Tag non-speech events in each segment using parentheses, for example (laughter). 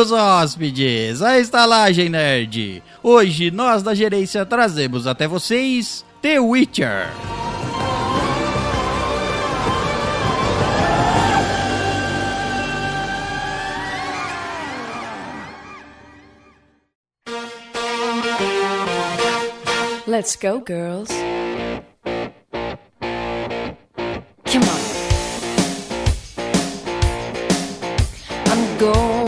Bem-vindos, hóspedes, à Estalagem Nerd. Hoje, nós da gerência trazemos até vocês The Witcher. Let's go, girls. Come on. I'm going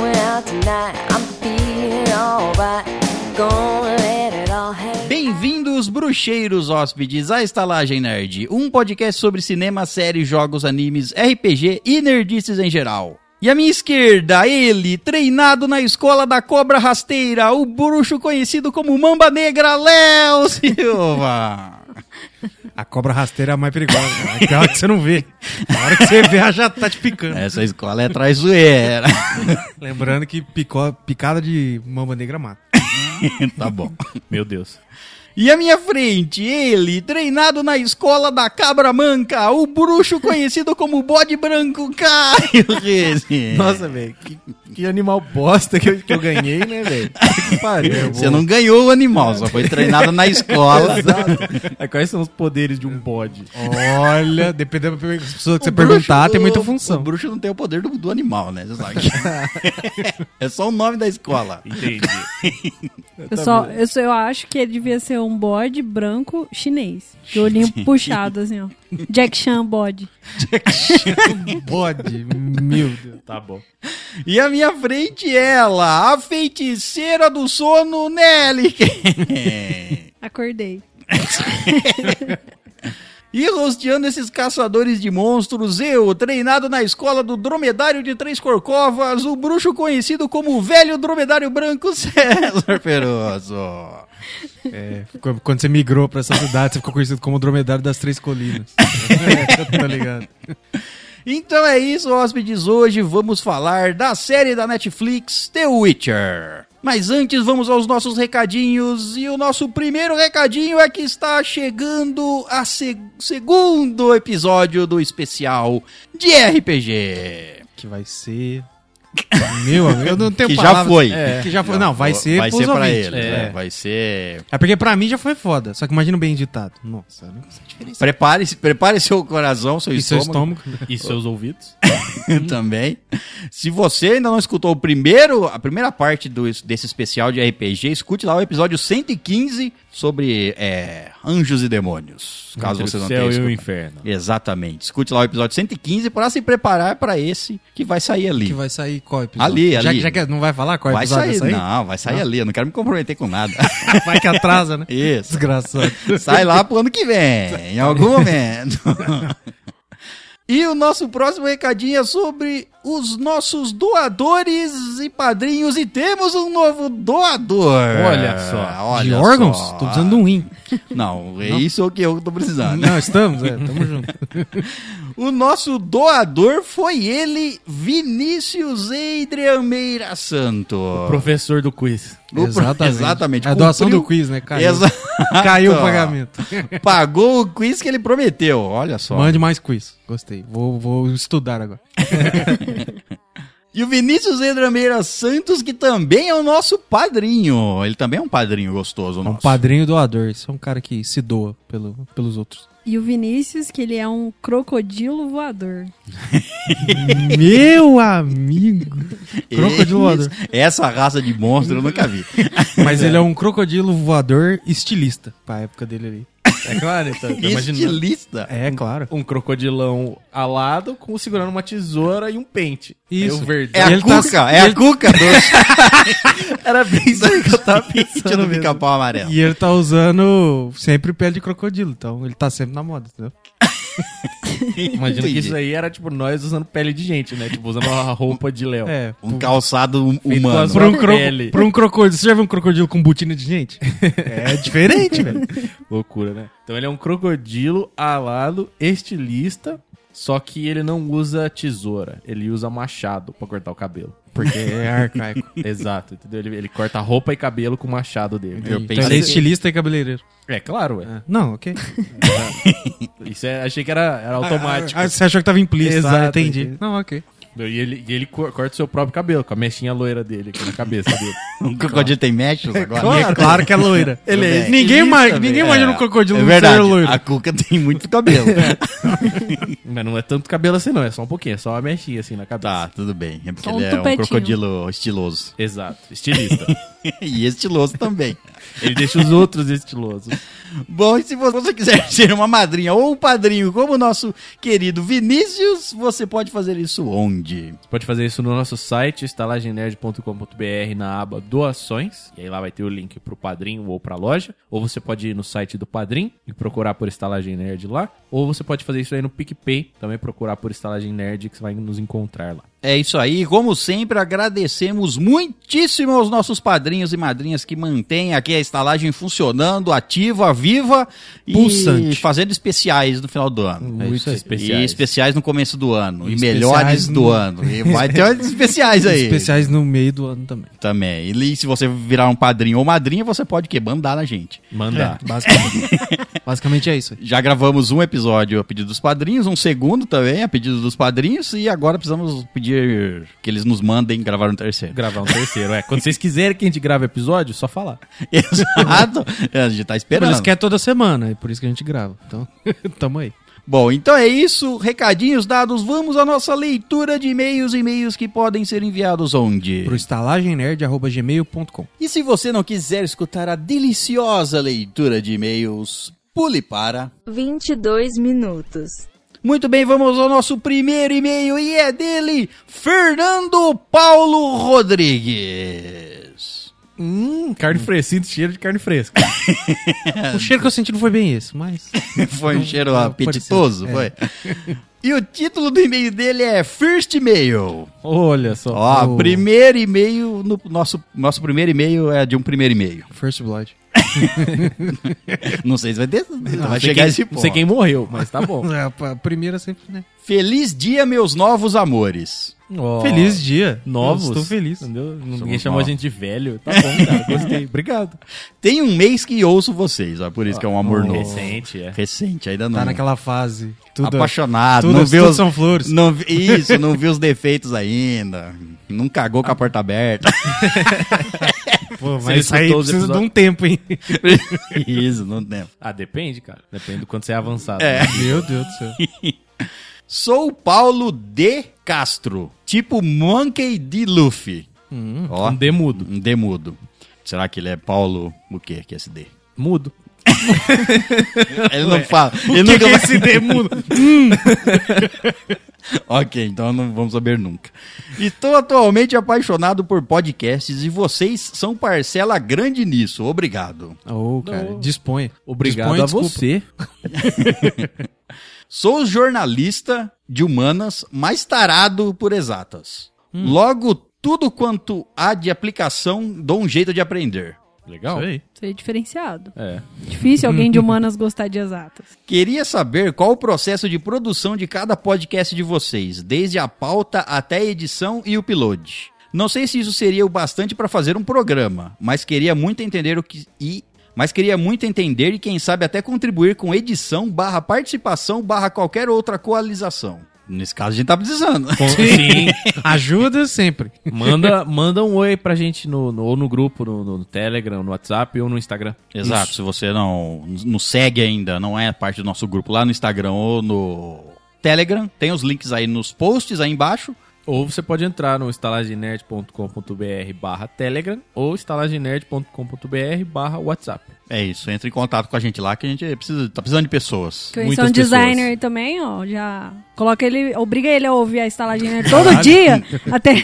Bem-vindos, bruxeiros hóspedes, à Estalagem Nerd, um podcast sobre cinema, séries, jogos, animes, RPG e nerdices em geral. E à minha esquerda, ele, treinado na escola da cobra rasteira, o bruxo conhecido como Mamba Negra, Léo (laughs) Silva. A cobra rasteira é a mais perigosa. cara. Aquela que você não vê. Na hora que você vê, ela já tá te picando. Essa escola é traiçoeira. Lembrando que picou, picada de mamba negra mata. (laughs) tá bom. Meu Deus. E à minha frente, ele, treinado na escola da cabra manca, o bruxo conhecido como bode branco, Caio. Nossa, velho, que, que animal bosta que eu, que eu ganhei, né, velho? (laughs) Que pariu. Você não ganhou o animal, só foi treinado na (laughs) escola. Aí, Quais são os poderes de um bode? Olha, dependendo da pessoa que você O perguntar, bruxo- tem muita função. O bruxo não tem o poder do, do animal, né? Você sabe. (laughs) é só o nome da escola. Entendi. Eu, só, eu, só, eu acho que ele devia ser um bode branco chinês. De olhinho puxado, assim, ó. Jack Chan bode. Bode, meu Deus. Tá bom. E à minha frente, ela, a feiticeira do sono, Nelly. Acordei. (laughs) E rosteando esses caçadores de monstros, eu, treinado na escola do dromedário de Três Corcovas, o bruxo conhecido como o velho dromedário branco (laughs) César Peroso. É, quando você migrou pra essa cidade, você ficou conhecido como o dromedário das três colinas. é, (laughs) tá ligado? Então é isso, hóspedes. Hoje vamos falar da série da Netflix The Witcher. Mas antes vamos aos nossos recadinhos. E o nosso primeiro recadinho é que está chegando a se- segundo episódio do especial de RPG. Que vai ser. Meu amigo, eu não tenho Que já palavras. foi. É, que já foi. Não, vai ser Vai ser pra ouvintes. ele. É. né? Vai ser. É porque pra mim já foi foda. Só que imagina bem editado. Nossa, não sei a diferença. Prepare, prepare seu coração, seu E seu estômago. estômago. E seus ouvidos? (laughs) também. Se você ainda não escutou o primeiro, a primeira parte do, desse especial de RPG, escute lá o episódio 115 sobre é, anjos e demônios. Caso Entre você o não céu tenha e o escutado. inferno. Exatamente. Escute lá o episódio 115 para se preparar para esse que vai sair ali. Que vai sair qual episódio? Ali, já, ali. Já que não vai falar qual vai episódio sair, vai sair? não, vai sair ali. Eu não quero me comprometer com nada. (laughs) Vai que atrasa, né? Isso. Desgraçado. Sai lá pro ano que vem, em algum momento. (laughs) E o nosso próximo recadinho é sobre os nossos doadores e padrinhos. E temos um novo doador. Olha só. Olha de órgãos? só. Tô precisando de um rim. Não, é isso que eu tô precisando. Não, estamos, é, tamo (laughs) junto. O nosso doador foi ele, Vinícius Adrian Meira Santo. Professor do quiz. O pro- Exatamente. Exatamente. É a doação Cumpriu- do quiz, né? Caiu. Exato. (laughs) Caiu o pagamento. Pagou o quiz que ele prometeu. Olha só. Mande mais quiz. Gostei. Vou, vou estudar agora. (laughs) E o Vinícius Endrameira Santos, que também é o nosso padrinho. Ele também é um padrinho gostoso, É um nosso. padrinho doador. Esse é um cara que se doa pelo, pelos outros. E o Vinícius, que ele é um crocodilo voador. (laughs) Meu amigo. Crocodilo voador. Essa raça de monstro eu nunca vi. Mas ele é um crocodilo voador estilista. Pra época dele ali. É claro, então. (laughs) Estilista. É, claro. um crocodilão alado com segurando uma tesoura e um pente. Isso. Aí o verde. É a ele tá- cuca, é a ele- cuca do (laughs) Era bem isso que eu tava (laughs) pensando do mesmo. pica-pau amarelo. E ele tá usando sempre pele de crocodilo. Então ele tá sempre na moda, entendeu? (laughs) Imagina que isso aí era tipo nós usando pele de gente, né? Tipo, usando a roupa de Léo. É. Um calçado hum- humano. Pra um, cro... pele. pra um crocodilo. Você já viu um crocodilo com botina de gente? (laughs) É diferente, velho. (laughs) Loucura, né? Então ele é um crocodilo alado, estilista, só que ele não usa tesoura, ele usa machado pra cortar o cabelo. Porque é arcaico. (laughs) Exato, entendeu? Ele, ele corta roupa e cabelo com o machado dele. Eu então pensei- ele é estilista e cabeleireiro. É claro, ué. É. Não, ok. (laughs) Isso é, achei que era, era automático. Ah, ah, você achou que tava implícito. Exato, ah, entendi. entendi. Não, ok. E ele, e ele cor- corta o seu próprio cabelo, com a mechinha loira dele aqui na cabeça dele. (laughs) O crocodilo tem mechas agora? Claro, claro que é loira. Ele é ninguém mais, ninguém É, imagina um crocodilo É verdade, ser loiro. a Cuca tem muito cabelo. (laughs) (laughs) Mas não é tanto cabelo assim, não. É só um pouquinho, é só uma mechinha assim na cabeça. Tá, tudo bem. É porque Só um ele é um crocodilo estiloso. Exato. Estilista. e estiloso também. Ele deixa os outros estilosos. (laughs) Bom, e se você quiser (laughs) ser uma madrinha ou um padrinho como o nosso querido Vinícius, você pode fazer isso onde? Você pode fazer isso no nosso site, estalagemnerd.com.br, na aba doações. E aí lá vai ter o link pro padrinho ou pra loja. Ou você pode ir no site do padrinho e procurar por Estalagem Nerd lá. Ou você pode fazer isso aí no PicPay, também procurar por Estalagem Nerd que você vai nos encontrar lá. É isso aí, como sempre, agradecemos muitíssimo aos nossos padrinhos e madrinhas que mantêm aqui a estalagem funcionando, ativa, viva e Pulsante. fazendo especiais no final do ano. Muito isso aí. E especiais. especiais no começo do ano. E, E melhores especiais do no- ano. E vai ter (laughs) especiais aí. Especiais no meio do ano também. Também. E se você virar um padrinho ou madrinha, você pode o quê? Mandar na gente. Mandar. É, (laughs) basicamente. (laughs) basicamente é isso aí. Já gravamos um episódio a pedido dos padrinhos, um segundo também a pedido dos padrinhos, e agora precisamos pedir que eles nos mandem gravar um terceiro. Gravar um terceiro, é. Quando vocês quiserem que a gente grave episódio, só falar. Exato. (laughs) A gente tá Por esperando. isso que é toda semana, é por isso que a gente grava. Então, (laughs) tamo aí. Bom, então é isso. Recadinhos dados. Vamos à nossa leitura de e-mails, e-mails que podem ser enviados onde? Pro estalagemnerd.gmail.com E se você não quiser escutar a deliciosa leitura de e-mails, pule para 22 minutos. Muito bem, vamos ao nosso primeiro e-mail e é dele, Fernando Paulo Rodrigues. Hum, carne fresca. Sinto cheiro de carne fresca. (laughs) O cheiro que eu senti não foi bem esse, mas. (laughs) foi um cheiro não, apetitoso, foi? pareceu. E o título do e-mail dele é First Mail. Olha só. Ó, Oh. primeiro e-mail, no nosso, nosso primeiro e-mail é de um primeiro e-mail. First Blood. (laughs) Não sei se vai ter, vai Não sei chegar quem, esse Não ponto. sei quem morreu, mas tá bom. É, a primeira sempre, né? Feliz dia, meus novos amores. Ó, Feliz dia. Novos. Estou feliz. Entendeu? Ninguém chamou a gente de velho. Tá bom, cara. (laughs) Gostei. Obrigado. Tem um mês que ouço vocês, ó, por isso que é um amor novo. Recente, é. Recente, ainda não. Tá naquela fase. Tudo, apaixonado, tudo, não vê tudo os, são flores. não vi- isso, não viu os defeitos ainda. Não cagou com a porta aberta. (laughs) Pô, mas isso aí precisa de um episódios? tempo, hein? (laughs) isso, não tem. Ah, depende, cara. Depende do quanto você é avançado. É. Meu Deus do céu. Sou Paulo D. Castro, tipo Monkey D. Luffy. Ó, Um D mudo. um D mudo. Será que ele é Paulo o quê que é esse D? Mudo. (laughs) Ele não fala. Ele que nunca que é vai- esse D mudo? (laughs) (laughs) Ok, então não vamos saber nunca. Estou atualmente apaixonado por podcasts e vocês são parcela grande nisso. Obrigado. Ô, cara, disponha. Obrigado Disponha, a desculpa. você. Sou jornalista de humanas mais tarado por exatas. Hum. Logo, tudo quanto há de aplicação dou um jeito de aprender. Legal. Isso aí. Isso aí é diferenciado. É. Difícil alguém de (laughs) humanas gostar de exatas. Queria saber qual o processo de produção de cada podcast de vocês, desde a pauta até a edição e o upload. Não sei se isso seria o bastante para fazer um programa, mas queria muito entender o que e mas queria muito entender e quem sabe até contribuir com edição barra participação barra qualquer outra coalização. Nesse caso a gente tá precisando. (laughs) Sim. Ajuda sempre. Manda, manda um oi pra gente no, no- ou no grupo, no, no Telegram, no WhatsApp ou no Instagram. Exato, se você não nos segue ainda, não é parte do nosso grupo lá no Instagram ou no Telegram, tem os links aí nos posts aí embaixo. Ou você pode entrar no estalagenerd.com.br barra Telegram ou estalagenerd.com.br barra WhatsApp. É isso, entre em contato com a gente lá que a gente precisa, tá precisando de pessoas. Que Muitas um pessoas. designer também, ó, já coloca ele, obriga ele a ouvir a estalagem nerd todo dia, (laughs) até,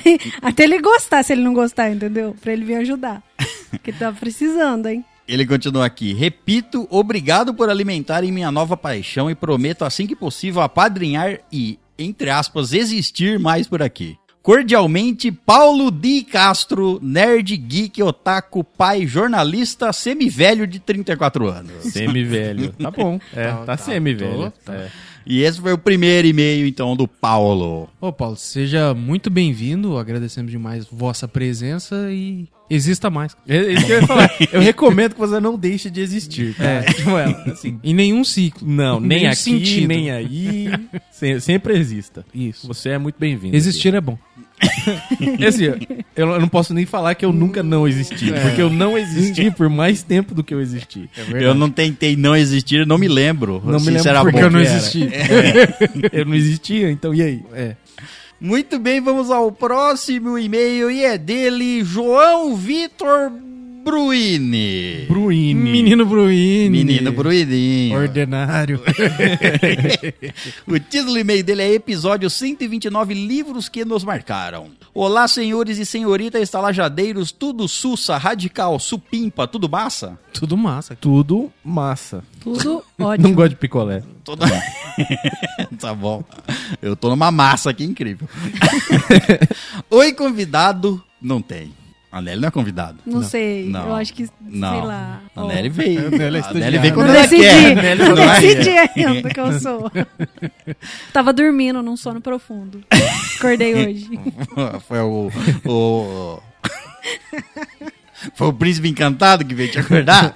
até ele gostar, se ele não gostar, entendeu? Pra ele vir ajudar. Porque tá precisando, hein? Ele continua aqui. Repito, obrigado por alimentarem minha nova paixão e prometo assim que possível apadrinhar e, entre aspas, existir mais por aqui. Cordialmente, Paulo Di Castro, nerd, geek, otaku, pai, jornalista, semivelho de 34 anos. Semi-velho. (laughs) Tá bom. É, tá, Tá, tá, semi-velho. tô, tá. É. E esse foi o primeiro e-mail, então, do Paulo. Ô, Paulo, seja muito bem-vindo. Agradecemos demais vossa presença e exista mais. É isso que eu ia falar. (laughs) Eu recomendo que você não deixe de existir. Tá? É. Tipo, ela, assim, Em nenhum ciclo. não, nem aqui, sentido. nem aí. (laughs) Se- sempre exista. Isso. Você é muito bem-vindo. Existir é bom. Esse, eu eu não posso nem falar que eu nunca não existi, porque eu não existi por mais tempo do que eu existi. Eu não tentei não existir, não me lembro. Não me lembro porque bom. eu não existi. (laughs) Eu não existia, então e aí? É. Muito bem, vamos ao próximo e-mail e é dele, João Vitor Bruini. Bruine. Menino Bruini. Menino Bruininho. Ordinário. (laughs) O título do e-mail dele é Episódio 129 Livros que nos marcaram. Olá, senhores e senhoritas estalajadeiros, tudo sussa, radical, supimpa, tudo massa? Tudo massa. Tudo massa. Tudo (laughs) ótimo. Não gosto de picolé. Tudo... (laughs) tá bom. Eu tô numa massa aqui incrível. Oi, convidado. Não tem. A Nelly não é convidado. Não, sei. Não. Eu acho que, Não. sei lá. A Nelly veio. A Nelly é A. Nelly veio Não quando ela decidi. quer. Não Não é? decidi ainda que eu sou. (laughs) Tava dormindo num sono profundo. Acordei hoje. (laughs) Foi o. o... Foi o príncipe encantado que veio te acordar?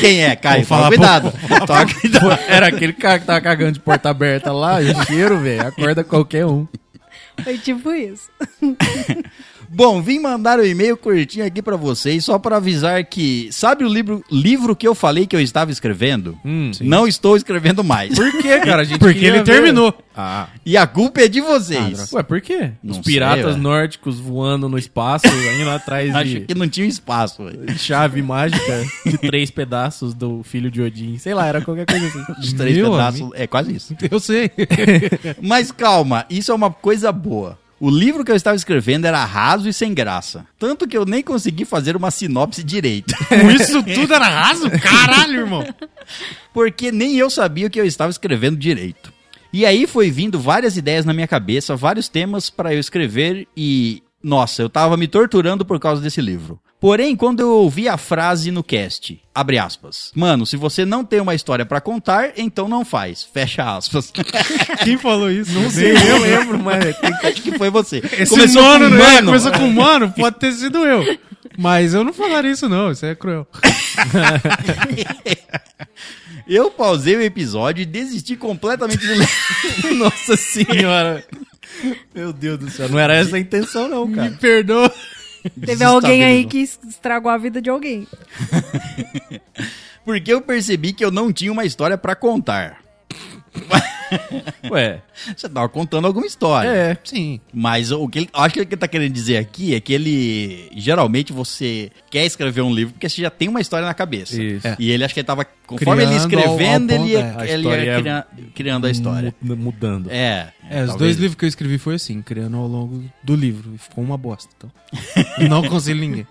Quem é, Caio? Toma cuidado. (laughs) Toma cuidado. Era aquele cara que tava cagando de porta aberta lá, e o cheiro, velho, acorda qualquer um. Foi tipo isso. Bom, vim mandar um e-mail curtinho aqui pra vocês, só pra avisar que, sabe o livro, livro que eu falei que eu estava escrevendo? Hum, Não estou escrevendo mais. Por que, cara? Porque ele ver. terminou. Ah. E a culpa é de vocês. Ué, por quê? Não Os sei, piratas ué. nórdicos voando no espaço, indo atrás (laughs) Acho de que não tinha espaço. chave mágica de três pedaços do filho de Odin. Sei lá, era qualquer coisa assim. Os três Meu pedaços. É quase isso. (laughs) Eu sei. (laughs) Mas calma, isso é uma coisa boa. O livro que eu estava escrevendo era raso e sem graça. Tanto que eu nem consegui fazer uma sinopse direito. (laughs) Com isso tudo era raso? Caralho, irmão. (laughs) porque nem eu sabia o que eu estava escrevendo direito. E aí foi vindo várias ideias na minha cabeça, vários temas para eu escrever e nossa, eu tava me torturando por causa desse livro. Porém, quando eu ouvi a frase no cast, abre aspas, mano, se você não tem uma história pra contar, então não faz, fecha aspas. (laughs) Quem falou isso? Não Sei, eu lembro, mas Acho que foi você. Esse Começou mano, com mano. Começou com mano, pode ter sido eu. Mas eu não falaria isso, não. Isso é cruel. (laughs) Eu pausei o episódio e desisti completamente do. (laughs) Nossa senhora. Meu Deus do céu. Não era essa a intenção, não, Me cara. perdoa. Teve alguém aí que estragou a vida de alguém. (laughs) Porque eu percebi que eu não tinha uma história pra contar. (laughs) Ué, Você tava contando alguma história. é. Sim. Mas o que ele, acho que o que ele tá querendo dizer aqui é que ele. Geralmente você quer escrever um livro porque você já tem uma história na cabeça. Isso. E ele acho que ele tava. Conforme ele ia Criando ao- ao escrevendo, ele ia, é, ele ia ia cria- criando a história. Mu- Mudando. É. É, os talvez- dois livros que eu escrevi foi assim, criando ao longo do livro. E ficou uma bosta. Então. (laughs) Não aconselho ninguém.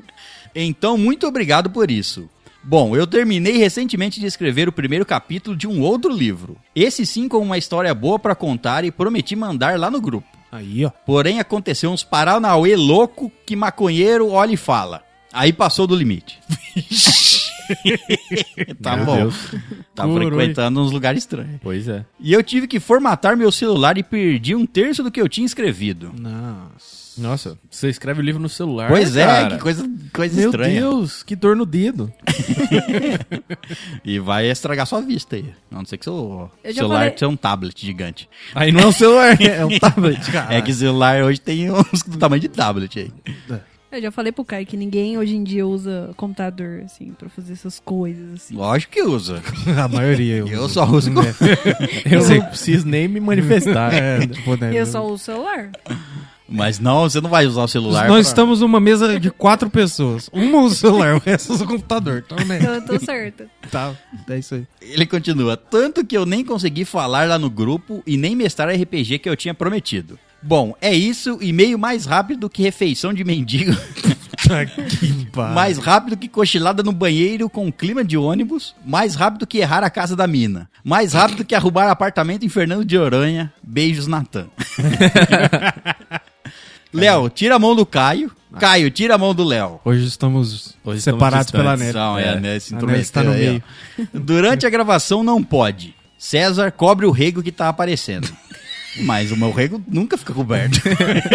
Então, muito obrigado por isso. Bom, eu terminei recentemente de escrever o primeiro capítulo de um outro livro. Esse sim com uma história boa pra contar e prometi mandar lá no grupo. Aí, ó. Porém, aconteceu uns paranauê louco que maconheiro olha e fala. Aí passou do limite. (laughs) tá Meu bom. Deus. Tá Curou, frequentando uns lugares estranhos. Pois é. E eu tive que formatar meu celular e perdi um terço do que eu tinha escrevido. Nossa. Nossa, você escreve o livro no celular. pois é, cara. que coisa, coisa Meu estranha. Deus, que dor no dedo. (laughs) E vai estragar sua vista aí. A não ser que seu Eu celular falei- seja um tablet gigante. Aí não é um celular, (laughs) é um tablet. cara. É que celular hoje tem uns do tamanho de tablet aí. Eu já falei pro Caio que ninguém hoje em dia usa computador, assim, pra fazer essas coisas, assim. Lógico que usa. (laughs) A maioria eu. Eu só uso. Eu não preciso nem me manifestar. É, tipo, né, Eu só uso celular. Mas não, você não vai usar o celular. Nós pra- estamos numa mesa de quatro pessoas. Uma usa o celular, (laughs) o resto usa o computador. Então, né? Eu tô certa. (laughs) Tá, é isso aí. Ele continua. Tanto que eu nem consegui falar lá no grupo e nem mestrar RPG que eu tinha prometido. Bom, é isso. E-mail mais rápido que refeição de mendigo. (laughs) Tá que pariu. mais rápido que cochilada no banheiro com clima de ônibus. Mais rápido que errar a casa da mina. Mais rápido que arrumar apartamento em Fernando de Oranha. Beijos, Natan. Léo, tira a mão do Caio. Caio, tira a mão do Léo. Hoje estamos Hoje estamos separados pela distantes. net. Não, é, É. né? Esse A Nelly está no aí, ó. Durante a gravação não pode. César, cobre o rego que tá aparecendo. (laughs) Mas o meu rego nunca fica coberto.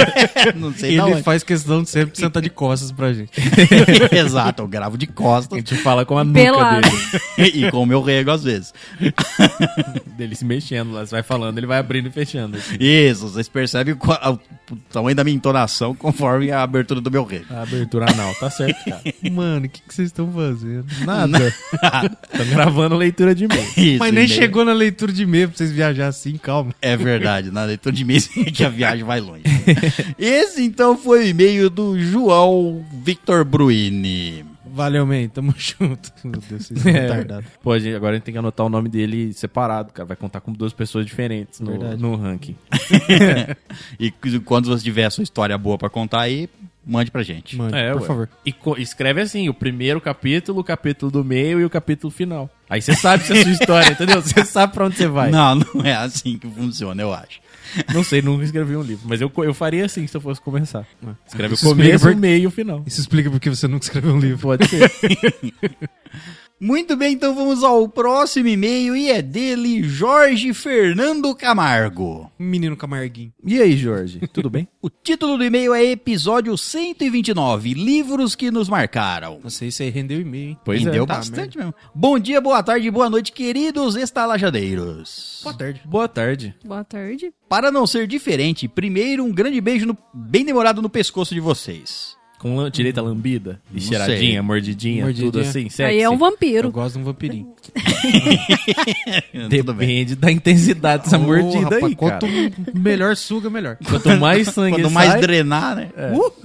(laughs) Não sei Ele onde. faz questão de sempre sentar de costas pra gente. (laughs) Exato, eu gravo de A costas gente fala com a nuca Pelado. dele, e com o meu rego às vezes. (laughs) dele se mexendo lá. Você vai falando, ele vai abrindo e fechando. assim. Isso, vocês percebem o tamanho da minha entonação conforme a abertura do meu rego. A abertura anal, tá certo, cara. Mano, o que, que vocês estão fazendo? Nada. Estão gravando leitura de e-mail. Isso, Mas nem chegou na leitura de e-mail pra vocês viajar assim, calma. É verdade, na leitura de mês (laughs) que a viagem vai longe. (laughs) Esse então foi o e-mail do João Victor Bruini. Valeu, man, tamo junto. Meu Deus, vocês (laughs) são É. retardados. Pô, a gente- agora a gente tem que anotar o nome dele separado, cara. Vai contar com duas pessoas diferentes no, Verdade. no ranking. E quando você tiver a sua história boa pra contar aí, mande pra gente. Mano, É, por ué. favor. E escreve assim, o primeiro capítulo, o capítulo do meio e o capítulo final. Aí você sabe se é a sua história, entendeu? Você sabe pra onde você vai. Não, não é assim que funciona, eu acho. Não sei, nunca escrevi um livro. Mas eu, eu faria assim se eu fosse começar. Escreve o Isso explica começo, por- o meio e o final. Isso explica porque você nunca escreveu um livro. Pode ser. (laughs) Muito bem, então vamos ao próximo e-mail e é dele, Jorge Fernando Camargo. Menino Camarguinho. E aí, Jorge? (laughs) Tudo bem? O título do e-mail é episódio 129, Livros que nos marcaram. Nossa, isso aí rendeu e-mail, hein? Pois Rendeu é. tá, bastante mesmo. Bom dia, boa tarde, boa noite, queridos estalajadeiros. Boa tarde. Boa tarde. Boa tarde. Para não ser diferente, primeiro um grande beijo no- bem demorado no pescoço de vocês. Com lam- direita lambida? E Não cheiradinha, sei. mordidinha, Mordidinha. tudo assim, sexy? Aí é um Eu vampiro. gosto de um vampirinho. (laughs) (laughs) Tudo bem. Depende da intensidade dessa Ô, mordida rapaz, aí, cara. Quanto melhor suga, melhor. Quanto mais sangue Quanto mais sai... drenar, né? Uh! (laughs)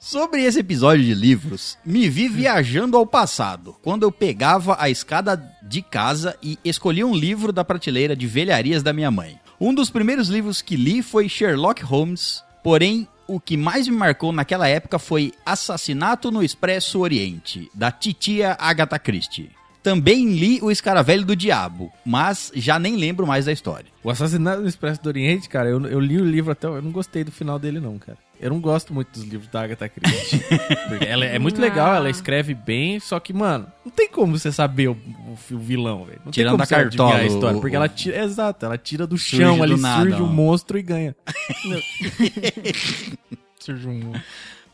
Sobre esse episódio de livros, me vi viajando ao passado, quando eu pegava a escada de casa e escolhia um livro da prateleira de velharias da minha mãe. Um dos primeiros livros que li foi Sherlock Holmes, porém o que mais me marcou naquela época foi Assassinato no Expresso Oriente, da titia Agatha Christie. Também li O Escaravelho do Diabo, mas já nem lembro mais da história. O Assassinato do Expresso do Oriente, cara, eu, eu li o livro até... Eu não gostei do final dele, não, cara. Eu não gosto muito dos livros da Agatha Christie. (laughs) Porque ela é muito legal, ela escreve bem, só que, mano, não tem como você saber o, o o vilão, velho. Não tem Tirando como da cartola a história. o- Porque o- ela tira... Exato, ela tira do Surge chão, do ali nada, surge um ó. monstro e ganha. (laughs) Surge um...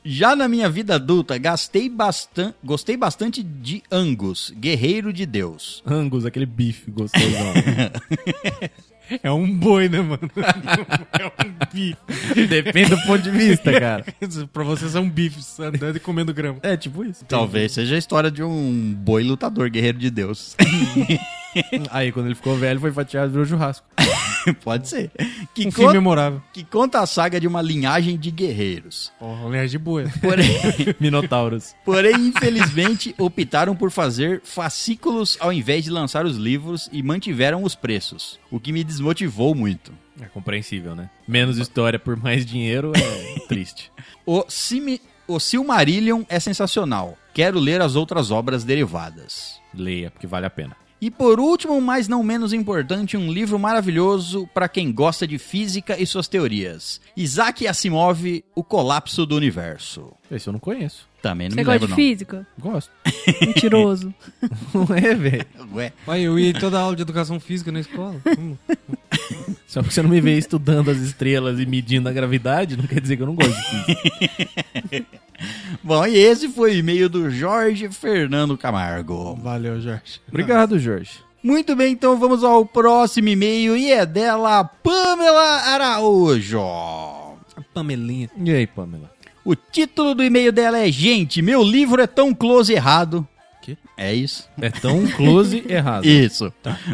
Já na minha vida adulta, gastei bastan gostei bastante de Angus, guerreiro de Deus. Angus, aquele bife gostosão. (laughs) É um boi, né, mano? (laughs) é um bife. Depende do ponto de vista, (laughs) cara. pra vocês é um bife andando e comendo grama. É, tipo isso. Talvez seja a história de um boi lutador, guerreiro de Deus. (laughs) (laughs) Aí, quando ele ficou velho, foi fatiado e virou churrasco. (laughs) Pode ser. Que, Um conta, memorável. que conta a saga de uma linhagem de guerreiros. Oh, de boi. Porém, (laughs) Minotauros. porém, infelizmente, optaram por fazer fascículos ao invés de lançar os livros e mantiveram os preços, o que me desmotivou muito. É compreensível, né? Menos história por mais dinheiro é triste. O, Simi- o Silmarillion é sensacional. Quero ler as outras obras derivadas. Leia, porque vale a pena. E por último, mas não menos importante, um livro maravilhoso para quem gosta de física e suas teorias. Isaac Asimov, O Colapso do Universo. Esse eu não conheço. Também não Você me gosta lembro de não. física? Gosto. (laughs) Mentiroso. (laughs) Não é, velho. Ué, Pai, eu ia em toda aula de educação física na escola. Hum. (laughs) Só porque você não me vê estudando as estrelas e medindo a gravidade, não quer dizer que eu não gosto de física. (laughs) Bom, e esse foi o e-mail do Jorge Fernando Camargo. Valeu, Jorge. Obrigado, Jorge. Muito bem, então vamos ao próximo e-mail e é dela Pamela Araújo. A Pamelinha. E aí, Pamela? O título do e-mail dela é Gente, meu livro é tão close errado. Quê? É isso? É tão close (laughs) errado. Isso.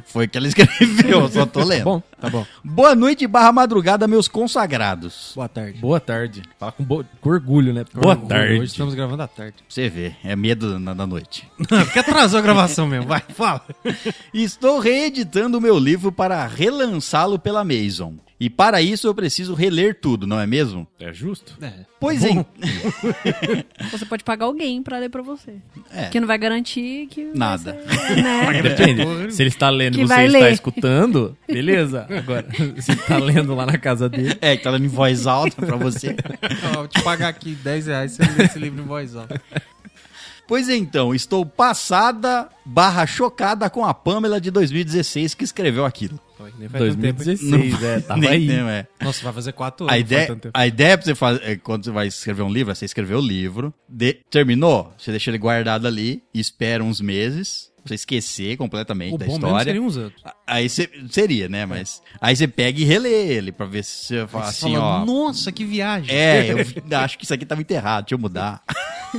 Foi o que ela escreveu, só tô lendo. Bom, tá bom. Boa noite barra madrugada, meus consagrados. Boa tarde. Boa tarde. Fala com, bo- com orgulho, né? Boa Orgulho, tarde. Hoje estamos gravando à tarde. Pra você ver, é medo na, da noite. Porque atrasou a gravação mesmo. Vai, fala. Estou reeditando o meu livro para relançá-lo pela Mason. E para isso eu preciso reler tudo, não é mesmo? É justo? É. Pois Bom. em... (laughs) Você pode pagar alguém pra ler pra você. É. Que não vai garantir que. Nada. ser, né? Depende. (laughs) Se ele está lendo e você está ler. escutando, (laughs) beleza. Agora, se ele está lendo lá na casa dele. É, que tá lendo em voz alta pra você. Ó, vou te pagar aqui 10 reais se você ler esse livro em voz alta. Pois então, estou passada barra chocada com a Pamela de 2016 que escreveu aquilo. Nem faz tanto tempo, hein? 2016, é, tava Nem aí. é. Nossa, vai fazer quatro anos. A não faz ideia, a ideia pra você fazer, é, quando você vai escrever um livro, é você escrever o livro, de- terminou, você deixa ele guardado ali, espera uns meses, você esquecer completamente O da bom mesmo história. seria uns anos. Aí você, seria, né, mas, aí você pega e relê ele, pra ver se você fala Você assim, fala, ó, Nossa, que viagem. é, (laughs) eu acho que isso aqui tava enterrado, deixa eu mudar.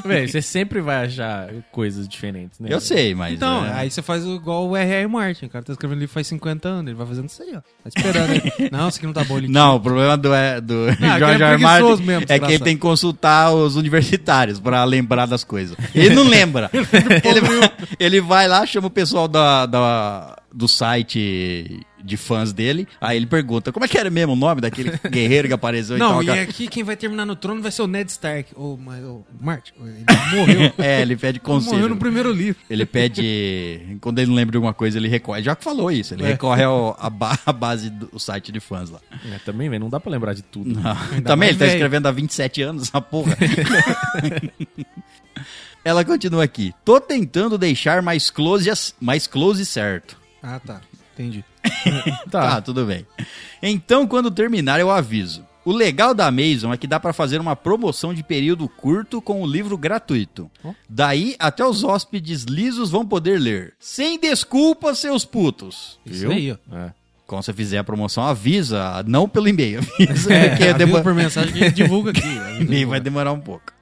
Véi, você sempre vai achar coisas diferentes, né? Eu sei, mas... Então, é, aí você faz igual o R.R. Martin. O cara tá escrevendo livro faz 50 anos, ele vai fazendo isso aí, ó. Tá esperando. ele. (laughs) não, isso aqui não tá bom. Ele Não, o problema do, é, do (laughs) aquele é George R. R. Martin mesmo, é que ele tem que consultar os universitários pra lembrar das coisas. Ele não lembra. ele, ele vai lá, chama o pessoal da, da- do site de fãs dele, aí ele pergunta, como é que era mesmo o nome daquele (laughs) guerreiro que apareceu Não, e e aqui quem vai terminar no trono vai ser o Ned Stark. Mas, ô, Martin, ele (laughs) morreu. É, ele pede Ele morreu conselho. no primeiro livro. Ele pede. Quando ele não lembra de alguma coisa, ele recorre. Já que falou isso, ele É. recorre ao, a, ba- a base do site de fãs lá. É, também, velho, não dá pra lembrar de tudo. Não. Ainda Também ele tá escrevendo há 27 anos, essa porra. (laughs) Ela continua aqui. Tô tentando deixar mais close, mais close certo. Ah, tá. Entendi. (laughs) Tá. tudo bem. Então, quando terminar, eu aviso. O legal da Amazon é que dá pra fazer uma promoção de período curto com o livro gratuito. Daí, até os hóspedes lisos vão poder ler. Sem desculpa, seus putos. Isso aí, ó. É. Quando você fizer a promoção, avisa. Não pelo e-mail. (laughs) Avisa, É, porque avisa demora- por mensagem que divulga aqui. (laughs) e-mail vai demorar um pouco.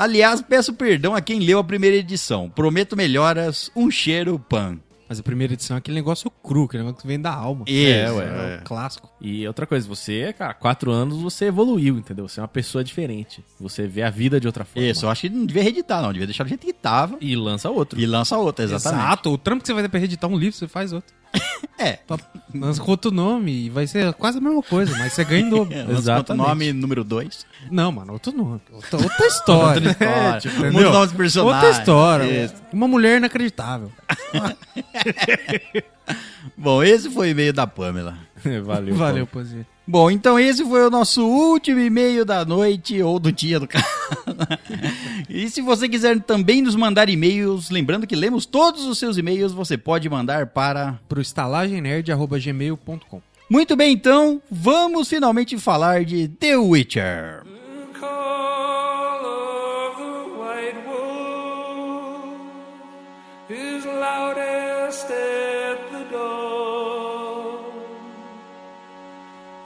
Aliás, peço perdão a quem leu a primeira edição. Prometo melhoras. Um cheiro, pan. Mas a primeira edição é aquele negócio cru, aquele negócio que vem da alma. Isso, É, ué, é. É o clássico. E outra coisa, você, cara, quatro anos você evoluiu, entendeu? Você é uma pessoa diferente. Você vê a vida de outra forma. Isso, eu acho que não devia reeditar, não. Devia deixar do jeito que tava E lança outro. e lança outra, exatamente. Exato. O trampo que você vai ter pra editar um livro, você faz outro. É. Lança com outro nome e vai ser quase a mesma coisa, mas você ganha em dobro. (laughs) É, lança outro Exatamente. nome número 2. Não, mano, outro nome. Outra, outra história. (laughs) É, tipo, muda entendeu? o nome dos personagens. Outra história. Isso. Uma mulher inacreditável. (laughs) Bom, esse foi o e-mail da Pamela. Valeu. Valeu, Paulo. Bom, então esse foi o nosso último e-mail da noite ou do dia do cara. (laughs) e se você quiser também nos mandar e-mails, lembrando que lemos todos os seus e-mails, você pode mandar para. Pro estalagemnerd.gmail.com Muito bem, então, vamos finalmente falar de The Witcher. call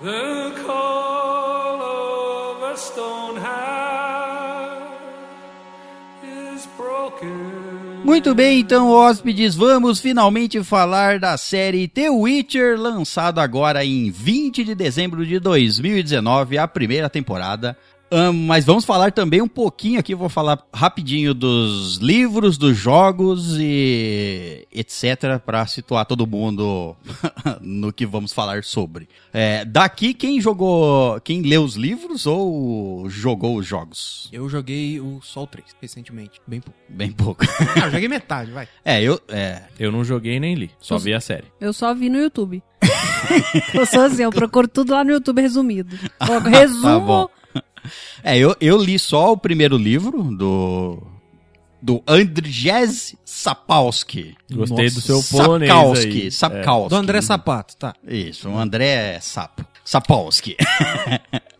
The call of a stone is broken. Muito bem, então, hóspedes, vamos finalmente falar da série The Witcher, lançado agora em 20 de dezembro de 2019, a primeira temporada. Ahn, mas vamos falar também um pouquinho aqui, vou falar rapidinho dos livros, dos jogos e etc, para situar todo mundo (laughs) no que vamos falar sobre. É, daqui, quem jogou, quem leu os livros ou jogou os jogos? Eu joguei o Sol 3 recentemente. Bem pouco. Bem pouco. (laughs) Ah, eu joguei metade, vai. É, eu, é, Eu não joguei nem li, só vi a série. Eu só vi no YouTube. (laughs) eu sou assim, eu procuro tudo lá no YouTube resumido. Resumo. Tá bom. (laughs) É, eu, eu li só o primeiro livro do. Do Andrzej Sapkowski. Gostei do seu Sapkowski. polonês aí. Sapkowski. Do André Sapato, tá. Isso, o André Sapo. Sapkowski. (laughs)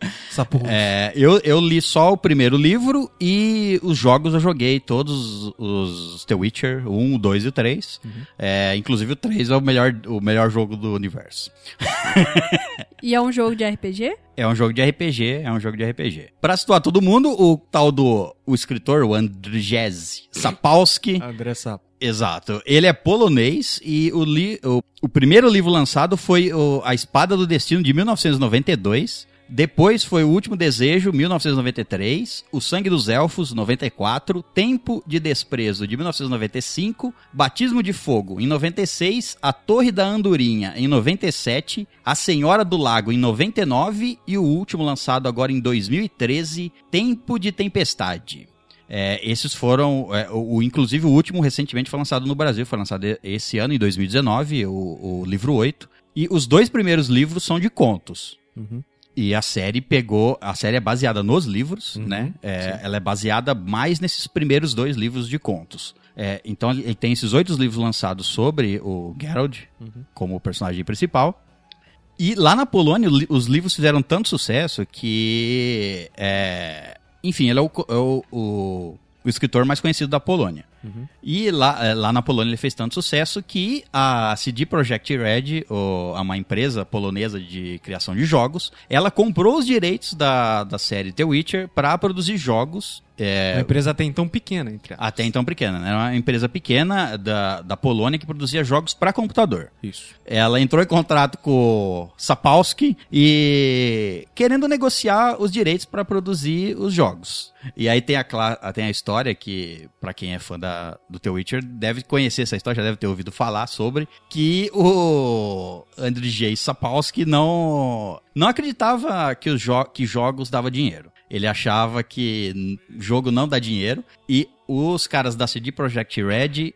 É, eu, eu li só o primeiro livro e os jogos eu joguei todos os The Witcher, o 1, o 2 e o 3. É, inclusive o 3 é o melhor, o melhor jogo do universo. (laughs) E é um jogo de RPG? É um jogo de RPG, é um jogo de RPG. Pra situar todo mundo, o tal do o escritor, o Andrzej Sapkowski, (laughs) André Sapo. exato, ele é polonês e o, li, o, o primeiro livro lançado foi o A Espada do Destino de 1992. Depois foi O Último Desejo, 1993, O Sangue dos Elfos, 94, Tempo de Desprezo, de 1995, Batismo de Fogo, em 96, A Torre da Andorinha, em 97, A Senhora do Lago, em 99 e o último lançado agora em 2013, Tempo de Tempestade. É, esses foram, é, o, inclusive o último recentemente foi lançado no Brasil, foi lançado esse ano, em 2019, o, o livro 8. E os dois primeiros livros são de contos. E a série pegou. A série é baseada nos livros, né? É, ela é baseada mais nesses primeiros dois livros de contos. É, então ele tem esses oito livros lançados sobre o Geralt como personagem principal. E lá na Polônia, os livros fizeram tanto sucesso que. é, enfim, ele é, o, é o- o- o escritor mais conhecido da Polônia. E lá, é, lá na Polônia ele fez tanto sucesso que a CD Projekt Red, o- uma empresa polonesa de criação de jogos, ela comprou os direitos da, da série The Witcher para produzir jogos. é, Uma empresa até então pequena, entre aspas. até então pequena, né? Era uma empresa pequena da, da Polônia que produzia jogos para computador. Isso. Ela entrou em contrato com o Sapolsky e querendo negociar os direitos para produzir os jogos. E aí tem a, tem a história que, para quem é fã da, do The Witcher, deve conhecer essa história, já deve ter ouvido falar sobre, que o Andrzej Sapolsky não, não acreditava que, os jo que jogos dava dinheiro. Ele achava que jogo não dá dinheiro e os caras da CD Projekt Red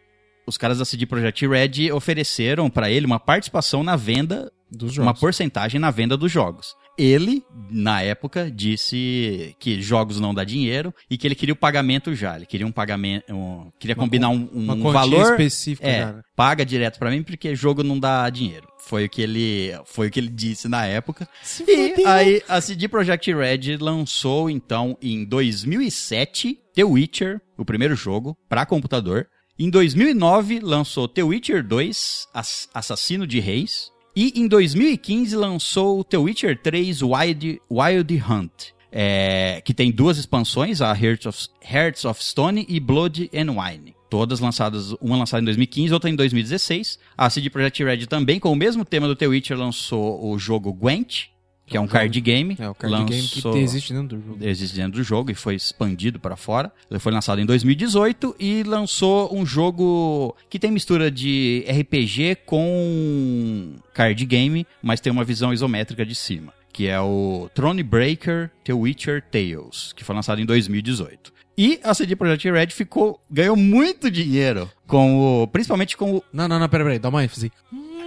os caras da CD Projekt Red ofereceram pra ele uma participação na venda, Dos uma porcentagem na venda dos jogos. Ele, na época, disse que jogos não dá dinheiro e que ele queria o pagamento já. Ele queria um pagamento, um- queria Uma combinar um, um Uma quantia valor. específica, É, cara. paga direto pra mim porque jogo não dá dinheiro. Foi o que ele, foi o que ele disse na época. e aí a CD Projekt Red lançou então em 2007 The Witcher, o primeiro jogo para computador. Em 2009 lançou The Witcher 2, Ass- Assassino de Reis, e em 2015 lançou The Witcher 3 Wild, Wild Hunt. é, que tem duas expansões, a Hearts of, Hearts of Stone e Blood and Wine. Todas lançadas, uma lançada em 2015, outra em 2016. A CD Projekt Red também, com o mesmo tema do The Witcher, lançou o jogo Gwent, que é um card game. É, o card game que Lançou- existe dentro do jogo. existe dentro do jogo e foi expandido para fora. Ele foi lançado em 2018 e lançou um jogo que tem mistura de RPG com card game, mas tem uma visão isométrica de cima, que é o Thronebreaker The Witcher Tales, que foi lançado em 2018. E a CD Projekt Red ficou ganhou muito dinheiro com o, principalmente com o Não, não, não, pera, pera, dá uma ênfase.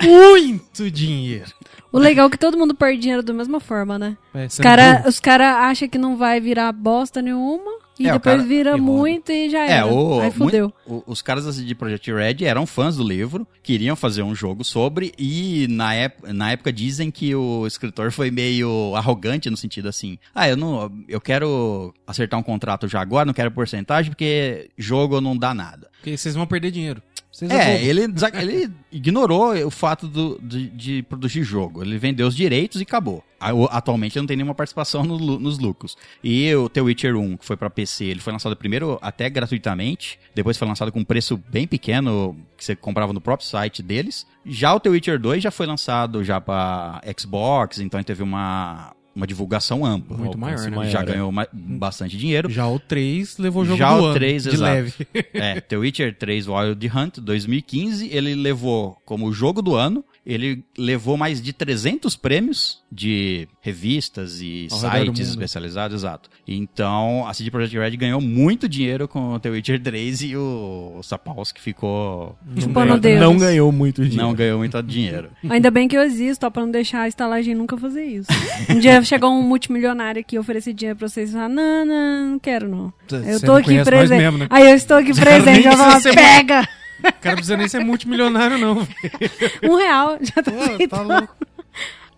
Muito dinheiro. O legal é que todo mundo perde dinheiro da mesma forma, né? É, Os caras cara acham que não vai virar bosta nenhuma e É, depois cara- vira e muito e já É, era. o, Aí fudeu. muito- o- os caras da CD Projekt Red eram fãs do livro, queriam fazer um jogo sobre, e na, ép- na época dizem que o escritor foi meio arrogante no sentido assim: ah, eu não. Eu quero acertar um contrato já agora, não quero porcentagem, porque jogo não dá nada. Porque vocês vão perder dinheiro. Vocês É, bobo. ele, ele ignorou o fato do- de, de produzir jogo. Ele vendeu os direitos e acabou. Atualmente ele não tem nenhuma participação no nos lucros. E o The Witcher 1, que foi pra PC, ele foi lançado primeiro até gratuitamente, depois foi lançado com um preço bem pequeno, que você comprava no próprio site deles. Já o The Witcher 2 já foi lançado já pra Xbox, então ele teve uma, uma divulgação ampla. Muito maior, né? maior, já é. ganhou ma- bastante dinheiro. Já o 3 levou o jogo Já do o ano, 3, de exato. leve. É, The Witcher 3 Wild Hunt 2015, ele levou como jogo do ano, ele levou mais de 300 prêmios de revistas e Ao sites especializados, exato. Então, a CD Projekt Red ganhou muito dinheiro com o The Witcher 3 e o Sapolsky ficou Tipo, ganhou- no Deus. não ganhou muito dinheiro. não ganhou muito dinheiro. Ainda bem que eu existo, ó, pra não deixar a estalagem nunca fazer isso. Um dia chegou um multimilionário aqui oferecer dinheiro pra vocês e falar, não, não, não quero não. Eu Você tô não aqui presente. mesmo, né? Aí eu estou aqui (laughs) presente, eu falo, pega! O cara não precisa nem ser multimilionário, não. (laughs) Um real, já tá Pô, tá louco.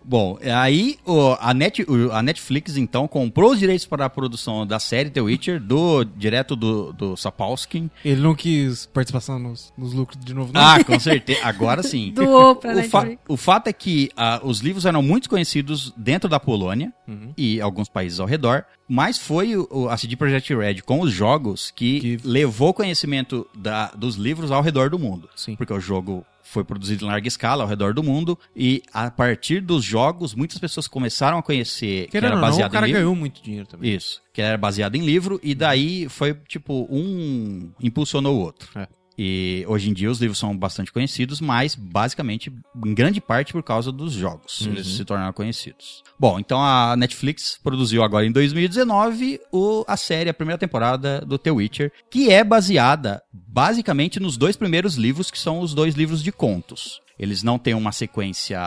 Bom, aí o- a, Net, o- a Netflix então comprou os direitos para a produção da série The Witcher do direto do, do Sapolsky. Ele não quis participação nos, nos lucros de novo, não. Ah, (laughs) com certeza. Agora sim. Doou pra o, fa- o fato é que ah, os livros eram muito conhecidos dentro da Polônia Uhum. e alguns países ao redor, mas foi o, o- a CD Projekt Red com os jogos que, Que- levou conhecimento da- dos livros ao redor do mundo. Sim. Porque o jogo foi produzido em larga escala ao redor do mundo e a partir dos jogos muitas pessoas começaram a conhecer que Querendo era ou não, baseado o cara em livro. ganhou muito dinheiro também. Isso, que era baseado em livro e daí foi tipo um impulsionou o outro. É. E hoje em dia os livros são bastante conhecidos, mas basicamente em grande parte por causa dos jogos, eles se tornaram conhecidos. Bom, então a Netflix produziu agora em 2019 o, a série, a primeira temporada do The Witcher, que é baseada basicamente nos dois primeiros livros, que são os dois livros de contos. Eles não têm uma sequência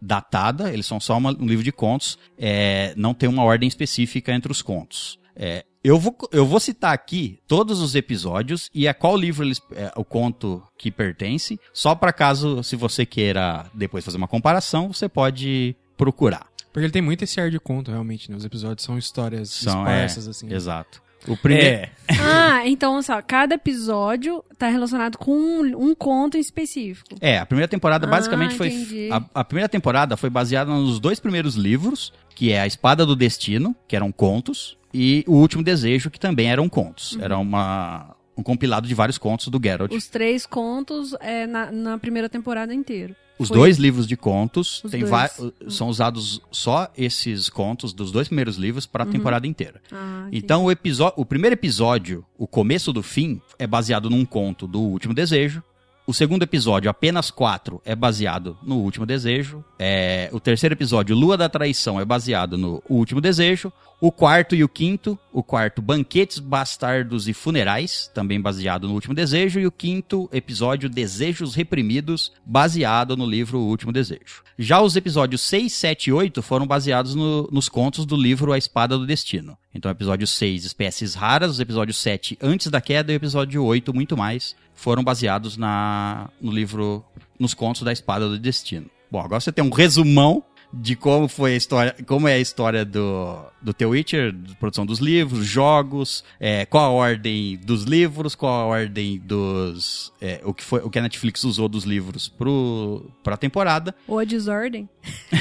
datada, eles são só uma- um livro de contos, é, não tem uma ordem específica entre os contos. É, eu, vou, eu vou citar aqui todos os episódios e a qual livro eles, é, o conto que pertence, só para caso, se você queira depois fazer uma comparação, você pode procurar. Porque ele tem muito esse ar de conto, realmente, né? Os episódios são histórias São, é, esparsas, assim. Exato. O primeiro, É, (laughs) Ah, então, só, cada episódio tá relacionado com um, um conto em específico. É, a primeira temporada Ah, basicamente foi. A, a primeira temporada foi baseada nos dois primeiros livros, que é A Espada do Destino, que eram contos, e O Último Desejo, que também eram contos. Uhum. Era uma, um compilado de vários contos do Geralt. Os, Os três contos é na, na primeira temporada inteira. foi- dois livros de contos Os são usados só esses contos dos dois primeiros livros para a temporada inteira. Ah. Então o, o primeiro episódio, o começo do fim, é baseado num conto do Último Desejo. O segundo episódio, apenas quatro, é baseado no Último Desejo. É, o terceiro episódio, Lua da Traição, é baseado no Último Desejo. O quarto e o quinto, o quarto, Banquetes, Bastardos e Funerais, também baseado no Último Desejo. E o quinto episódio, Desejos Reprimidos, baseado no livro O Último Desejo. Já os episódios 6, 7 e 8 foram baseados no- nos contos do livro A Espada do Destino. Então, episódio 6, Espécies Raras, episódio 7, Antes da Queda, e episódio 8, Muito Mais, foram baseados na, no livro, nos contos da Espada do Destino. Bom, agora você tem um resumão de como foi a história, como é a história do, do The Witcher, produção dos livros, jogos, é, qual a ordem dos livros, qual a ordem dos, é, o que foi, o que a Netflix usou dos livros pro, pra temporada. Ou a desordem. (laughs)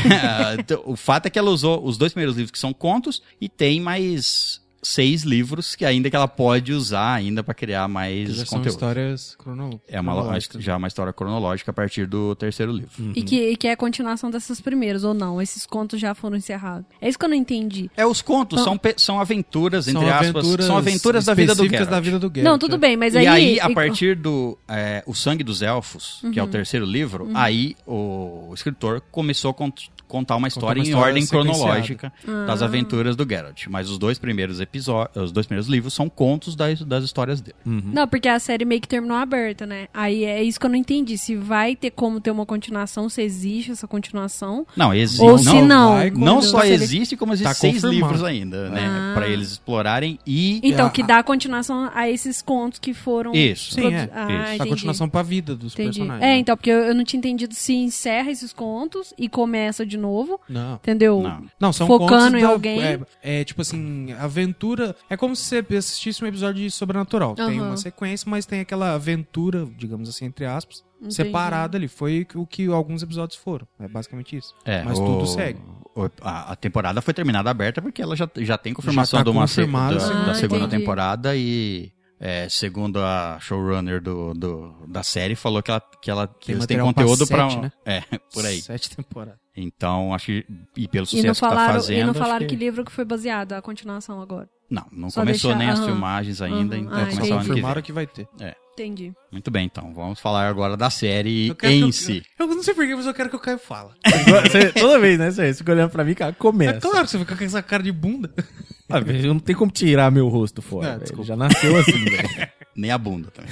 Então, o fato é que ela usou os dois primeiros livros que são contos e tem mais seis livros que ainda que ela pode usar ainda pra criar Que mais já são conteúdo. histórias crono... É uma, cronológicas. já uma história cronológica a partir do terceiro livro. E, que, e que é a continuação dessas primeiras, ou não? Esses contos já foram encerrados. É isso que eu não entendi. É, os contos Então- são, são aventuras, São entre aspas, aventuras são aventuras da vida do Geralt. da vida do Geralt. não, tudo bem, mas aí... e aí, a partir do é, O Sangue dos Elfos, que é Uhum. o terceiro livro, aí o escritor começou a cont- contar uma história uma em história ordem sequenciada. cronológica Ah. das aventuras do Geralt. Mas os dois primeiros episódios, os dois primeiros livros são contos das, das histórias dele. Não, porque a série meio que terminou aberta, né? Aí é isso que eu não entendi. Se vai ter como ter uma continuação, se existe essa continuação. Não, existe. Ou não, se não. vai não só ele- existe, como existem Tá seis confirmado. livros ainda, né? Ah. Pra eles explorarem e... Então, a- que dá continuação a esses contos que foram. Isso. Sim, é. Ah, Isso. A continuação pra vida dos Entendi. personagens. É, né? então, porque eu, eu não tinha entendido se encerra esses contos e começa de novo, Não. entendeu? Não. Não, são Focando em da- alguém. É, é, tipo assim, aventura. É como se você assistisse um episódio de Sobrenatural. Tem Aham. uma sequência, mas tem aquela aventura, digamos assim, entre aspas, Entendi. separada ali. Foi o que alguns episódios foram. É basicamente isso. É, mas o- tudo segue. o- a, a temporada foi terminada aberta porque ela já, já tem confirmação Já tá de uma se- da, a da segunda. Ah, entendi. temporada e é, segundo a showrunner do, do- da série falou que ela que ela que Tem eles têm conteúdo pra sete, né? é (laughs) por aí. Sete temporadas. Então acho que e pelo E sucesso não que tá falaram, fazendo e não falaram que- que... livro que foi baseado, a continuação agora. não não Só começou deixar- nem as filmagens ainda Aham. então Ah, vai Só começar o ano que confirmaram vem. que vai ter. Entendi. Muito bem, então vamos falar agora da série Eu em que eu- si. Eu, não sei porquê, mas eu quero que o Caio fala. (laughs) Você- toda vez, né? Você fica olhando pra mim, cara, É começa. claro que você fica com essa cara de bunda. (laughs) Ah, velho, não tem como tirar meu rosto fora. Desculpa. Já nasceu assim, (laughs) velho. Nem a bunda também.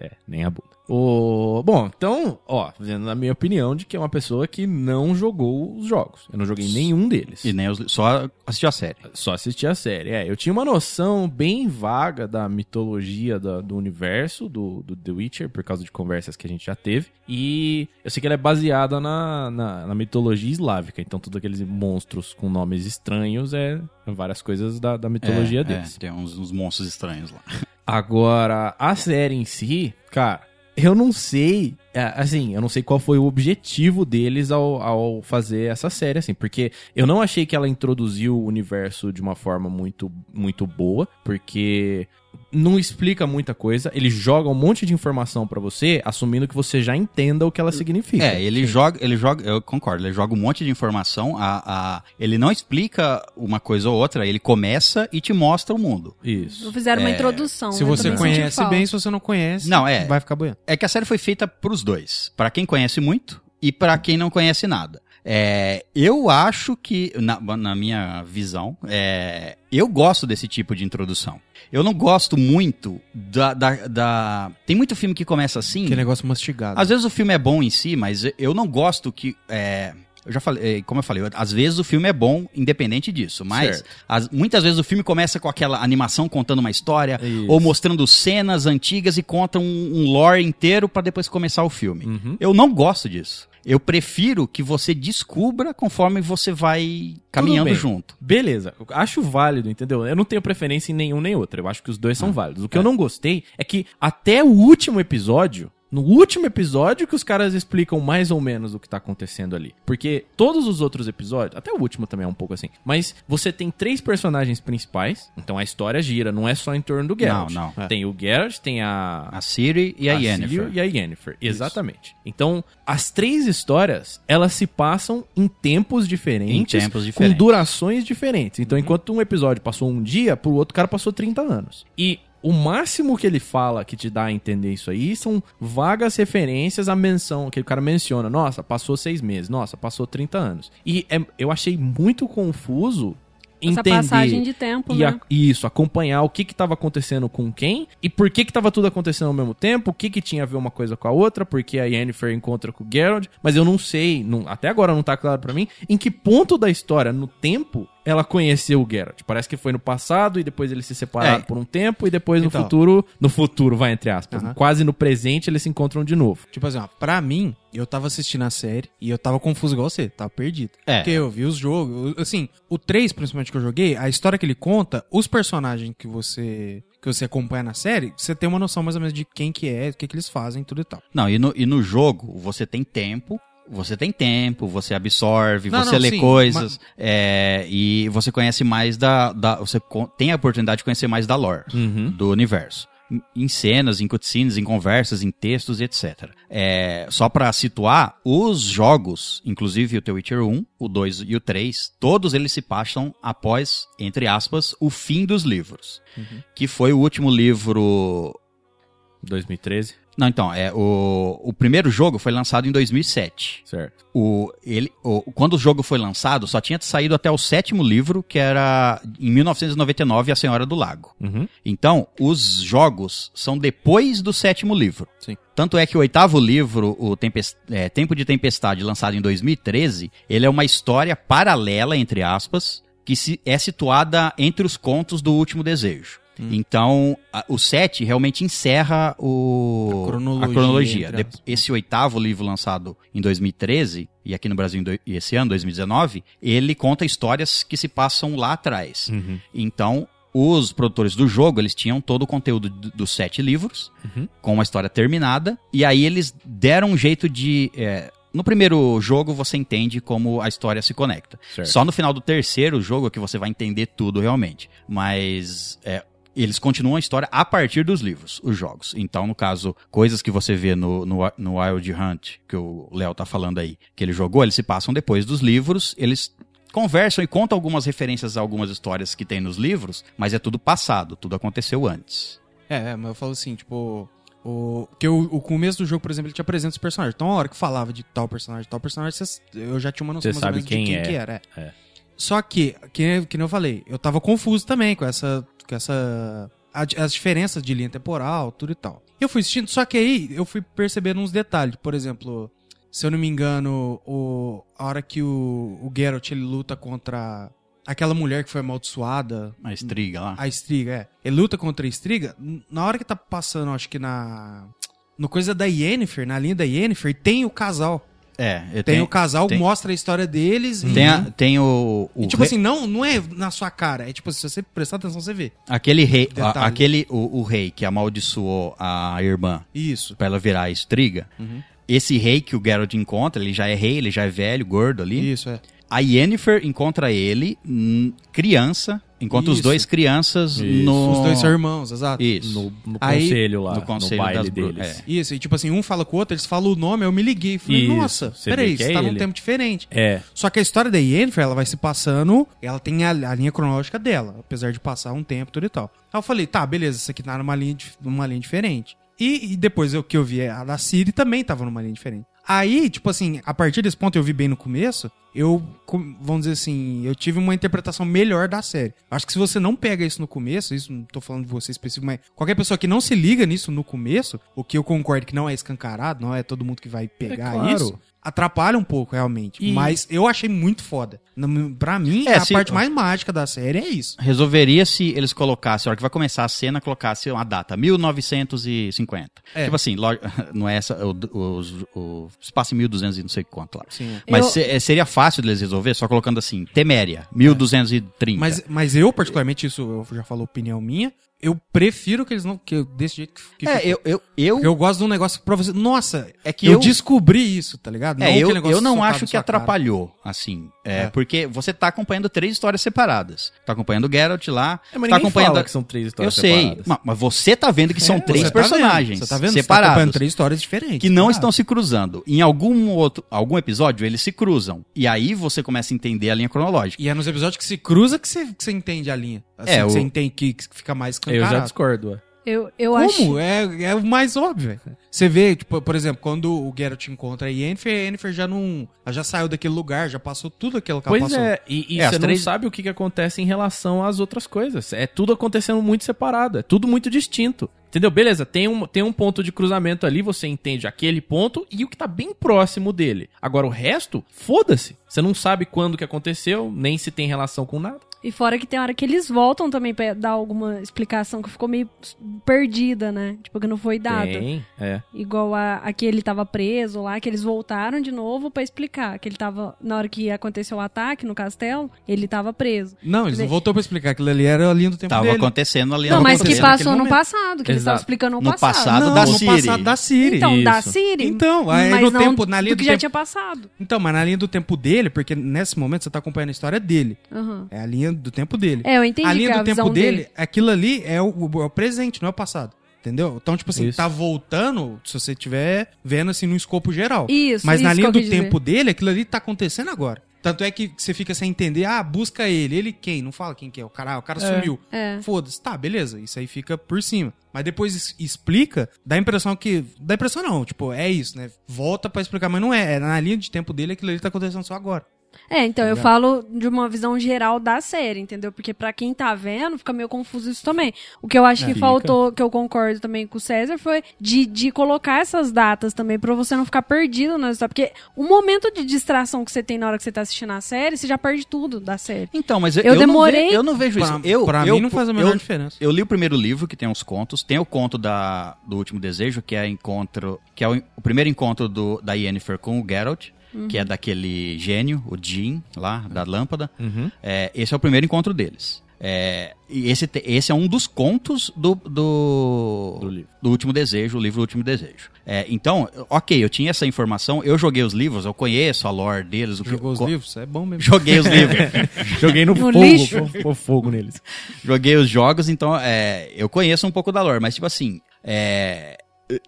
É, nem a bunda. O... Bom, então, ó, vendo na minha opinião de que é uma pessoa que não jogou os jogos. Eu não joguei nenhum deles. E nem os, só assistiu a série. Só assisti a série. É, eu tinha uma noção bem vaga da mitologia da- do universo do, do The Witcher, por causa de conversas que a gente já teve. E eu sei que ela é baseada na, na, na mitologia eslávica. Então, todos aqueles monstros com nomes estranhos é várias coisas da, da mitologia É, deles. é, tem uns, uns monstros estranhos lá. Agora, a série em si, cara, eu não sei. é, Assim, eu não sei qual foi o objetivo deles ao, ao fazer essa série, assim, porque eu não achei que ela introduziu o universo de uma forma muito, muito boa, porque não explica muita coisa. Ele joga um monte de informação pra você, assumindo que você já entenda o que ela significa. É, ele joga, ele joga, eu concordo, ele joga um monte de informação, a, a, ele não explica uma coisa ou outra, ele começa e te mostra o mundo. Isso. Fizeram uma É, introdução. Se eu você conhece bem, se você não conhece, Não, é. vai ficar boiando. É que a série foi feita pros dois, pra quem conhece muito e pra quem não conhece nada. É, eu acho que, na, na minha visão, é, eu gosto desse tipo de introdução. Eu não gosto muito da, da, da- Tem muito filme que começa assim. Que negócio mastigado. Às vezes o filme é bom em si, mas eu não gosto que. é, eu já falei, é, como eu falei, às vezes o filme é bom independente disso, mas as- muitas vezes o filme começa com aquela animação contando uma história Isso. ou mostrando cenas antigas e conta um, um lore inteiro pra depois começar o filme. Uhum. Eu não gosto disso. Eu prefiro que você descubra conforme você vai caminhando junto. Beleza, eu acho válido, entendeu? Eu não tenho preferência em nenhum nem outro. Eu acho que os dois são válidos. O que eu não gostei é que até o último episódio. No último episódio que os caras explicam mais ou menos o que tá acontecendo ali. Porque todos os outros episódios, até o último também é um pouco assim, mas você tem três personagens principais, então a história gira, não é só em torno do Geralt. Não, não. Tem o Geralt, tem a, A Siri e a, Ciri Yennefer. E a Yennefer, exatamente. Então, as três histórias, elas se passam em tempos diferentes. Em tempos diferentes. Com durações diferentes. Então, enquanto um episódio passou um dia, pro outro cara passou 30 anos. E o máximo que ele fala que te dá a entender isso aí são vagas referências à menção, que o cara menciona. Nossa, passou seis meses. Nossa, passou 30 anos. E é- eu achei muito confuso Essa entender passagem de tempo, e né? a- isso, acompanhar o que que tava acontecendo com quem e por que que tava tudo acontecendo ao mesmo tempo, o que que tinha a ver uma coisa com a outra, porque a Yennefer encontra com o Geralt, mas eu não sei, não- até agora não tá claro pra mim, em que ponto da história, no tempo, ela conheceu o Geralt. Parece que foi no passado e depois eles se separaram É. por um tempo e depois no Então. futuro, no futuro, vai entre aspas, quase no presente eles se encontram de novo. Tipo assim, ó, pra mim, eu tava assistindo a série e eu tava confuso igual você, tava perdido. É. Porque eu vi os jogos, assim, o 3, principalmente que eu joguei, a história que ele conta, os personagens que você que você acompanha na série, você tem uma noção mais ou menos de quem que é, o que que eles fazem, tudo e tal. Não, e no, e no jogo você tem tempo. Você tem tempo, você absorve, Não, você não, lê sim, coisas, é, e você conhece mais da. da- você tem a oportunidade de conhecer mais da lore Uhum. do universo. Em- cenas, em cutscenes, em conversas, em textos, etc. É, só pra situar, os jogos, inclusive o The Witcher 1, o 2 e o 3, todos eles se passam após, entre aspas, o fim dos livros. Que foi o último livro 2013, não, então, é, o, o primeiro jogo foi lançado em 2007. certo. O, ele, o, quando o jogo foi lançado, só tinha saído até o sétimo livro, que era em 1999, A Senhora do Lago. Uhum. Então, os jogos são depois do sétimo livro. Sim. Tanto é que o oitavo livro, o Tempest- é, Tempo de Tempestade, lançado em 2013, ele é uma história paralela, entre aspas, que se, é situada entre os contos do Último Desejo. Então, a- o 7 realmente encerra o, A cronologia, a cronologia. De- esse oitavo livro lançado em 2013, e aqui no Brasil e esse ano, 2019, ele conta histórias que se passam lá atrás. Uhum. Então, os produtores do jogo, eles tinham todo o conteúdo do- dos sete livros, Uhum. com uma história terminada, e aí eles deram um jeito de... é, no primeiro jogo, você entende como a história se conecta. Certo. Só no final do terceiro jogo é que você vai entender tudo realmente. Mas é, eles continuam a história a partir dos livros, os jogos. Então, no caso, coisas que você vê no, no, no Wild Hunt, que o Léo tá falando aí, que ele jogou, eles se passam depois dos livros, eles conversam e contam algumas referências a algumas histórias que tem nos livros, mas é tudo passado, tudo aconteceu antes. É, é, mas eu falo assim, tipo. O, que o, o começo do jogo, por exemplo, ele te apresenta os personagens. Então, a hora que falava de tal personagem, tal personagem, cês- eu já tinha uma noção mais ou menos quem de quem é. que era. É. É. Só que, que, que nem eu falei, eu tava confuso também com essa. Essa as diferenças de linha temporal, tudo e tal. Eu fui assistindo, só que aí eu fui percebendo uns detalhes. Por exemplo, se eu não me engano, o, a hora que o, o Geralt ele luta contra aquela mulher que foi amaldiçoada. A estriga lá. A Estriga, é. Ele luta contra a Estriga. Na hora que tá passando, acho que na. No coisa da Yennefer, na linha da Yennefer, tem o casal. É, Tem, tenho- o casal, tem- mostra a história deles. e- Tem, a- tem o. o E tipo rei- assim, não, não é na sua cara. É tipo, se você prestar atenção, você vê. aquele rei, a- aquele o, o rei que amaldiçoou a irmã Isso. pra ela virar a estriga. Uhum. Esse rei que o Geralt encontra, ele já é rei, ele já é velho, gordo ali. Isso, é. A Yennefer encontra ele, hum, criança, encontra os Isso. dois crianças Isso. no... Os dois são irmãos, exato. Isso. No, no Aí- conselho lá, no no, conselho baile das deles. é. Isso, e tipo assim, um fala com o outro, eles falam o nome, eu me liguei. Falei, Isso, nossa, você peraí, você é tá num tempo diferente. É, Só que a história da Yennefer, ela vai se passando, ela tem a, a linha cronológica dela, apesar de passar um tempo, tudo e tal. Aí eu falei, tá, beleza, isso aqui tá numa linha, numa linha diferente. E, e depois eu, que eu vi a da Siri também tava numa linha diferente. Aí, tipo assim, a partir desse ponto eu vi bem no começo, eu, vamos dizer assim, eu tive uma interpretação melhor da série. Acho que se você não pega isso no começo, isso não tô falando de você específico, mas qualquer pessoa que não se liga nisso no começo, o que eu concordo que não é escancarado, não é todo mundo que vai pegar claro. isso, atrapalha um pouco, realmente. E- Mas eu achei muito foda. Pra mim, É, a se- parte mais mágica da série é isso. Resolveria se eles colocassem, a hora que vai começar a cena, colocasse uma data, 1950. É. Tipo assim, (laughs) não é essa, o, o, o espaço em 1200 e não sei quanto lá. Sim. Mas Eu- se- é, seria fácil deles resolver só colocando assim, Teméria, 1230. Mas, mas eu, particularmente, isso eu já falo opinião minha, eu prefiro que eles não. Que eu, desse jeito que, que é, ficou. eu, eu, eu, Porque eu gosto de um negócio pra você. Nossa, É que eu, eu- descobri isso, tá ligado? É, aquele eu, negócio eu não acho que sua cara. atrapalhou, assim. É, É. Porque você tá acompanhando três histórias separadas. Tá acompanhando o Geralt lá, É, mas tá ninguém acompanhando... fala que são três Eu histórias sei, separadas. ma- mas você tá vendo que são É, três você tá vendo, personagens Você tá vendo? Você tá acompanhando separados. três histórias diferentes. que não Ah, estão se cruzando. Em algum outro algum episódio, eles se cruzam. E aí você começa a entender a linha cronológica. E é nos episódios que se cruza que você, que você entende a linha. Assim, É, que o- você entende que, que fica mais Eu já discordo. ué. Eu, eu acho. Como? É, é o mais óbvio. Você vê, tipo, por exemplo, quando o Geralt encontra a Yennefer, a Yennefer já não. Ela já saiu daquele lugar, já passou tudo aquilo que ela Pois passou. é, e, e É, você três- não sabe o que, que acontece em relação às outras coisas. É tudo acontecendo muito separado, é tudo muito distinto. Entendeu? Beleza, tem um, tem um ponto de cruzamento ali, você entende aquele ponto e o que tá bem próximo dele. Agora o resto, foda-se. Você não sabe quando que aconteceu, nem se tem relação com nada. E fora que tem hora que eles voltam também pra dar alguma explicação que ficou meio perdida, né? Tipo, que não foi dada. Tem, é. Igual a, a que ele tava preso lá, que eles voltaram de novo pra explicar. Que ele tava, na hora que aconteceu o ataque no castelo, ele tava preso. Não, eles não voltou pra explicar. Aquilo ali era a linha do tempo Tava dele. acontecendo ali não, no mas que passou no passado, que eles Exato. estavam explicando no No passado. passado Não, da no Siri. passado da Siri. Então, da Isso. Siri. Então, aí mas no não tempo- na linha do do que já tempo- tinha passado. Então, mas na linha do tempo dele, porque nesse momento você tá acompanhando a história dele. Aham. É a linha do tempo dele. É, eu entendi a linha que é do a tempo visão dele, dele. aquilo ali é o, o- é o presente, não é o passado. Entendeu? Então, tipo assim, Isso. tá voltando, se você estiver vendo assim no escopo geral. Isso, Mas na isso que linha do quis dizer. tempo dele, aquilo ali tá acontecendo agora. Tanto é que você fica sem entender, ah, busca ele. Ele quem? Não fala quem que é. O cara, ah, o cara sumiu. É. Foda-se, tá, beleza. Isso aí fica por cima. Mas depois explica, dá a impressão que. Dá a impressão não, tipo, é isso, né? Volta pra explicar, mas não é. É na linha de tempo dele aquilo ali tá acontecendo só agora. É, então eu ligado? falo de uma visão geral da série, entendeu? Porque pra quem tá vendo, fica meio confuso isso também. O que eu acho que Fica. faltou, que eu concordo também com o César, foi de, de colocar essas datas também pra você não ficar perdido na história. Porque o momento de distração que você tem na hora que você tá assistindo a série, você já perde tudo da série. Então, mas eu, Eu eu não demorei- ve- eu não vejo Pra, isso. Eu, pra eu, mim não faz a menor eu, diferença. Eu li o primeiro livro, que tem uns contos. Tem o conto da, do Último Desejo, que é encontro. Que é o, o primeiro encontro do, da Yennefer com o Geralt, que é daquele gênio, o Jin, lá, da lâmpada. Uhum. É, esse é o primeiro encontro deles. É, e esse, esse é um dos contos do, do, Do livro. do Último Desejo, o livro Último Desejo. É, então, ok, eu tinha essa informação, eu joguei os livros, eu conheço a lore deles. O que- Jogou os co- livros? É bom mesmo. Joguei os livros. (laughs) Joguei no, No fogo, lixo. pô, pô fogo neles. joguei os jogos, então é, eu conheço um pouco da lore, mas tipo assim, é,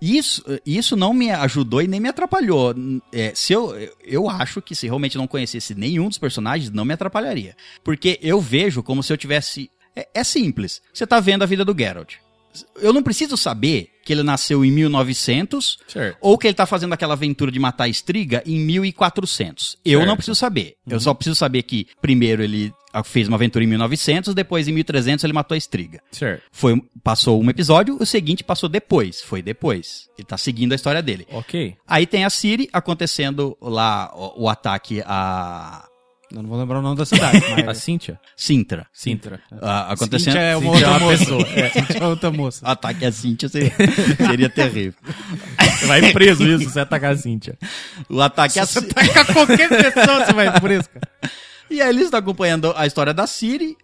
isso, isso não me ajudou e nem me atrapalhou. É, se eu, eu acho que se realmente não conhecesse nenhum dos personagens, não me atrapalharia. Porque eu vejo como se eu tivesse. É, é simples. Você tá vendo a vida do Geralt. Eu não preciso saber que ele nasceu em 1900 Certo. ou que ele tá fazendo aquela aventura de matar a Estriga em 1400. Eu Certo. não preciso saber. Eu só preciso saber que primeiro ele fez uma aventura em 1900, depois em 1300 ele matou a Estriga. Certo. Foi, passou um episódio, o seguinte passou depois. Foi depois. Ele tá seguindo a história dele. Ok. Aí tem a Ciri acontecendo lá o, o ataque a Eu não vou lembrar o nome da cidade. (laughs) A Mas... Sintra? Sintra. Ah, acontecendo. Cíntia é uma Cíntia é outra uma moça. pessoa, é. (laughs) Cíntia é outra moça. (laughs) Ataque a Cíntia seria, seria terrível. Você vai preso isso, você atacar a Cintia. O ataque a Se Cíntia. você taca qualquer pessoa, você vai preso, cara. E aí eles estão acompanhando a história da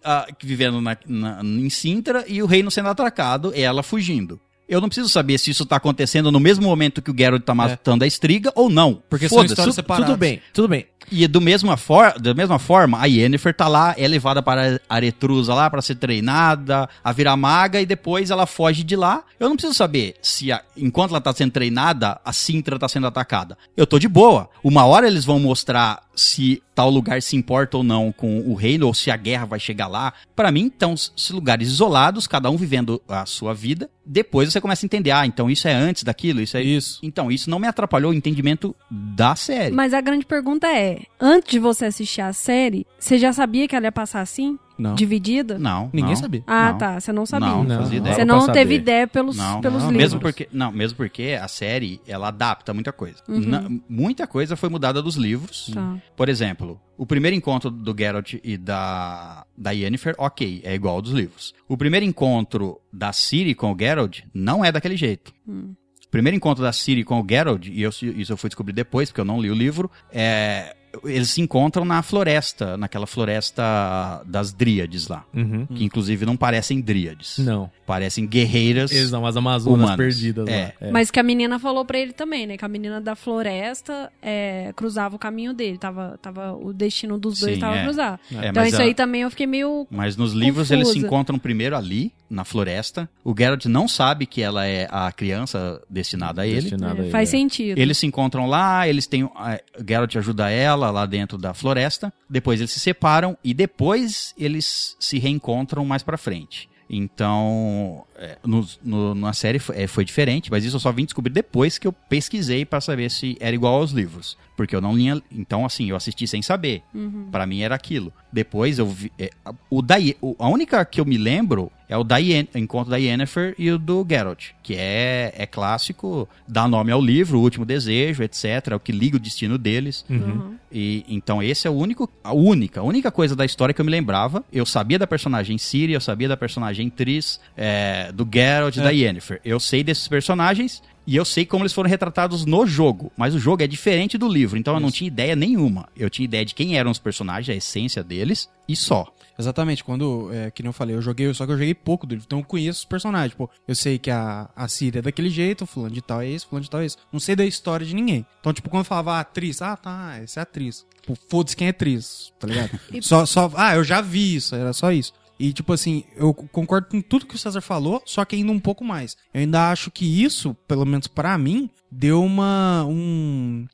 ah, que vivendo na, na- em Sintra, e o reino sendo atacado, e ela fugindo. Eu não preciso saber se isso tá acontecendo no mesmo momento que o Geralt tá matando a Estriga ou não. Porque são histórias Tu- separadas. Tudo bem, tudo bem. E do mesma for, da mesma forma, a Yennefer tá lá, é levada para a Aretrusa lá para ser treinada, a virar maga e depois ela foge de lá. Eu não preciso saber se a- enquanto ela tá sendo treinada, a Sintra tá sendo atacada. Eu tô de boa. Uma hora eles vão mostrar se tal lugar se importa ou não com o reino ou se a guerra vai chegar lá. Para mim, estão s- lugares isolados, cada um vivendo a sua vida. Depois você você começa a entender, ah, então isso é antes daquilo, isso é Isso. Então, isso não me atrapalhou o entendimento da série. Mas a grande pergunta é: antes de você assistir a série, você já sabia que ela ia passar assim? Não. Dividida? Não, Ninguém não. sabia. Ah, Não. tá. Você não sabia. Não, Não, fazia ideia. Você não teve ideia pelos, Não, pelos não. livros. mesmo porque não, mesmo porque a série ela adapta muita coisa. Uhum. Na- muita coisa foi mudada dos livros. Tá. Por exemplo, o primeiro encontro do Geralt e da da Yennefer, ok, é igual ao dos livros. O primeiro encontro da Ciri com o Geralt não é daquele jeito. Hum. O primeiro encontro da Ciri com o Geralt, e eu, isso eu fui descobrir depois, porque eu não li o livro, é, eles se encontram na floresta, naquela floresta das Dríades lá. Uhum. Que inclusive não parecem Dríades. Não. Parecem guerreiras. Eles são as Amazonas Humanas. perdidas É. lá. É. Mas que a menina falou pra ele também, né? Que a menina da floresta é, cruzava o caminho dele. Tava, tava, o destino dos dois Sim, tava é. cruzar. É, então isso a- aí também eu fiquei meio. Mas nos livros eles se Confusa. encontram primeiro ali, na floresta. O Geralt não sabe que ela é a criança destinada a ele. Destinado a é, ele, faz é. sentido. Eles se encontram lá, eles têm. A Geralt ajuda ela lá dentro da floresta. Depois eles se separam e depois eles se reencontram mais pra frente. Então, é, no, no- na série foi, é, foi diferente, mas isso eu só vim descobrir depois que eu pesquisei pra saber se era igual aos livros. Porque eu não linha. Então, assim, eu assisti sem saber. Pra mim era aquilo. Depois eu vi. é, a- o da, o- a única que eu me lembro é o da Yen, encontro da Yennefer e o do Geralt, que é, é clássico, dá nome ao livro, o último desejo, etc. É o que liga o destino deles. Uhum. E então esse é o único, a única, a única coisa da história que eu me lembrava. Eu sabia da personagem Ciri, eu sabia da personagem Triss, é, do Geralt e da Yennefer. Eu sei desses personagens e eu sei como eles foram retratados no jogo. Mas o jogo é diferente do livro, então eu não tinha ideia nenhuma. Eu tinha ideia de quem eram os personagens, a essência deles e só. Exatamente, quando, é, que nem eu falei, eu joguei, só que eu joguei pouco do livro, então eu conheço os personagens. Tipo, eu sei que a, a Síria é daquele jeito, fulano de tal é esse, fulano de tal é esse. Não sei da história de ninguém. Então, tipo, quando eu falava ah, atriz, ah, tá, essa é atriz. Tipo, foda-se quem é atriz, tá ligado? (laughs) só, só, ah, eu já vi isso, era só isso. E, tipo assim, eu concordo com tudo que o César falou, só que ainda um pouco mais. Eu ainda acho que isso, pelo menos pra mim, deu uma. um.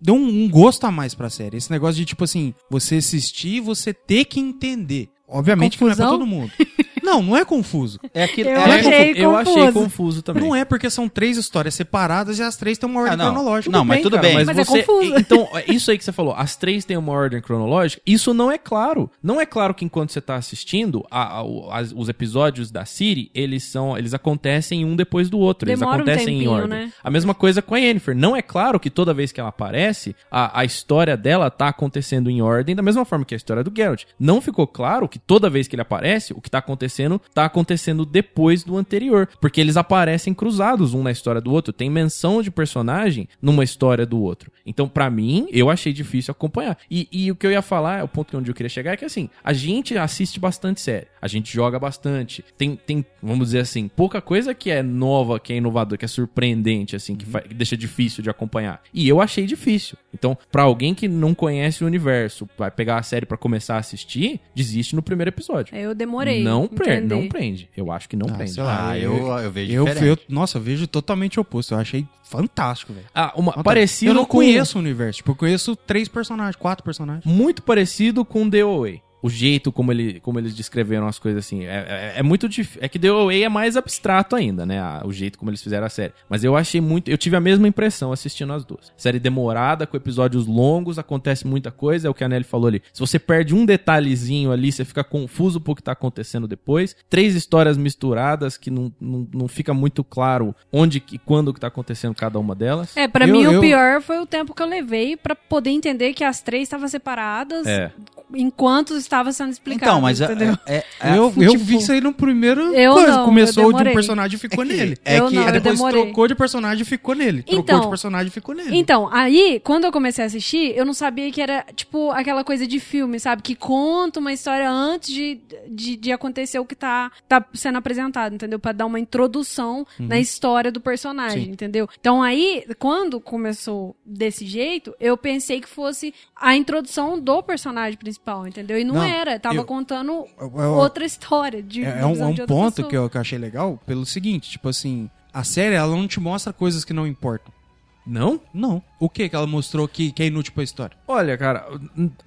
Deu um, um gosto a mais pra série. Esse negócio de, tipo assim, você assistir e você ter que entender. Obviamente que não é pra Confusão? todo mundo. (laughs) Não, não é confuso. É aquilo. Eu é, achei eu achei confuso. confuso também. Não é porque são três histórias separadas e as três têm uma ordem Ah, não. cronológica. Não, mas tudo cara, bem. Mas, Mas é você, confuso. Então, é isso aí que você falou, as três têm uma ordem cronológica, isso não é claro. Não é claro que enquanto você tá assistindo, a- a- as- os episódios da Siri, eles são, eles acontecem um depois do outro, eles Demora um acontecem em tempinho, ordem. né? A mesma coisa com a Yennefer. Não é claro que toda vez que ela aparece, a, a história dela tá acontecendo em ordem, da mesma forma que a história do Geralt. Não ficou claro que toda vez que ele aparece, o que tá acontecendo, tá acontecendo depois do anterior. Porque eles aparecem cruzados um na história do outro. Tem menção de personagem numa história do outro. Então, pra mim, eu achei difícil acompanhar. E, e o que eu ia falar, o ponto onde eu queria chegar é que assim, a gente assiste bastante série. A gente joga bastante. Tem, tem, vamos dizer assim, pouca coisa que é nova, que é inovadora, que é surpreendente, assim, que, fa- que deixa difícil de acompanhar. E eu achei difícil. Então, pra alguém que não conhece o universo, vai pegar a série pra começar a assistir, desiste no primeiro episódio. Eu demorei. Não, pre entender. não prende. Eu acho que não Ah, prende. sei lá. Ah, eu, eu vejo Eu, diferente. eu, nossa, eu vejo totalmente oposto. Eu achei fantástico, velho. Ah, uma, Nota- parecido Eu não com- conheço o universo. Tipo, eu conheço três personagens, quatro personagens. muito parecido com The Away. O jeito como, ele, como eles descreveram as coisas assim. É, é, é muito difícil. É que The Away é mais abstrato ainda, né? A- o jeito como eles fizeram a série. Mas eu achei muito. Eu tive a mesma impressão assistindo as duas. Série demorada, com episódios longos, acontece muita coisa. É o que a Nelly falou ali. Se você perde um detalhezinho ali, você fica confuso pro que tá acontecendo depois. Três histórias misturadas que não, não, não fica muito claro onde e quando que tá acontecendo cada uma delas. É, pra Eu- mim eu- o pior foi o tempo que eu levei pra poder entender que as três estavam separadas É. enquanto estava sendo explicado. Então, mas é, entendeu? é, é- eu, eu tipo, vi isso aí no primeiro eu coisa. não, Começou eu de um personagem e ficou É que- nele. é Eu que- não, eu depois trocou de personagem e ficou nele. Trocou Então- de personagem e ficou nele. Então, aí, quando eu comecei a assistir, eu não sabia que era, tipo, aquela coisa de filme, sabe? Que conta uma história antes de, de, de acontecer o que tá, tá sendo apresentado, entendeu? Pra dar uma introdução na história do personagem, Sim. entendeu? Então, aí, quando começou desse jeito, eu pensei que fosse a introdução do personagem principal, entendeu? E não, Não, era, tava eu- contando Eu- eu- outra história. De, É, é um, é um ponto pessoa. que eu, que eu achei legal pelo seguinte, tipo assim, a série ela não te mostra coisas que não importam. Não? Não. O que que ela mostrou que, que é inútil pra história? Olha, cara,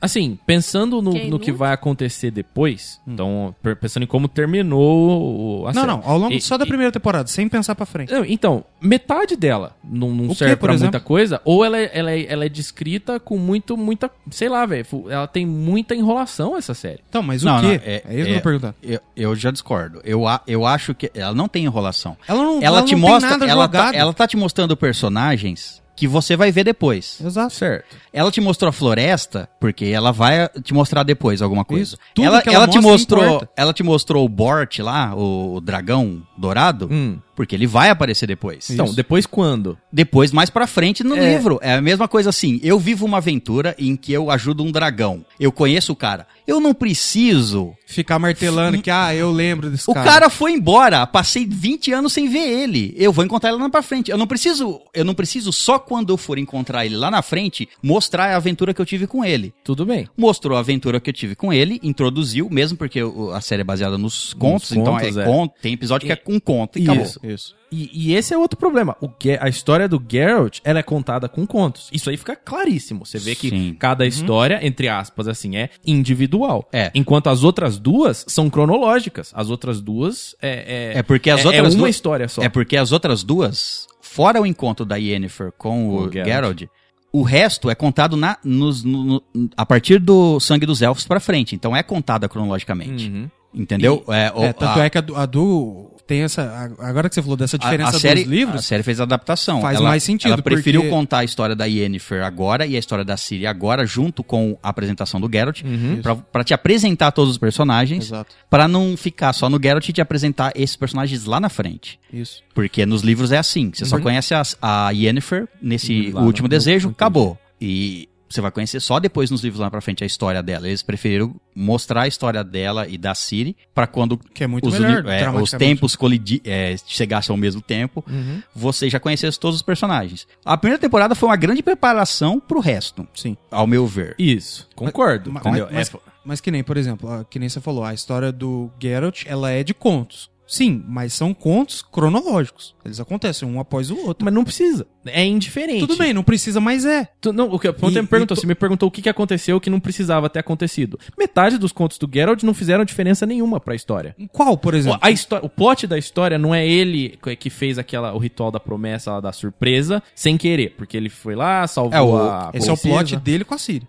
assim, pensando no, Que é no que vai acontecer depois, então, per- pensando em como terminou a não, série. não. Ao longo E- só da e- primeira temporada, sem pensar pra frente. Não, Então, metade dela não, não serve quê, por pra exemplo? muita coisa, ou ela é, ela, é, ela é descrita com muito, muita. Sei lá, velho. Ela tem muita enrolação, essa série. Então, mas Não, o não, quê? é- é, isso que eu é- tô perguntando. Eu, eu já discordo. Eu, eu acho que ela não tem enrolação. Ela não, Ela, te não mostra, tem nada ela tá, jogado. ela tá te mostrando personagens que você vai ver depois. Exato. Certo. Ela te mostrou a floresta porque ela vai te mostrar depois alguma coisa. Isso. Tudo Ela, que ela ela te mostrou, importa. ela te mostrou o Bort lá, o, o dragão dourado, Hum. Porque ele vai aparecer depois. Então, depois quando? Depois, mais pra frente no É. livro. É a mesma coisa assim. Eu vivo uma aventura em que eu ajudo um dragão. Eu conheço o cara. Eu não preciso. Ficar martelando que, ah, eu lembro desse O cara. cara foi embora. Passei 20 anos sem ver ele. Eu vou encontrar ele lá pra frente. Eu não preciso. Eu não preciso só quando eu for encontrar ele lá na frente mostrar a aventura que eu tive com ele. Tudo bem. Mostrou a aventura que eu tive com ele, introduziu, mesmo porque o- a série é baseada nos contos, então contos, é, é. conto, tem episódio que é com conto e acabou. Isso. E, e esse é outro problema. O, a história do Geralt, ela é contada com contos. Isso aí fica claríssimo. Você vê que Sim. cada história, entre aspas, assim, é individual. É. Enquanto as outras duas são cronológicas. As outras duas é... É porque as é- outras É uma duas- história só. É porque as outras duas, fora o encontro da Yennefer com o O Geralt. Geralt, o resto é contado na, nos- no- no- a partir do sangue dos elfos pra frente. Então é contada cronologicamente. Uhum. Entendeu? é, o- É, tanto a, é que a do, a do- Tem essa. a- Agora que você falou dessa a- diferença a série, dos livros. A série fez a adaptação. Faz Ela- mais sentido, Ela preferiu porque- contar a história da Yennefer agora e a história da Ciri agora, junto com a apresentação do Geralt, Uhum. pra, pra te apresentar todos os personagens, Exato. pra não ficar só no Geralt e te apresentar esses personagens lá na frente. Isso. Porque nos livros é assim. Você só Uhum. conhece a, a Yennefer nesse último desejo, acabou. E você vai conhecer só depois nos livros lá pra frente a história dela. Eles preferiram mostrar a história dela e da Ciri pra quando Que é muito os, melhor. é, os tempos colidi é, chegassem ao mesmo tempo, Uhum. você já conhecesse todos os personagens. A primeira temporada foi uma grande preparação pro resto, Sim. ao meu ver. Isso. Concordo. Mas, entendeu? mas- É- mas que nem, por exemplo, a- que nem você falou, a história do Geralt, ela é de contos. Sim, mas são contos cronológicos. Eles acontecem um após o outro. Mas não precisa. É indiferente. Tudo bem, não precisa, mas é. Tu- não, o que, você me perguntou, to- você me perguntou o que, que aconteceu que não precisava ter acontecido. Metade dos contos do Geralt não fizeram diferença nenhuma pra história. Qual, por O, exemplo? a histó- o plot da história não é ele que- fez aquela, o ritual da promessa, lá, da surpresa, sem querer. Porque ele foi lá, salvou É, o- a Esse é o princesa. plot dele com a Siri.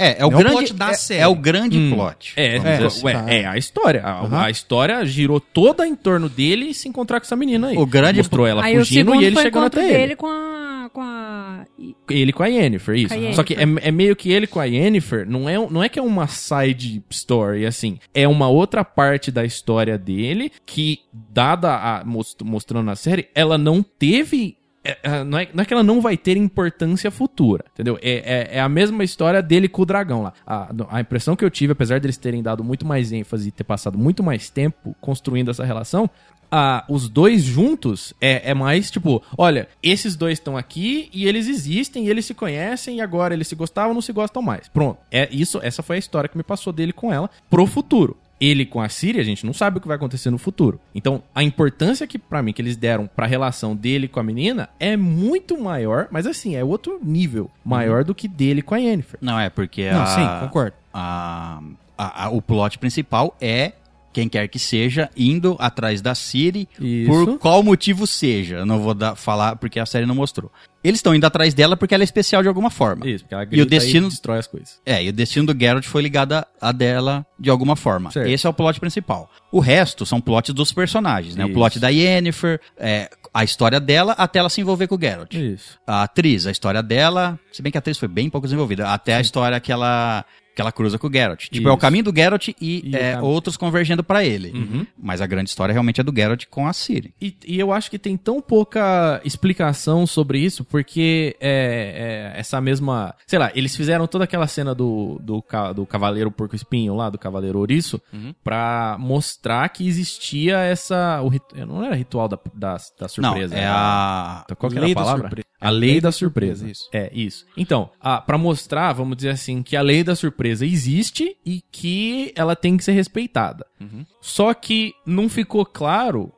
É, é o É o grande plot da é, série. é o grande Hum. plot. É, é, assim. ué, tá. é a história. A, Aham. a história girou toda em torno dele e se encontrar com essa menina aí. O grande- Mostrou ela Aí o fugindo segundo e ele chegando até dele ele. com a... Com a... Ele com a Yennefer, isso. Com a. Só que é, é meio que ele com a Yennefer, não é, não é que é uma side story, assim. É uma outra parte da história dele que, dada a. most- mostrando na série, ela não teve. É, é, não, é, não é que ela não vai ter importância futura, entendeu? É, é, é a mesma história dele com o dragão lá. A, a impressão que eu tive, apesar deles terem dado muito mais ênfase e ter passado muito mais tempo construindo essa relação, ah, os dois juntos é, é mais tipo, olha, esses dois estão aqui e eles existem, e eles se conhecem e agora eles se gostavam, não se gostam mais. Pronto. É isso, essa foi a história que me passou dele com ela pro futuro. Ele com a Síria, a gente não sabe o que vai acontecer no futuro. Então, a importância que para mim que eles deram pra relação dele com a menina é muito maior, mas assim, é outro nível maior do que dele com a Yennefer. Não, é porque Não, a, sim, concordo. a- a- a- o plot principal é quem quer que seja indo atrás da Siri Isso. por qual motivo seja. Eu não vou dar, falar porque a série não mostrou. Eles estão indo atrás dela porque ela é especial de alguma forma. Isso, porque ela E o grita destino- destrói as coisas. É, e o destino do Geralt foi ligado a, a dela de alguma forma. Certo. Esse é o plot principal. O resto são plots dos personagens, né? O Isso. plot da Yennefer, é, a história dela até ela se envolver com o Geralt. Isso. A atriz, a história dela, se bem que a atriz foi bem pouco desenvolvida, até a história que ela, que ela cruza com o Geralt. Tipo, é o Isso. caminho do Geralt e, E é, outros convergendo pra ele. Uhum. Mas a grande história realmente é do Geralt com a Ciri. E, e eu acho que tem tão pouca explicação sobre isso, porque é, é, essa mesma. Sei lá, eles fizeram toda aquela cena do, do, do Cavaleiro Porco Espinho lá, do Cavaleiro Ouriço, Uhum. pra mostrar que existia essa. O, não era ritual da, da, da surpresa. não, é a... Qual que era a palavra? surpresa. A lei, da, surpresa. isso. É, isso. Então, a, pra mostrar, vamos dizer assim, que a lei da surpresa existe e que ela tem que ser respeitada. Uhum. Só que não ficou claro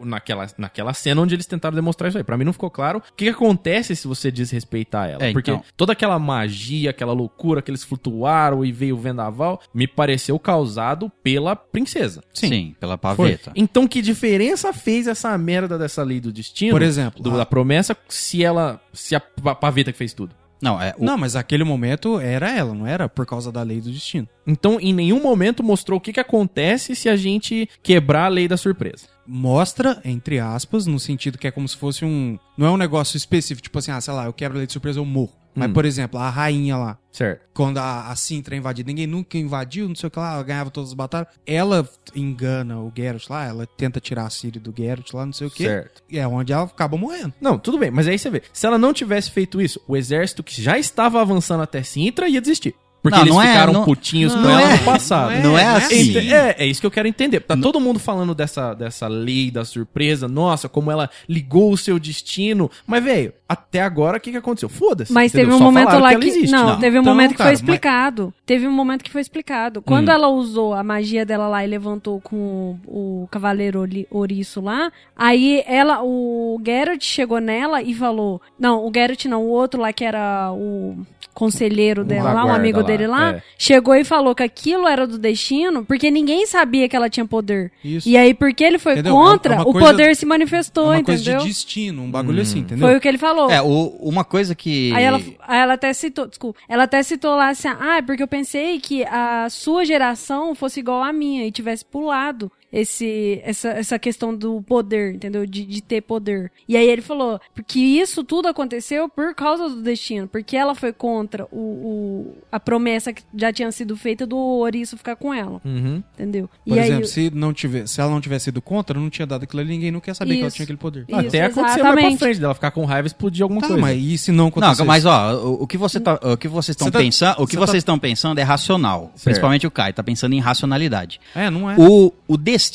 naquela, naquela cena onde eles tentaram demonstrar isso aí. Pra mim não ficou claro o que, que acontece se você desrespeitar ela. É, Porque então. toda aquela magia, aquela loucura que eles flutuaram e veio o vendaval, me pareceu causado pela princesa. Sim, pela Foi. paveta. Então, que diferença fez essa merda dessa lei do destino? Por exemplo, do- a- da promessa, se ela. Se a pa- paveta que fez tudo. Não, é. o- Não, mas aquele momento era ela, não era por causa da lei do destino. Então, em nenhum momento mostrou o que, que acontece se a gente quebrar a lei da surpresa. Mostra, entre aspas, no sentido que é como se fosse um. Não é um negócio específico, tipo assim, ah, sei lá, eu quero a lei de surpresa, eu morro. Mas, Hum. por exemplo, a rainha lá, Certo. quando a, a Sintra é invadida, ninguém nunca invadiu, não sei o que lá, ela ganhava todas as batalhas. Ela engana o Geralt lá, ela tenta tirar a Ciri do Geralt lá, não sei o que. Certo. É onde ela acaba morrendo. Não, tudo bem, mas aí você vê. Se ela não tivesse feito isso, o exército que já estava avançando até Sintra ia desistir. Porque Não, eles não é, ficaram não- putinhos com não ela é, no passado. não é, não é não é assim. assim. É, é isso que eu quero entender. Tá todo mundo falando dessa, dessa lei da surpresa. Nossa, como ela ligou o seu destino. Mas, velho, até agora o que, que aconteceu? Foda-se. Mas entendeu? teve um Só momento lá ela que. existe. não, Não. teve um Então, momento que cara, foi mas- explicado. Teve um momento que foi explicado. Quando Hum. ela usou a magia dela lá e levantou com o, o Cavaleiro Oli- Ouriço lá, aí ela, o Geralt chegou nela e falou. Não, o Geralt não, o outro lá que era o conselheiro dela lá, um amigo lá, dele lá, é. chegou e falou que aquilo era do destino, porque ninguém sabia que ela tinha poder. Isso. E aí, porque ele foi Entendeu? contra, É uma o coisa- poder se É manifestou, uma coisa entendeu? de destino, um bagulho assim, entendeu? Foi o que ele falou. É, o- uma coisa que. Aí ela, aí ela até citou, desculpa, ela até citou lá assim, ah, é porque eu pensei que a sua geração fosse igual à minha e tivesse pulado esse, essa, essa questão do poder, entendeu? De, de ter poder. E aí ele falou, porque isso tudo aconteceu por causa do destino, porque ela foi contra o, o- a promessa que já tinha sido feita do Ouriço ficar com ela, Uhum. entendeu? Por e exemplo, aí, se, não tivesse, se ela não tivesse sido contra, não tinha dado aquilo ali, ninguém nunca ia saber que ela Isso. tinha aquele poder. Isso, Até aconteceu mais pra frente dela ficar com raiva e explodir alguma Tá, coisa. mas e se não Não, acontecer? mas ó, o, o que você tá, o que vocês estão Você tá- pensando, o que tá- pensando é racional, Certo. principalmente o Kai, tá pensando em racionalidade. É, não é. O, o destino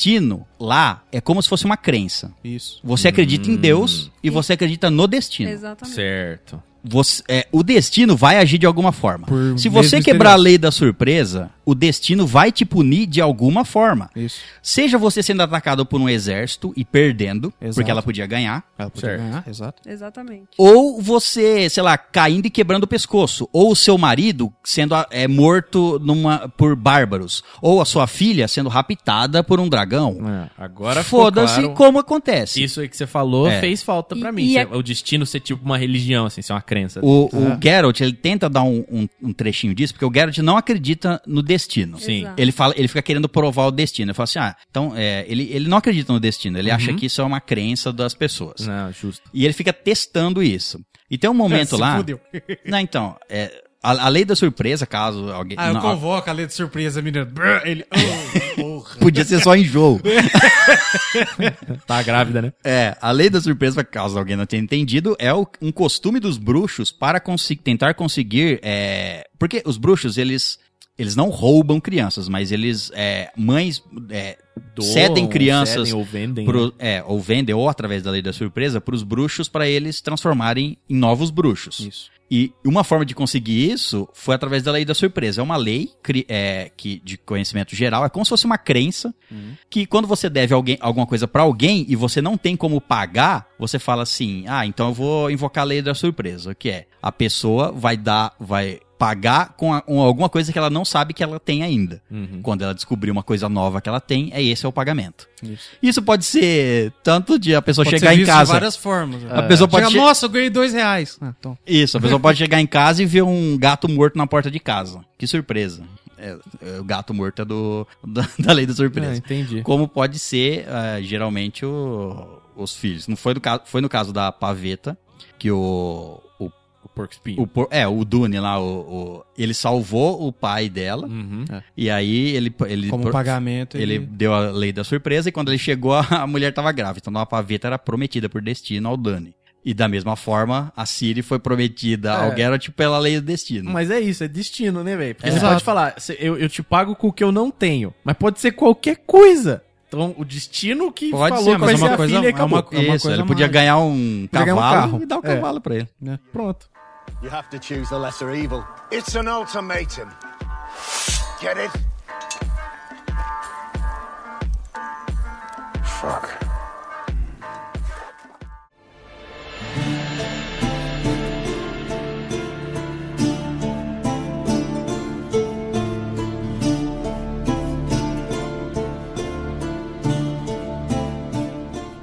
lá é como se fosse uma crença. Isso. Você acredita em Deus e você acredita no destino. exatamente. Certo. Você- é, o destino vai agir de alguma forma. Por Se você quebrar a lei da surpresa, o destino vai te punir de alguma forma. Isso. Seja você sendo atacado por um exército e perdendo, Exato. porque ela podia ganhar. Ela podia Certo. ganhar, exato. Exatamente. Ou você, sei lá, caindo e quebrando o pescoço. Ou o seu marido sendo é, morto numa, por bárbaros. Ou a sua filha sendo raptada por um dragão. É, agora Foda-se claro. como acontece. Isso aí que você falou É. fez falta pra E- mim. e a- O destino ser tipo uma religião, assim, ser uma crença. O, o Geralt, ele tenta dar um, um- um trechinho disso, porque o Geralt não acredita no destino. Sim. Exato. Ele, fala, ele fica querendo provar o destino. Ele fala assim, ah, então, é, ele, ele não acredita no destino. Ele acha que isso é uma crença das pessoas. Não, justo. E ele fica testando isso. E tem um momento (laughs) Se lá... fudeu. (laughs) Não, então, é, a, a lei da surpresa, caso alguém... Ah, eu não, convoco a lei de surpresa, menino. Ele. Oh, (laughs) porra. Podia ser só enjoo. Tá grávida, né? É, a lei da surpresa, caso alguém não tenha entendido, é o- um costume dos bruxos para consi- tentar conseguir. é, porque os bruxos, eles. Eles não roubam crianças, mas eles. é, mães. é, Doam, cedem crianças. cedem ou vendem, pro- né? é, ou vendem, ou através da lei da surpresa, para os bruxos, para eles transformarem em novos bruxos. Isso. E uma forma de conseguir isso foi através da lei da surpresa. É uma lei é, que, de conhecimento geral, é como se fosse uma crença que quando você deve alguém, alguma coisa pra alguém e você não tem como pagar, você fala assim: ah, então eu vou invocar a lei da surpresa, que é a pessoa vai dar, vai pagar com, a- com alguma coisa que ela não sabe que ela tem ainda. Uhum. Quando ela descobrir uma coisa nova que ela tem, é esse é o pagamento. Isso. Isso pode ser tanto de a pessoa Pode chegar em casa. de várias formas. A pessoa pode Chega, che- Nossa, eu ganhei dois reais. Ah, então. Isso, a pessoa pode chegar em casa e ver um gato morto na porta de casa. Que surpresa. É, é, o gato morto é do, (laughs) da, da lei da Ah, surpresa. entendi. Como pode ser, ah, geralmente, o- os filhos. Não foi, do foi no caso da paveta, que o. o, porco espinho. o por- é, o Dune lá, o, o- ele salvou o pai dela. Uhum. E aí ele. ele Como pro- pagamento. Ele deu a lei da surpresa e quando ele chegou, (laughs) a mulher tava grávida. Então a paveta era prometida por destino ao Dani. E da mesma forma, a Siri foi prometida ao É. Geralt pela lei do destino. Mas é isso, é destino, né, velho? Porque você Exato. pode falar, "Cê- eu, eu te pago com o que eu não tenho. Mas pode ser qualquer coisa. Então, o destino que Pode falou ser, mas vai é ser uma a coisa- filha e é uma- uma Isso, coisa ele podia mágica. ganhar um Podia ganhar um cavalo carro. e dar o É. cavalo pra ele. Pronto. You have to choose the lesser evil. It's an ultimatum. Get it? Fuck.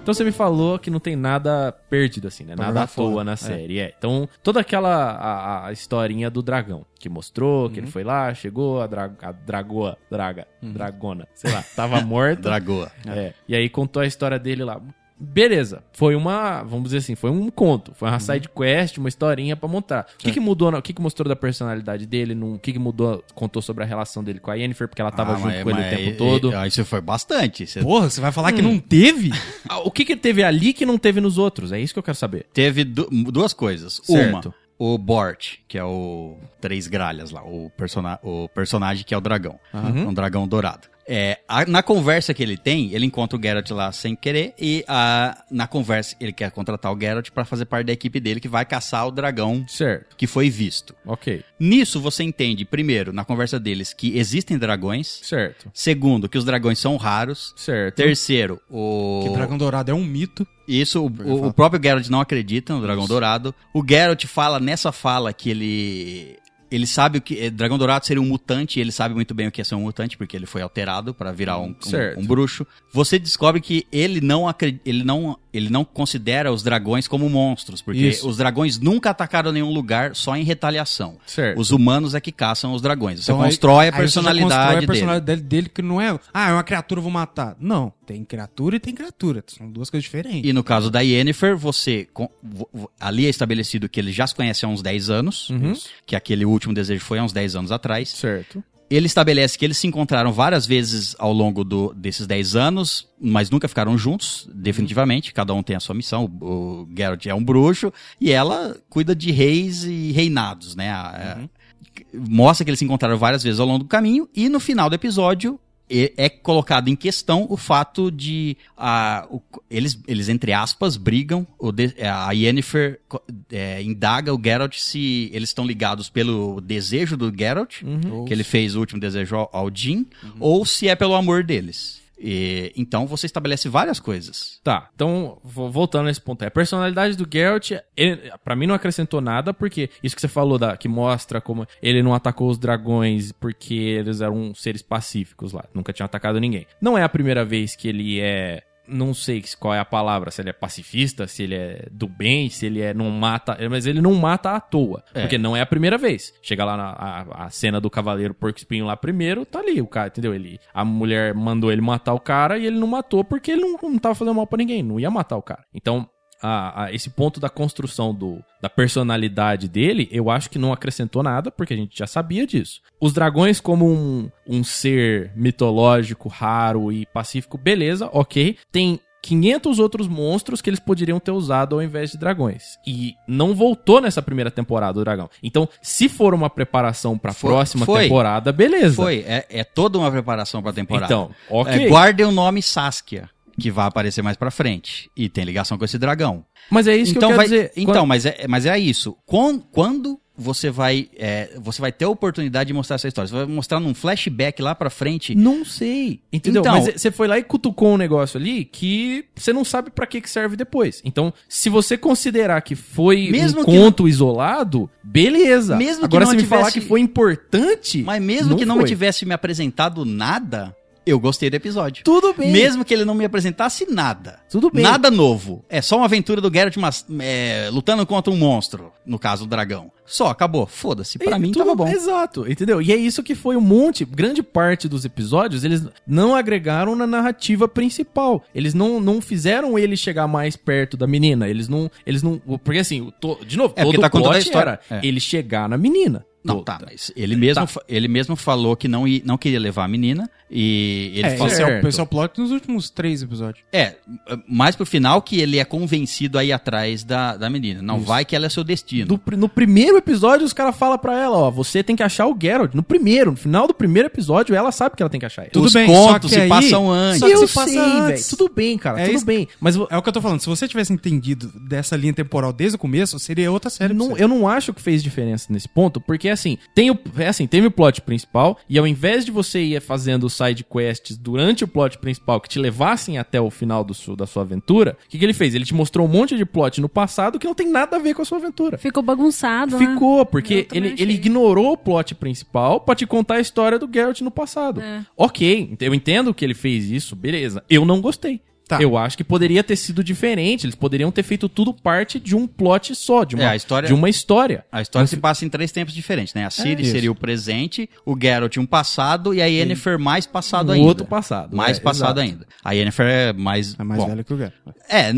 Então você me falou que não tem nada perdido, assim, né? Pra nada à toa fora. na série. É. Então, toda aquela a, a historinha do dragão que mostrou, que ele foi lá, chegou, a, dra a dragoa, draga, dragona, sei lá, tava (laughs) morta. Dragoa. É. E aí contou a história dele lá. Beleza, foi uma, vamos dizer assim, foi um conto, foi uma side quest, uma historinha pra montar. O que que mudou, o que que mostrou da personalidade dele, no, o que que mudou, contou sobre a relação dele com a Yennefer, porque ela tava Ah, junto mas- com ele o tempo aí- todo. Aí você foi bastante. Você Porra, você vai falar que não teve? (laughs) Ah, O que que teve ali que não teve nos outros? É isso que eu quero saber. teve du- duas coisas. Certo. Uma, o Bort, que é o Três Gralhas lá, o, persona o personagem que é o dragão. Um dragão dourado. É, a- na conversa que ele tem, ele encontra o Geralt lá sem querer e a, na conversa ele quer contratar o Geralt pra fazer parte da equipe dele que vai caçar o dragão Certo. que foi visto. Ok. Nisso você entende, primeiro, na conversa deles, que existem dragões. Certo. Segundo, que os dragões são raros. Certo. Terceiro, o. Que Dragão Dourado é um mito. Isso, o, o- o próprio Geralt não acredita no Dragão Dourado. O Geralt fala nessa fala que ele. Ele sabe o que. eh, Dragão Dourado seria um mutante, e ele sabe muito bem o que é ser um mutante, porque ele foi alterado pra virar um, um- um bruxo. Você descobre que ele não, acre- ele, não, ele não considera os dragões como monstros, porque Isso. os dragões nunca atacaram nenhum lugar só em retaliação. Certo. Os humanos é que caçam os dragões. Você Então, aí- constrói a aí você já personalidade, constrói a dele. personalidade dele. que não é, ah, é uma criatura, vou matar. Não, tem criatura e tem criatura. São duas coisas diferentes. E no caso da Yennefer, você. ali é estabelecido que ele já se conhece há uns 10 anos. Uhum. Que aquele último desejo foi há uns 10 anos atrás. Certo. Ele estabelece que eles se encontraram várias vezes ao longo do- desses 10 anos, mas nunca ficaram juntos, definitivamente. Cada um tem a sua missão. O, o Geralt é um bruxo e ela cuida de reis e reinados, né? A- a- Mostra que eles se encontraram várias vezes ao longo do caminho e no final do episódio é colocado em questão o fato de a, o- eles, eles, entre aspas, brigam. O de- a Yennefer é, indaga o Geralt se eles estão ligados pelo desejo do Geralt, que ele fez o último desejo ao, ao Jin, ou se é pelo amor deles. E, então você estabelece várias coisas. Tá, então, vo- voltando nesse ponto. A personalidade do Geralt, ele, pra mim não acrescentou nada, porque isso que você falou, da, que mostra como ele não atacou os dragões porque eles eram seres pacíficos lá, nunca tinham atacado ninguém. Não é a primeira vez que ele é. Não sei qual é a palavra, se ele é pacifista, se ele é do bem, se ele é não mata, mas ele não mata à toa, É. porque não é a primeira vez. Chega lá na a, a cena do cavaleiro porco espinho lá primeiro, tá ali o cara, entendeu? Ele, a mulher mandou ele matar o cara e ele não matou porque ele não, não tava fazendo mal pra ninguém, não ia matar o cara. Então, a- a- esse ponto da construção do, da personalidade dele, eu acho que não acrescentou nada, porque a gente já sabia disso. Os dragões, como um, um ser mitológico, raro e pacífico, beleza, ok. Tem 500 outros monstros que eles poderiam ter usado ao invés de dragões. E não voltou nessa primeira temporada o dragão. Então, se for uma preparação pra Foi- próxima foi. temporada, beleza. Foi, é, é toda uma preparação pra temporada. Então, ok. É, guardem o nome Saskia, que vai aparecer mais pra frente. E tem ligação com esse dragão. Mas é isso então que eu vai, quero dizer. Então, Quando- mas, é, mas é isso. Quando, quando você vai é, você vai ter a oportunidade de mostrar essa história? Você vai mostrar num flashback lá pra frente? Não sei. Entendeu? Então- Mas você foi lá e cutucou um negócio ali que você não sabe pra que que serve depois. Então, se você considerar que foi Mesmo um que conto isolado, beleza. Mesmo que Agora, não se me falar tivesse- que foi importante. Mas mesmo que não me tivesse me apresentado nada, eu gostei do episódio. Tudo bem. Mesmo que ele não me apresentasse nada. Tudo bem. Nada novo. É só uma aventura do Geralt mas, é, lutando contra um monstro, no caso do dragão. Só, acabou. Foda-se. Pra E mim tudo- tava bom. Exato, entendeu? E é isso que foi um monte, grande parte dos episódios, eles não agregaram na narrativa principal. Eles não, não fizeram ele chegar mais perto da menina. Eles não, eles não, porque assim, o to- de novo, É, todo tá o contando a história. É. ele chegar na menina. Não, tá, mas ele mesmo, Tá. ele mesmo falou que não, i- não queria levar a menina. E ele É, falou. esse é, o, Certo. esse é o plot nos últimos três episódios. É, mais pro final que ele é convencido a ir atrás da, da menina. Não vai que ela é seu destino. Do no primeiro episódio, os caras falam pra ela, ó, você tem que achar o Geralt. No primeiro, no final do primeiro episódio, ela sabe que ela tem que achar ele. Tudo Os bem, contos só que se aí- passam antes. só que eu se passa sei, velho. Tudo bem, cara, É tudo isso- bem. Mas É o que eu tô falando. Se você tivesse entendido dessa linha temporal desde o começo, seria outra série. não, eu não acho que fez diferença nesse ponto, porque assim, tem o, é assim, teve o plot principal, e ao invés de você ir fazendo side quests durante o plot principal que te levassem até o final do da sua aventura, o que, que ele fez? Ele te mostrou um monte de plot no passado que não tem nada a ver com a sua aventura. Ficou bagunçado, né? Ficou, porque Eu também ele, achei. ele ignorou o plot principal pra te contar a história do Geralt no passado. É. Ok, eu entendo que ele fez isso, beleza. Eu não gostei. Tá. Eu acho que poderia ter sido diferente. Eles poderiam ter feito tudo parte de um plot só, de uma, É, a história- de uma história. A história se passa em três tempos diferentes, né? A Ciri isso. seria o presente, o Geralt um passado e a Yennefer mais passado Um ainda. outro passado, Mais é, passado exato. ainda. A Yennefer é mais... É mais bom, velho que o Garo. É,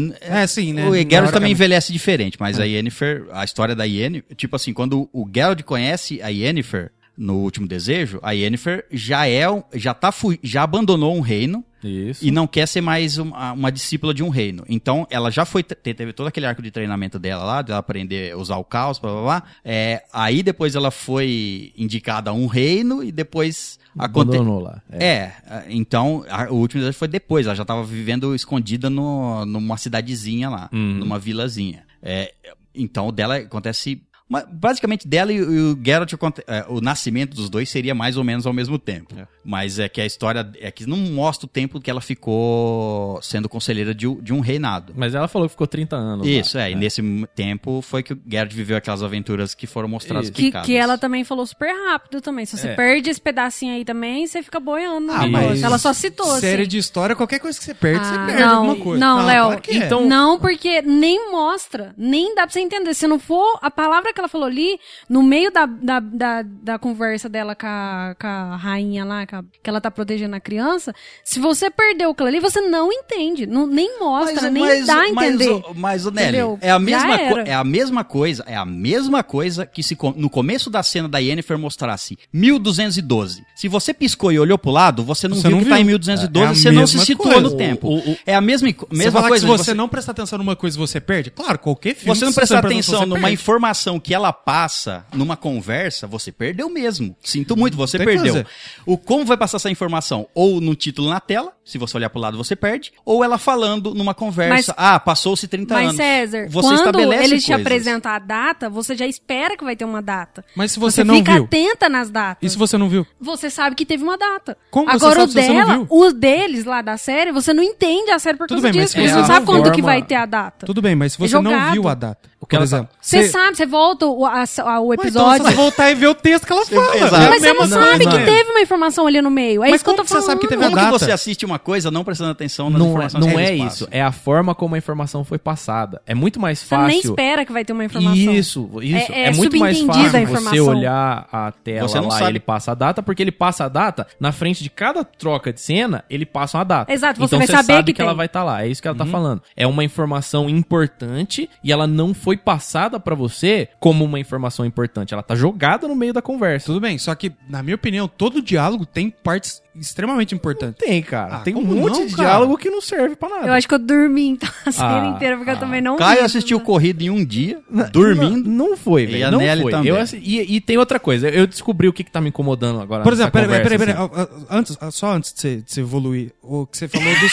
É, sim, né? O Geralt também envelhece diferente, mas a Yennefer, a história da Yennefer, tipo assim, quando o Geralt conhece a Yennefer no último desejo, a Yennefer já é, já tá, já abandonou um reino Isso. e não quer ser mais uma, uma discípula de um reino. Então, ela já foi, te- teve todo aquele arco de treinamento dela lá, dela aprender a usar o caos, blá blá blá. É, aí depois ela foi indicada a um reino e depois aconte- Abandonou lá. É. é, então a- o último desejo foi depois. Ela já tava vivendo escondida no, numa cidadezinha lá, Uhum. numa vilazinha. É, então o dela acontece. Ma- Basicamente, dela e, e o Geralt, é, o nascimento dos dois seria mais ou menos ao mesmo tempo. Mas é que a história é que não mostra o tempo que ela ficou sendo conselheira de, um- de um reinado. Mas ela falou que ficou 30 anos. lá. Isso, é, e nesse m- tempo foi que o Geralt viveu aquelas aventuras que foram mostradas Isso. Que, que ela também falou super rápido também. Se você É. perde esse pedacinho aí também, você fica boiando. Ah, mas Ela só citou, Série assim. de história, qualquer coisa que você perde, Ah, você perde não, alguma coisa. Não, Léo. claro é. então- Não, porque nem mostra. Nem dá pra você entender. Se não for a palavra que ela falou ali, no meio da, da, da, da conversa dela com a, com a rainha lá, com a- que ela tá protegendo a criança, se você perdeu aquilo ali, você não entende. Não, nem mostra, nem dá a entender. Mas, o- mas, o Nelly, Entendeu? é a, mesma é a mesma coisa, é a mesma coisa que se no começo da cena da Yennefer mostrasse 1212. Se você piscou e olhou pro lado, você não Você viu não que tá viu. em 1212, É a você não se situou coisa. no tempo. O- o- é a mesma, Você mesma coisa. que se de você não prestar atenção numa coisa, você perde? Claro, qualquer filme. você não prestar presta atenção você numa perde. informação que ela passa numa conversa, você perdeu mesmo. Sinto muito, você Tem que perdeu. O como vai passar essa informação? Ou no título na tela, se você olhar pro lado você perde, ou ela falando numa conversa, Mas- ah, passou-se 30 Mas, anos. César, você quando estabelece eles te coisas. apresentam a data, você já espera que vai ter uma data. Mas se você não fica viu? atenta nas datas. E se você não viu? Você sabe que teve uma data. Como você Agora sabe o se você não dela, viu? o deles lá da série, você não entende a série por Tudo causa bem, mas disso. se Você você não sabe não quando que vai ter a data. Tudo bem, mas se É você não jogado. viu a data, que por ela exemplo... Você sabe, você volta o, a- a- o então episódio. você voltar e ver o texto que ela fala. Exato. É mas você não sabe coisa. que teve uma informação ali no meio. É Mas isso que eu tô que você falando. sabe que teve a Como que você assiste uma coisa não prestando atenção nas Não, informações não é isso. É a forma como a informação foi passada. É muito mais Você fácil. nem espera que vai ter uma informação. Isso, isso. É- É, é muito mais fácil a você olhar a tela Você não lá sabe. e ele passa a data, porque ele passa a data, na frente de cada troca de cena, ele passa uma data. Exato, você então vai você saber sabe que que, ela vai estar lá. É isso que ela tá falando. É uma informação importante e ela não foi passada pra você como uma informação importante. Ela tá jogada no meio da conversa. Tudo bem, só que, na minha opinião, todo diálogo tem partes extremamente importantes. Tem, cara. Ah, tem um monte não, de cara? diálogo que não serve pra nada. Eu acho que eu dormi então a série Ah, inteira, porque eu também não Caio vi. assistiu corrido em um dia, dormindo. Não, não foi, E velho. a Não Nelly foi. também. Eu e, e tem outra coisa. Eu descobri o que, que tá me incomodando agora. Por exemplo, peraí, peraí, peraí, assim. ah, ah, antes, ah, só antes de você, de você evoluir, o que você falou dos...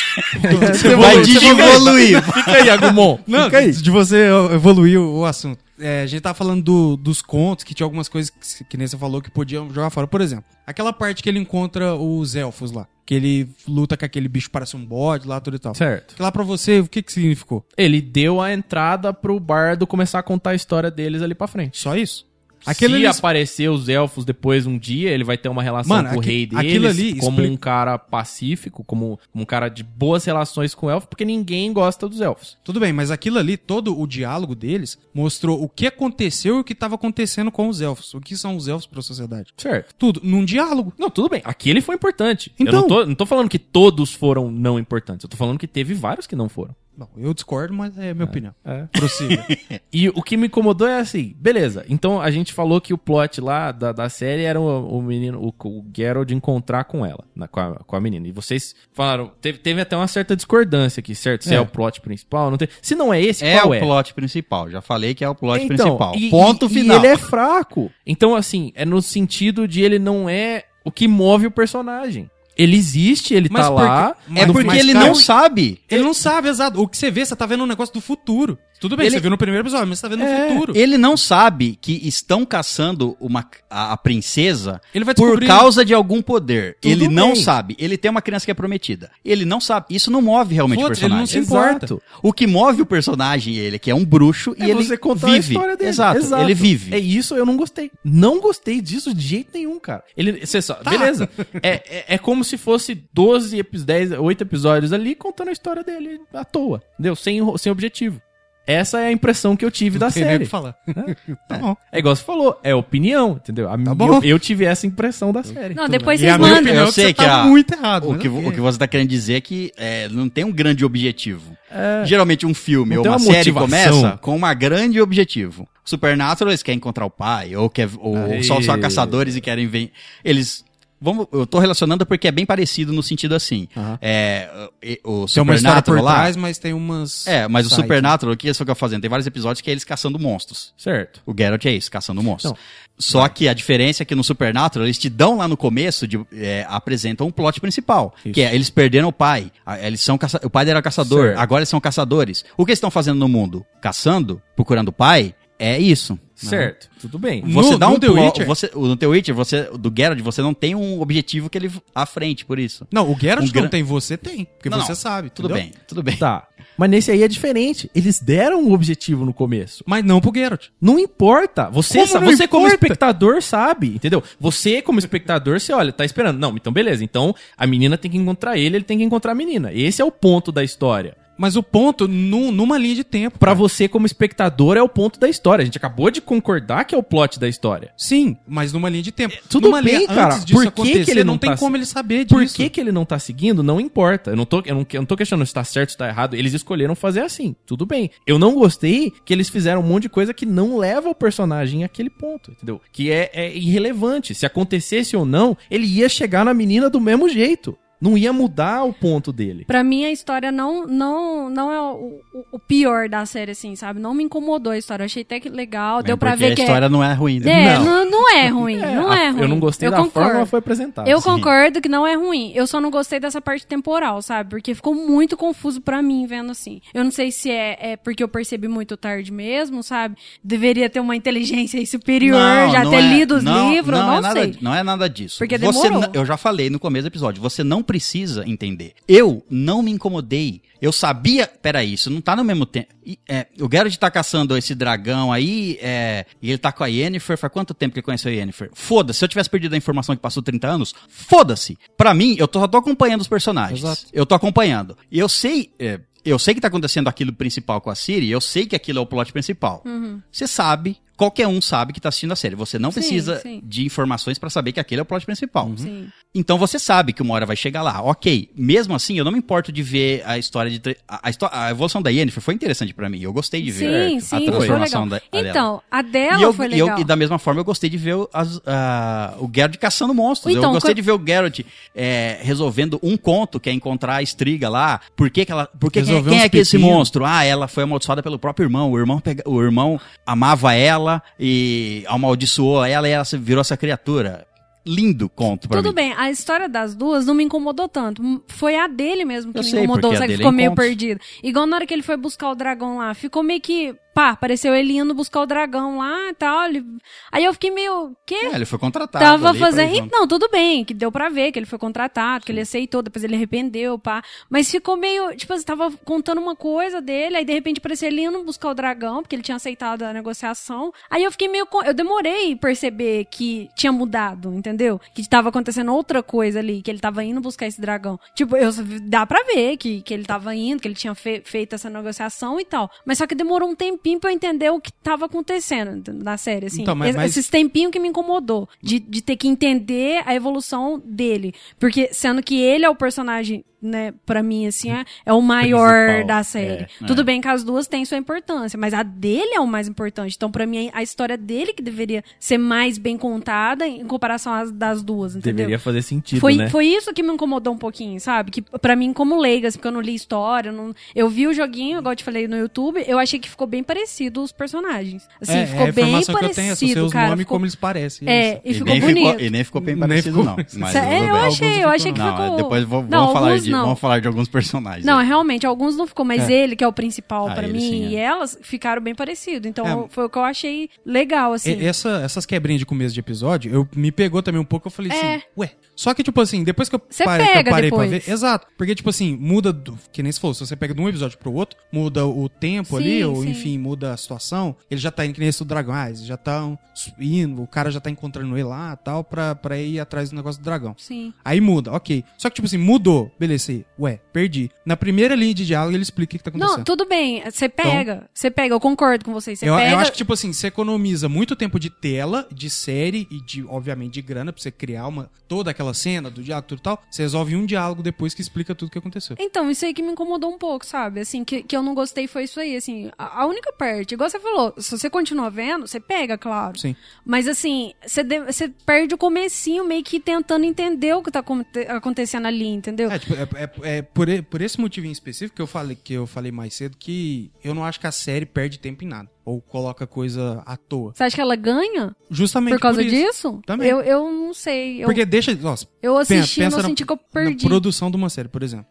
(laughs) Você vai desevoluir. Fica aí, Agumon. Não, Fica aí. de você evoluir o, o assunto. É, a gente tava falando do- dos contos, que tinha algumas coisas que, que nem você falou que podiam jogar fora. Por exemplo, aquela parte que ele encontra os elfos lá. Que ele luta com aquele bicho que parece um bode lá, tudo e tal. Certo. Que lá pra você, o que que significou? Ele deu a entrada pro bardo começar a contar a história deles ali pra frente. Só isso? Se Aquele ali- aparecer os elfos depois um dia, ele vai ter uma relação Mano, com o rei deles aquilo ali como explica- um cara pacífico, como um cara de boas relações com o elfo, porque ninguém gosta dos elfos. Tudo bem, mas aquilo ali, todo o diálogo deles, mostrou o que aconteceu e o que tava acontecendo com os elfos. O que são os elfos pra sociedade. Certo. Tudo, num diálogo. Não, tudo bem. Aquele foi importante. Então- Eu não tô, não tô falando que todos foram não importantes. Eu tô falando que teve vários que não foram. Bom, eu discordo, mas é a minha opinião. é. Prossiga. (laughs) E o que me incomodou é assim, beleza. Então a gente falou que o plot lá da, da série era o, o menino, o, o Geralt encontrar com ela, na- com, a, com a menina. E vocês falaram, teve, teve até uma certa discordância aqui, certo? Se é, É. o plot principal, não tem. Se não é esse, É qual o é? plot principal. Já falei que é o plot Então, principal. e- Ponto e- final. E ele é fraco. Então, assim, é no sentido de ele não é o que move o personagem. Ele existe, ele Mas tá por lá. quê? É porque mas, ele cara, não sabe. Ele não sabe, exato. O que você vê, você tá vendo um negócio do futuro. Tudo bem, Ele- você viu no primeiro episódio, mas você tá vendo É, no futuro. Ele não sabe que estão caçando uma, a, a princesa Ele vai por causa de algum poder. Tudo ele não bem. sabe. Ele tem uma criança que é prometida. Ele não sabe. Isso não move realmente o Foda-se, ele personagem. não se importa. Exato. O que move o personagem, ele, que é um bruxo, e É ele você contar vive. a história dele. Exato, ele vive. É isso, eu não gostei. Não gostei disso de jeito nenhum, cara. Ele, você só, Tá. beleza. (laughs) É, é, é como se fosse 12, epi- 10, 8 episódios ali contando a história dele à toa. Entendeu? Sem, sem objetivo. Essa é a impressão que eu tive da Não o série. que falar. (laughs) Tá bom. É igual você falou, é opinião, entendeu? A minha- bom. eu, eu tive essa impressão da série. Não, depois vocês mandam. opinião Eu é sei você que tá a- muito errado. O mas que, o que você tá querendo dizer é que é, não tem um grande objetivo. É. Geralmente um filme Não ou uma uma série começa com uma grande objetivo. Supernatural, eles querem encontrar o pai, ou, quer, ou só, só caçadores e querem ver. Eles. Vamos, eu tô relacionando porque é bem parecido no sentido assim. Aham. É, o Tem uma história por Supernatural lá. trás, mas tem umas... É, mas o sides. Supernatural, o que eles ficam fazendo? Tem vários episódios que é eles caçando monstros. Certo. O Geralt é isso, caçando monstros. Não. Só que a diferença é que no Supernatural eles te dão lá no começo, de, é, apresentam um plot principal. Isso. Que é, eles perderam o pai. Eles são caça... O pai era caçador, Certo. agora eles são caçadores. O que eles estão fazendo no mundo? Caçando, procurando o pai, é isso. Certo. Tudo bem. No- Você dá no um The plot- Witcher? você, no The Witcher, você, do Geralt, você não tem um objetivo que ele à frente, por isso. Não, o Geralt Um não gran- tem, você tem. Porque Não, você não. sabe. Tudo entendeu? bem, tudo bem. Tá. Mas nesse aí é diferente. Eles deram um objetivo no começo. Mas não pro Geralt. Não importa. Você, Como sa- não você como importa? espectador sabe, entendeu? Você como espectador, você olha, tá esperando. Não, então beleza. Então a menina tem que encontrar ele, ele tem que encontrar a menina. Esse é o ponto da história. Mas o ponto, nu- numa linha de tempo. Pra cara. você como espectador é o ponto da história. A gente acabou de concordar que é o plot da história. Sim, mas numa linha de tempo. tudo numa bem, linha, cara. Antes disso Por que que ele não, não tem tá como se- ele saber disso. Por que, que ele não tá seguindo, não importa. Eu não, tô, eu, não, eu não tô questionando se tá certo, se tá errado. Eles escolheram fazer assim. Tudo bem. Eu não gostei que eles fizeram um monte de coisa que não leva o personagem àquele ponto, entendeu? Que é, é irrelevante. Se acontecesse ou não, ele ia chegar na menina do mesmo jeito. Não ia mudar o ponto dele. Pra mim, a história não, não, não é o, o- o pior da série, assim, sabe? Não me incomodou a história. Eu achei até que legal. Deu pra ver a que história não é ruim. é. né? É, Não. não, não é ruim. não a- é ruim. Eu não gostei eu da concordo. forma que ela foi apresentada. Eu Sim. concordo que não é ruim. Eu só não gostei dessa parte temporal, sabe? Porque ficou muito confuso pra mim vendo assim. Eu não sei se é, é porque eu percebi muito tarde mesmo, sabe? Deveria ter uma inteligência aí superior, já ter é- lido os livros, não, é nada, sei. Não é nada disso. Porque Você demorou. eu já falei no começo do episódio, você não precisa entender. Eu não me incomodei. Eu sabia. Peraí, isso não tá no mesmo tempo. É, o Geralt tá caçando esse dragão aí, é, e ele tá com a Yennefer. Faz quanto tempo que ele conheceu a Yennefer? Foda-se. Se eu tivesse perdido a informação que passou 30 anos, foda-se. Pra mim, eu tô, só tô acompanhando os personagens. Exato. Eu tô acompanhando. E eu sei. é, eu sei que tá acontecendo aquilo principal com a Siri, eu sei que aquilo é o plot principal. Você sabe, qualquer um sabe que tá assistindo a série. Você não Sim, precisa sim. de informações pra saber que aquele é o plot principal. Sim. Então você sabe que uma hora vai chegar lá. Ok, mesmo assim, eu não me importo de ver a história de. A, a, a evolução da Yennefer foi interessante pra mim. Eu gostei de ver Sim, a sim, foi transformação legal. da, a dela. Então, a dela e, eu, foi e eu- legal. e da mesma forma eu gostei de ver o, as- a- o Geralt caçando monstros. Então, eu gostei quando- de ver o Geralt é, resolvendo um conto, que é encontrar a Estriga lá. Por que, que ela. Por que, quem, quem é que é esse monstro? Ah, ela foi amaldiçoada pelo próprio irmão. O irmão, pega, o irmão amava ela e amaldiçoou ela e ela virou essa criatura. Lindo conto pra Tudo mim. bem, a história das duas não me incomodou tanto. Foi a dele mesmo que Eu me sei, incomodou, sabe? dele é Ficou meio perdido. Igual na hora que ele foi buscar o dragão lá, ficou meio que. Pá, apareceu ele indo buscar o dragão lá e tal. ele- Aí eu fiquei meio. Quê? É, ele foi contratado. Tava fazendo. Não, tudo bem, que deu pra ver que ele foi contratado, que ele aceitou, depois ele arrependeu, pá. Mas ficou meio. Tipo, você tava contando uma coisa dele, aí de repente apareceu ele indo buscar o dragão, porque ele tinha aceitado a negociação. Aí eu fiquei meio. Eu demorei perceber que tinha mudado, entendeu? Que tava acontecendo outra coisa ali, que ele tava indo buscar esse dragão. Tipo, eu, dá pra ver que, que ele tava indo, que ele tinha fe- feito essa negociação e tal. Mas só que demorou um tempinho pra eu entender o que tava acontecendo na série, assim. Então, mas- mas- Esses tempinho que me incomodou. De, de ter que entender a evolução dele. Porque, sendo que ele é o personagem, né, pra mim, assim, é, é o maior Principal, da série. é, Tudo é. bem que as duas têm sua importância, mas a dele é o mais importante. Então, pra mim, a história dele que deveria ser mais bem contada em comparação às das duas, entendeu? Deveria fazer sentido, Foi, né? foi isso que me incomodou um pouquinho, sabe? Que pra mim, como leiga, assim, porque eu não li história, eu não- eu vi o joguinho, igual eu te falei no YouTube, eu achei que ficou bem parecido os personagens. Assim, é, ficou é a bem informação que eu parecido, tenho, é só sei os cara. nomes ficou- como eles parecem. É, isso. e E ficou nem bonito. ficou, e nem ficou bem parecido, ficou- não. (laughs) Mas É, eu achei, eu achei que Não, ficou. depois vou- não, vamos falar alguns de- não. Vamos falar de alguns personagens. Não, aí. realmente, alguns não ficou, mas É. ele, que é o principal Ah, pra ele mim, sim, e é. elas ficaram bem parecidos. Então, É. foi o que eu achei legal, assim. E- Essa, essas quebrinhas de começo de episódio, eu me pegou também um pouco, eu falei É. assim, ué. Só que, tipo assim, depois que eu, parei, que eu parei pra depois. ver. Exato. Porque, tipo assim, muda. Do, que nem se fosse, se você pega de um episódio pro outro, muda o tempo Sim, ali, ou sim. enfim, muda a situação. Ele já tá indo que nem esse do dragão. Ah, eles já estão indo, o cara já tá encontrando ele lá tal, pra, pra ir atrás do negócio do dragão. Sim. Aí muda, ok. Só que, tipo assim, mudou. Beleza, aí, ué, perdi. Na primeira linha de diálogo, ele explica o que tá acontecendo. Não, tudo bem. Você pega. Você pega, eu concordo com vocês. Você Eu, eu pega. acho que, tipo assim, você economiza muito tempo de tela, de série e de, obviamente, de grana pra você criar uma, toda aquela cena do diálogo tudo e tal. Você resolve um diálogo depois que explica tudo o que aconteceu. Então, isso aí que me incomodou um pouco, sabe? Assim, que, que eu não gostei foi isso aí, assim. A, a única parte, igual você falou, se você continua vendo, você pega, claro. Sim. Mas assim, você, de- você perde o comecinho meio que tentando entender o que tá aconte- acontecendo ali, entendeu? É, tipo, é, é- é por, e- por esse motivo em específico que eu falei que eu falei mais cedo que eu não acho que a série perde tempo em nada. Ou coloca coisa à toa. Você acha que ela ganha Justamente por causa isso. disso? Também. Eu, eu não sei. Eu, Porque deixa. Nossa, eu assistindo, pensa eu na- senti que eu na perdi. produção de uma série, por exemplo.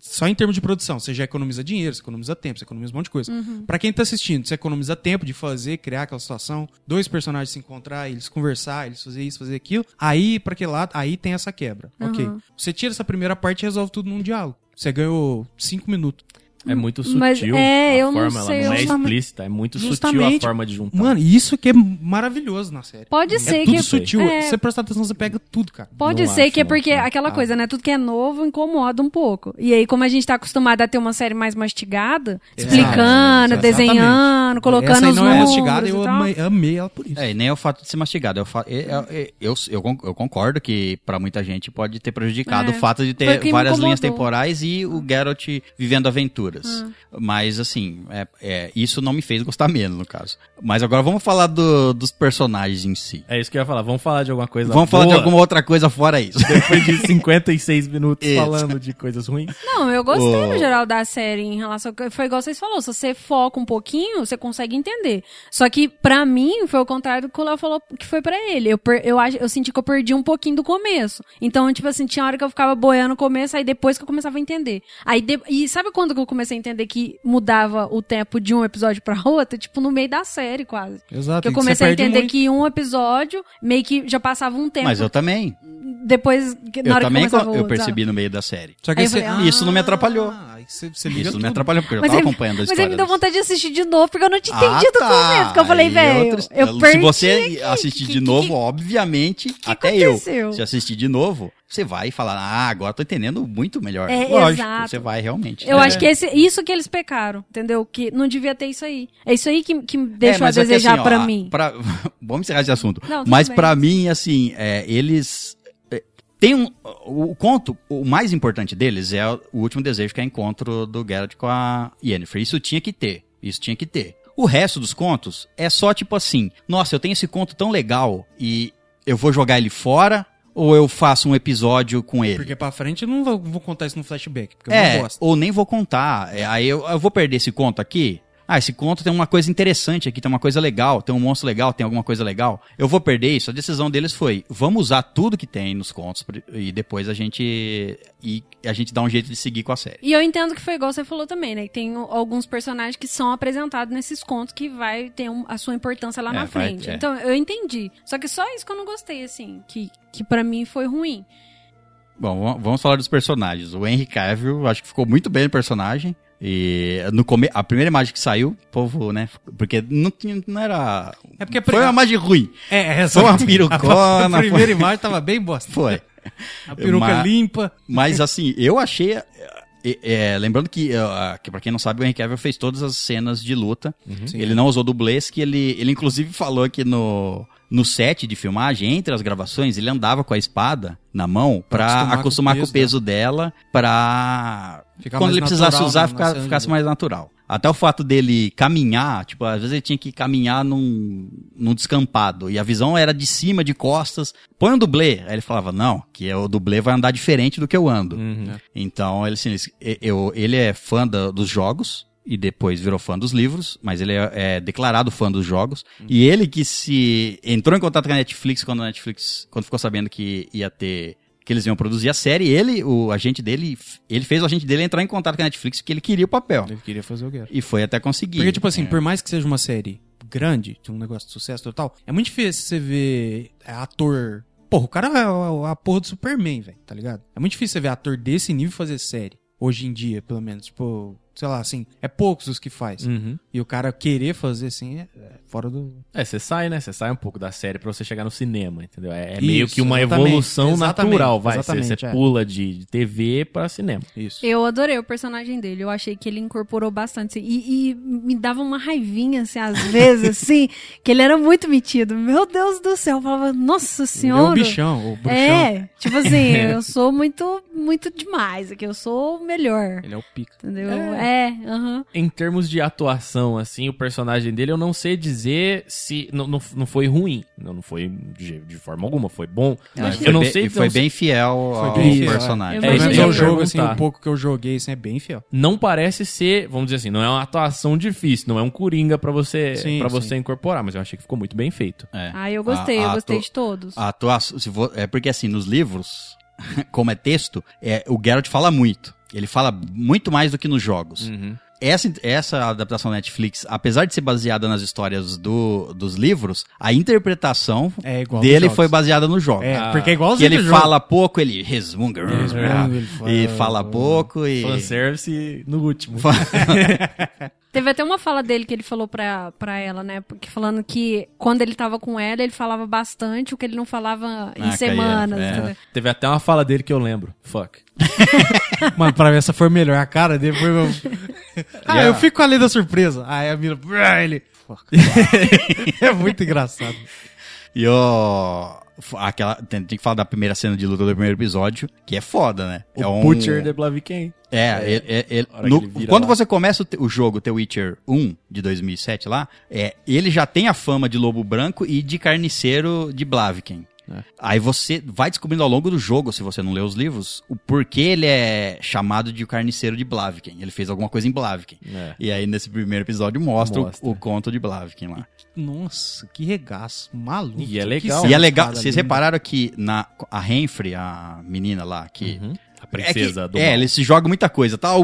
Só em termos de produção, você já economiza dinheiro, você economiza tempo, você economiza um monte de coisa. Uhum. Pra quem tá assistindo, você economiza tempo de fazer, criar aquela situação, dois personagens se encontrar, eles conversar, eles fazer isso, fazer aquilo. Aí, pra aquele lado, aí tem essa quebra. Ok. Uhum. Você tira essa primeira parte e resolve tudo num diálogo. Você ganhou cinco minutos. É muito sutil. Mas, é, a eu não forma, sei, ela não é justamente- explícita, é muito sutil a Justamente. forma de juntar. Mano, e isso que é maravilhoso na série. Pode é ser tudo que. sutil. é, Se você prestar atenção, você pega tudo, cara. Pode Não ser acho, que é não. porque Não. aquela Ah. coisa, né? Tudo que é novo incomoda um pouco. E aí, como a gente tá acostumado a ter uma série mais mastigada, explicando, Exatamente. desenhando, colocando Essa aí os não é mastigada, eu tal. amei, amei ela por isso. É, e nem é o fato de ser mastigado. Eu, fa- eu, eu, eu, eu con- eu concordo que pra muita gente pode ter prejudicado É, o fato de ter várias linhas temporais e o Geralt vivendo aventuras. Mas, assim, é, é, isso não me fez gostar menos, no caso. Mas agora vamos falar do- dos personagens em si. É isso que eu ia falar. Vamos falar de alguma coisa Vamos falar de boa, alguma outra coisa fora isso. Depois de (laughs) 56 minutos Isso. falando de coisas ruins. Não, eu gostei O- no geral da série em relação. Foi igual vocês falaram, se você foca um pouquinho, você consegue entender. Só que, pra mim, foi o contrário do que o Léo falou que foi pra ele. Eu, per- eu, eu senti que eu perdi um pouquinho do começo. Então, tipo assim, tinha hora que eu ficava boiando no começo, aí depois que eu começava a entender. Aí de- E sabe quando que eu comecei a entender que mudava o tempo de um episódio pra (laughs) outro? Tipo, no meio da série, quase. Exato. Que eu comecei a entender muito. que um episódio meio que já passava um tempo Mas eu também. depois, que- na Eu hora também que começava eu percebi no meio da série. Só que você, falei, ah, Isso não me atrapalhou. Você, você liga Isso não me tudo. atrapalhou, porque eu Mas tava aí, acompanhando a mas história. aí me deu vontade de assistir de novo, porque eu não tinha Ah, entendido tá. o começo. Porque eu falei, Aí velho, eu perdi. Se você aqui, assistir que- de que- novo, que- obviamente, até eu, aconteceu? se assistir de novo, você vai falar, ah, agora tô entendendo muito melhor. É, Lógico, exato. você vai realmente. Eu É. acho que esse, isso que eles pecaram, entendeu? Que não devia ter isso aí. É isso aí que, que É, deixou a mas é que desejar assim, ó, pra a- mim. pra- (laughs) Vamos encerrar esse assunto. Não, tudo mas pra mim, assim, é, eles. Tem um. O conto, o mais importante deles é o último desejo, que é o encontro do Geralt com a Yennefer. Isso tinha que ter. Isso tinha que ter. O resto dos contos é só tipo assim: nossa, eu tenho esse conto tão legal e eu vou jogar ele fora ou eu faço um episódio com ele? Porque pra frente eu não vou, vou contar isso no flashback, porque eu É, não gosto. ou nem vou contar. É, aí eu, eu vou perder esse conto aqui. Ah, esse conto tem uma coisa interessante aqui, tem uma coisa legal, tem um monstro legal, tem alguma coisa legal. Eu vou perder isso. A decisão deles foi: vamos usar tudo que tem nos contos e depois a gente e a gente dá um jeito de seguir com a série. E eu entendo que foi igual você falou também, né? Tem alguns personagens que são apresentados nesses contos que vai ter um- a sua importância lá É, na vai- frente. é. Então, eu entendi. Só que só isso que eu não gostei, assim. Que, que para mim foi ruim. Bom, va- vamos falar dos personagens. O Henry Cavill, acho que ficou muito bem no personagem. E no come... a primeira imagem que saiu, o povo, né? Porque não, tinha, não era. É porque a Foi uma imagem ruim. É, é Foi uma exato. perucona, A, (laughs) primeira imagem tava bem bosta. Foi. A peruca Mas- limpa. Mas assim, eu achei. é, é, lembrando que, é, que para quem não sabe, o Henry Cavill fez todas as cenas de luta. Ele não usou dublês, que ele, ele inclusive falou que no, no set de filmagem, entre as gravações, ele andava com a espada na mão pra acostumar acostumar, com o com o peso dela, pra Ficar quando ele precisasse natural usar, ficar, cena ficasse mais natural. Até o fato dele caminhar, tipo, às vezes ele tinha que caminhar num, num descampado, e a visão era de cima, de costas. Põe um dublê. Aí ele falava, não, que o dublê vai andar diferente do que eu ando. Então, ele, assim, eu, ele é fã da- dos jogos e depois virou fã dos livros, mas ele é, é declarado fã dos jogos. E ele que se entrou em contato com a Netflix quando a Netflix, quando ficou sabendo que ia ter que eles iam produzir a série. Ele, o agente dele, ele fez o agente dele entrar em contato com a Netflix porque ele queria o papel. Ele queria fazer o Guerra. E foi até conseguir. Porque, tipo assim, É. por mais que seja uma série grande, de um negócio de sucesso total, é muito difícil você ver é, ator. Porra, o cara é a, a porra do Superman, velho, tá ligado? É muito difícil você ver ator desse nível fazer série. Hoje em dia, pelo menos. Tipo, sei lá, assim, é poucos os que faz. Uhum. E o cara querer fazer assim é, é fora do. É, você sai, né? Você sai um pouco da série pra você chegar no cinema, entendeu? É, é Isso, meio que uma evolução exatamente, natural, vai. Você, é. pula de TV pra cinema. Isso. Eu adorei o personagem dele. Eu achei que ele incorporou bastante. assim, E, e me dava uma raivinha, assim, às (laughs) vezes, assim, que ele era muito metido. Meu Deus do céu. Eu falava, nossa é senhora. o bichão, o bruxão. É, tipo assim, (laughs) eu sou muito, muito demais aqui. Eu sou o melhor. Ele é o pica. Entendeu? É, aham. Em termos de atuação, assim, o personagem dele, eu não sei dizer se. Não, não, não foi ruim. Não, não foi de, de forma alguma, foi bom. Não, Mas e foi eu não bem- sei. foi não sei- bem fiel Foi ao bem fiel, personagem. Eu Pelo É, menos isso é que o eu jogo, assim, o pouco que eu joguei, assim, é bem fiel. Não parece ser, vamos dizer assim, não é uma atuação difícil, não é um coringa pra você, Sim, pra sim. você incorporar, mas eu achei que ficou muito bem feito. É. Ah, eu gostei, A- eu a gostei atu- de todos. A atuação, se vo- é porque assim, nos livros, (laughs) como é texto, é, o Geralt fala muito. Ele fala muito mais do que nos jogos. Uhum. Essa, essa adaptação Netflix, apesar de ser baseada nas histórias do, dos livros, a interpretação É igual nos dele jogos. foi baseada no jogo. É, Ah, porque é Que igualzinho ele jogo. fala pouco, ele resmunga, Resmunga, ele fala- e fala pouco e Fanservice no último. (laughs) Teve até uma fala dele que ele falou pra, pra ela, né? Porque falando que quando ele tava com ela, ele falava bastante o que ele não falava em Ah, semanas. É. Teve até uma fala dele que eu lembro. Fuck. (laughs) Mano, pra mim essa foi melhor. A cara dele foi meu... (laughs) ah, Yeah. eu fico com a lei da surpresa. Aí a mina... "Ah", Ele... Fuck. (laughs) é muito engraçado. E o. Aquela, tem, tem que falar da primeira cena de luta do primeiro episódio, que é foda, né? O é um, Butcher de Blaviken. É, a hora no- quando lá. você começa o, te- o jogo The Witcher 1 de 2007 lá, é, ele já tem a fama de lobo branco e de carniceiro de Blaviken. É. Aí você vai descobrindo ao longo do jogo, se você não lê os livros, o porquê ele é chamado de o carniceiro de Blaviken. Ele fez alguma coisa em Blaviken. É. E aí nesse primeiro episódio mostra, o- Mostra. O, conto de Blaviken lá. Nossa, que regaço. Maluco. E é legal. E é legal, vocês linda. repararam que na, a Renfrey, a menina lá, que Uhum. A É, princesa que, do é mal. ele se joga muita coisa, tá? O,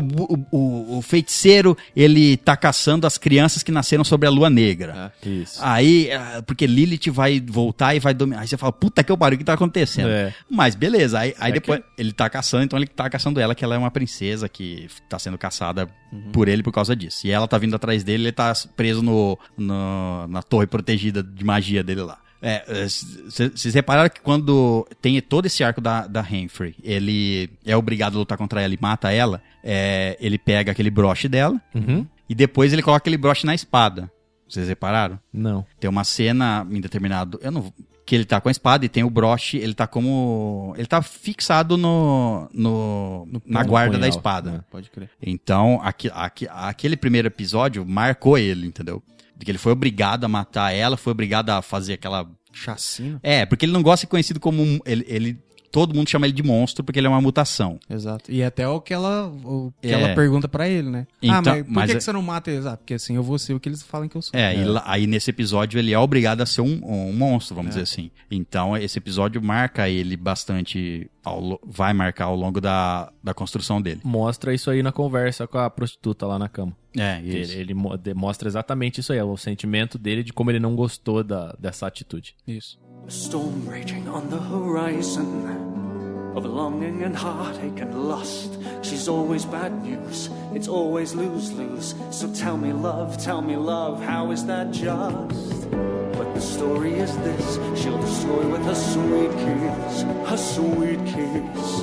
o, o- feiticeiro, ele tá caçando as crianças que nasceram sobre a lua negra. Isso. Aí, ah, porque Lilith vai voltar e vai dominar. Aí você fala, puta que eu pariu, o que tá acontecendo? É. Mas beleza, aí, aí É depois ele tá caçando, então ele tá caçando ela, que ela é uma princesa que tá sendo caçada Uhum. por ele por causa disso. E ela tá vindo atrás dele, ele tá preso no, no- na torre protegida de magia dele lá. É, é, vocês repararam que quando tem todo esse arco da, da Renfrey, ele é obrigado a lutar contra ela e mata ela, é, ele pega aquele broche dela Uhum. e depois ele coloca aquele broche na espada. Vocês repararam? Não. Tem uma cena em determinado. Eu não. Que ele tá com a espada e tem o broche, ele tá como. Ele tá fixado no. no na no guarda da punhal, espada. né? Pode crer. Então, aqui, aqui- aquele primeiro episódio marcou ele, entendeu? De que ele foi obrigado a matar ela, foi obrigado a fazer aquela. Chacina. É, porque ele não gosta de ser conhecido como. um- ele, ele- todo mundo chama ele de monstro porque ele é uma mutação. Exato. E até o que ela, o que É. ela pergunta pra ele, né? ah, Então, mas por mas que, é- que você não mata eles? Ah, porque assim eu vou ser o que eles falam que eu sou. É, E lá- aí nesse episódio ele é obrigado a ser um, um monstro, É. vamos dizer assim. Então esse episódio marca ele bastante. ao vai marcar ao longo da, da construção dele. Mostra isso aí na conversa com a prostituta lá na cama. É, Ele, isso. ele mo- demonstra exatamente isso aí, é o sentimento dele de como ele não gostou da, dessa atitude. Isso. A storm raging on the horizon of longing and heartache and lust. She's always bad news, it's always lose lose. So tell me, love, tell me, love, how is that just? But the story is this she'll destroy with her sweet kiss, her sweet kiss.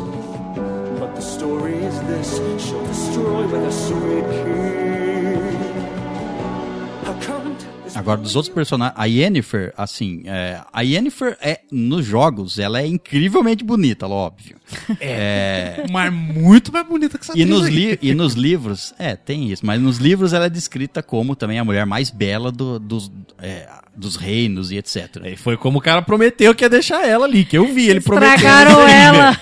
But the story is this she'll destroy with her sweet kiss. Her current Agora, dos outros personagens, a Yennefer, assim, é, a Yennefer é, nos jogos, ela é incrivelmente bonita, óbvio. É, (laughs) Mas muito mais bonita que essa e, nos li- e nos livros, é, tem isso, mas nos livros ela é descrita como também a mulher mais bela do- dos, é, dos reinos e etc. Aí foi como o cara prometeu que ia deixar ela ali, que eu vi, ele prometeu. Estragaram (laughs) ela.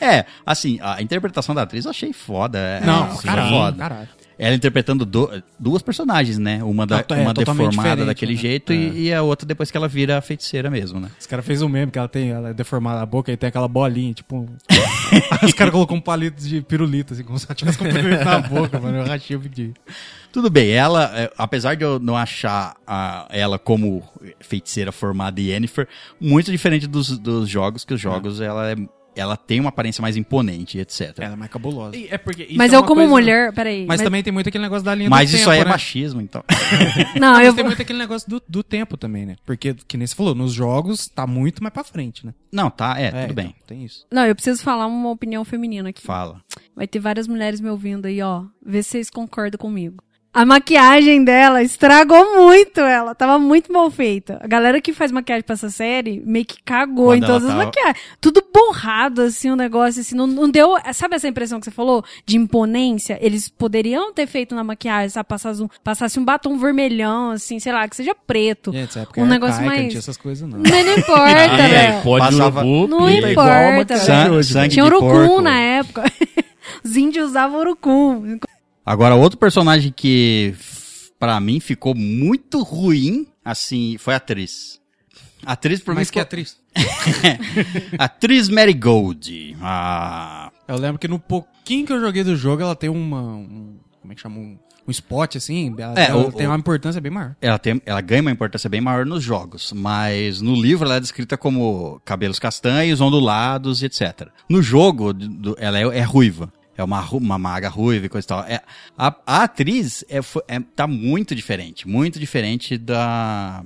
É, assim, a interpretação da atriz eu achei foda. é, Não, achei caralho, foda. caralho. Ela interpretando do- duas personagens, né? Uma, da, Não, é, uma deformada daquele né? jeito e, e a outra depois que ela vira a feiticeira mesmo, né? Os caras fez um meme que ela tem, ela é deformada a boca e tem aquela bolinha, tipo. um- (laughs) Os caras colocou um palito de pirulito, assim, como se ela tivesse com pirulito na (laughs) boca, mano. Eu rachei o vídeo. Tudo bem, ela, é, apesar de eu não achar a- ela como feiticeira formada e Yennefer, muito diferente dos, dos jogos, que os jogos ela, é, ela tem uma aparência mais imponente, etc. Ela é mais cabulosa. E É porque isso Mas é eu, como coisa- mulher, peraí. Mas, também tem muito aquele negócio da linha Mas do isso tempo, aí é né? machismo, então. (laughs) Não, Mas eu tem muito aquele negócio do, do tempo também, né? Porque, que nem você falou, nos jogos tá muito mais pra frente, né? Não, tá, é, É, tudo bem. então, tem isso. Não, eu preciso falar uma opinião feminina aqui. Fala. Vai ter várias mulheres me ouvindo aí, ó. Vê se vocês concordam comigo. A maquiagem dela estragou muito ela. Tava muito mal feita. A galera que faz maquiagem pra essa série meio que cagou Quando em todas ela as tava- maquiagens. Tudo borrado, assim, o negócio, assim. Não, não deu. Sabe essa impressão que você falou? De imponência? Eles poderiam ter feito na maquiagem, sabe? Passasse um, passasse um batom vermelhão, assim, sei lá, que seja preto. Gente, essa época um é negócio arcaica, não mais. tinha essas coisas, não. Mas não importa, Ah, é, velho. pode Passava- urubu, Não importa, sangue Tinha de urucum na época. (laughs) Os índios usavam urucum. Agora, outro personagem que, pra mim, ficou muito ruim, assim, foi a atriz. A atriz, pra Mas mim, que ficou... atriz? (laughs) atriz Marigold. Ah, Eu lembro que no pouquinho que eu joguei do jogo, ela tem uma. Um, como é que chama? Um, um spot, assim. Ela, É, ela o- tem o- uma importância bem maior. ela, tem, ela ganha uma importância bem maior nos jogos, mas no livro ela é descrita como cabelos castanhos, ondulados etc. No jogo, do- ela é, é ruiva. É uma, uma maga ruiva e coisa e tal. É, a, a atriz é, é- tá muito diferente. Muito diferente da.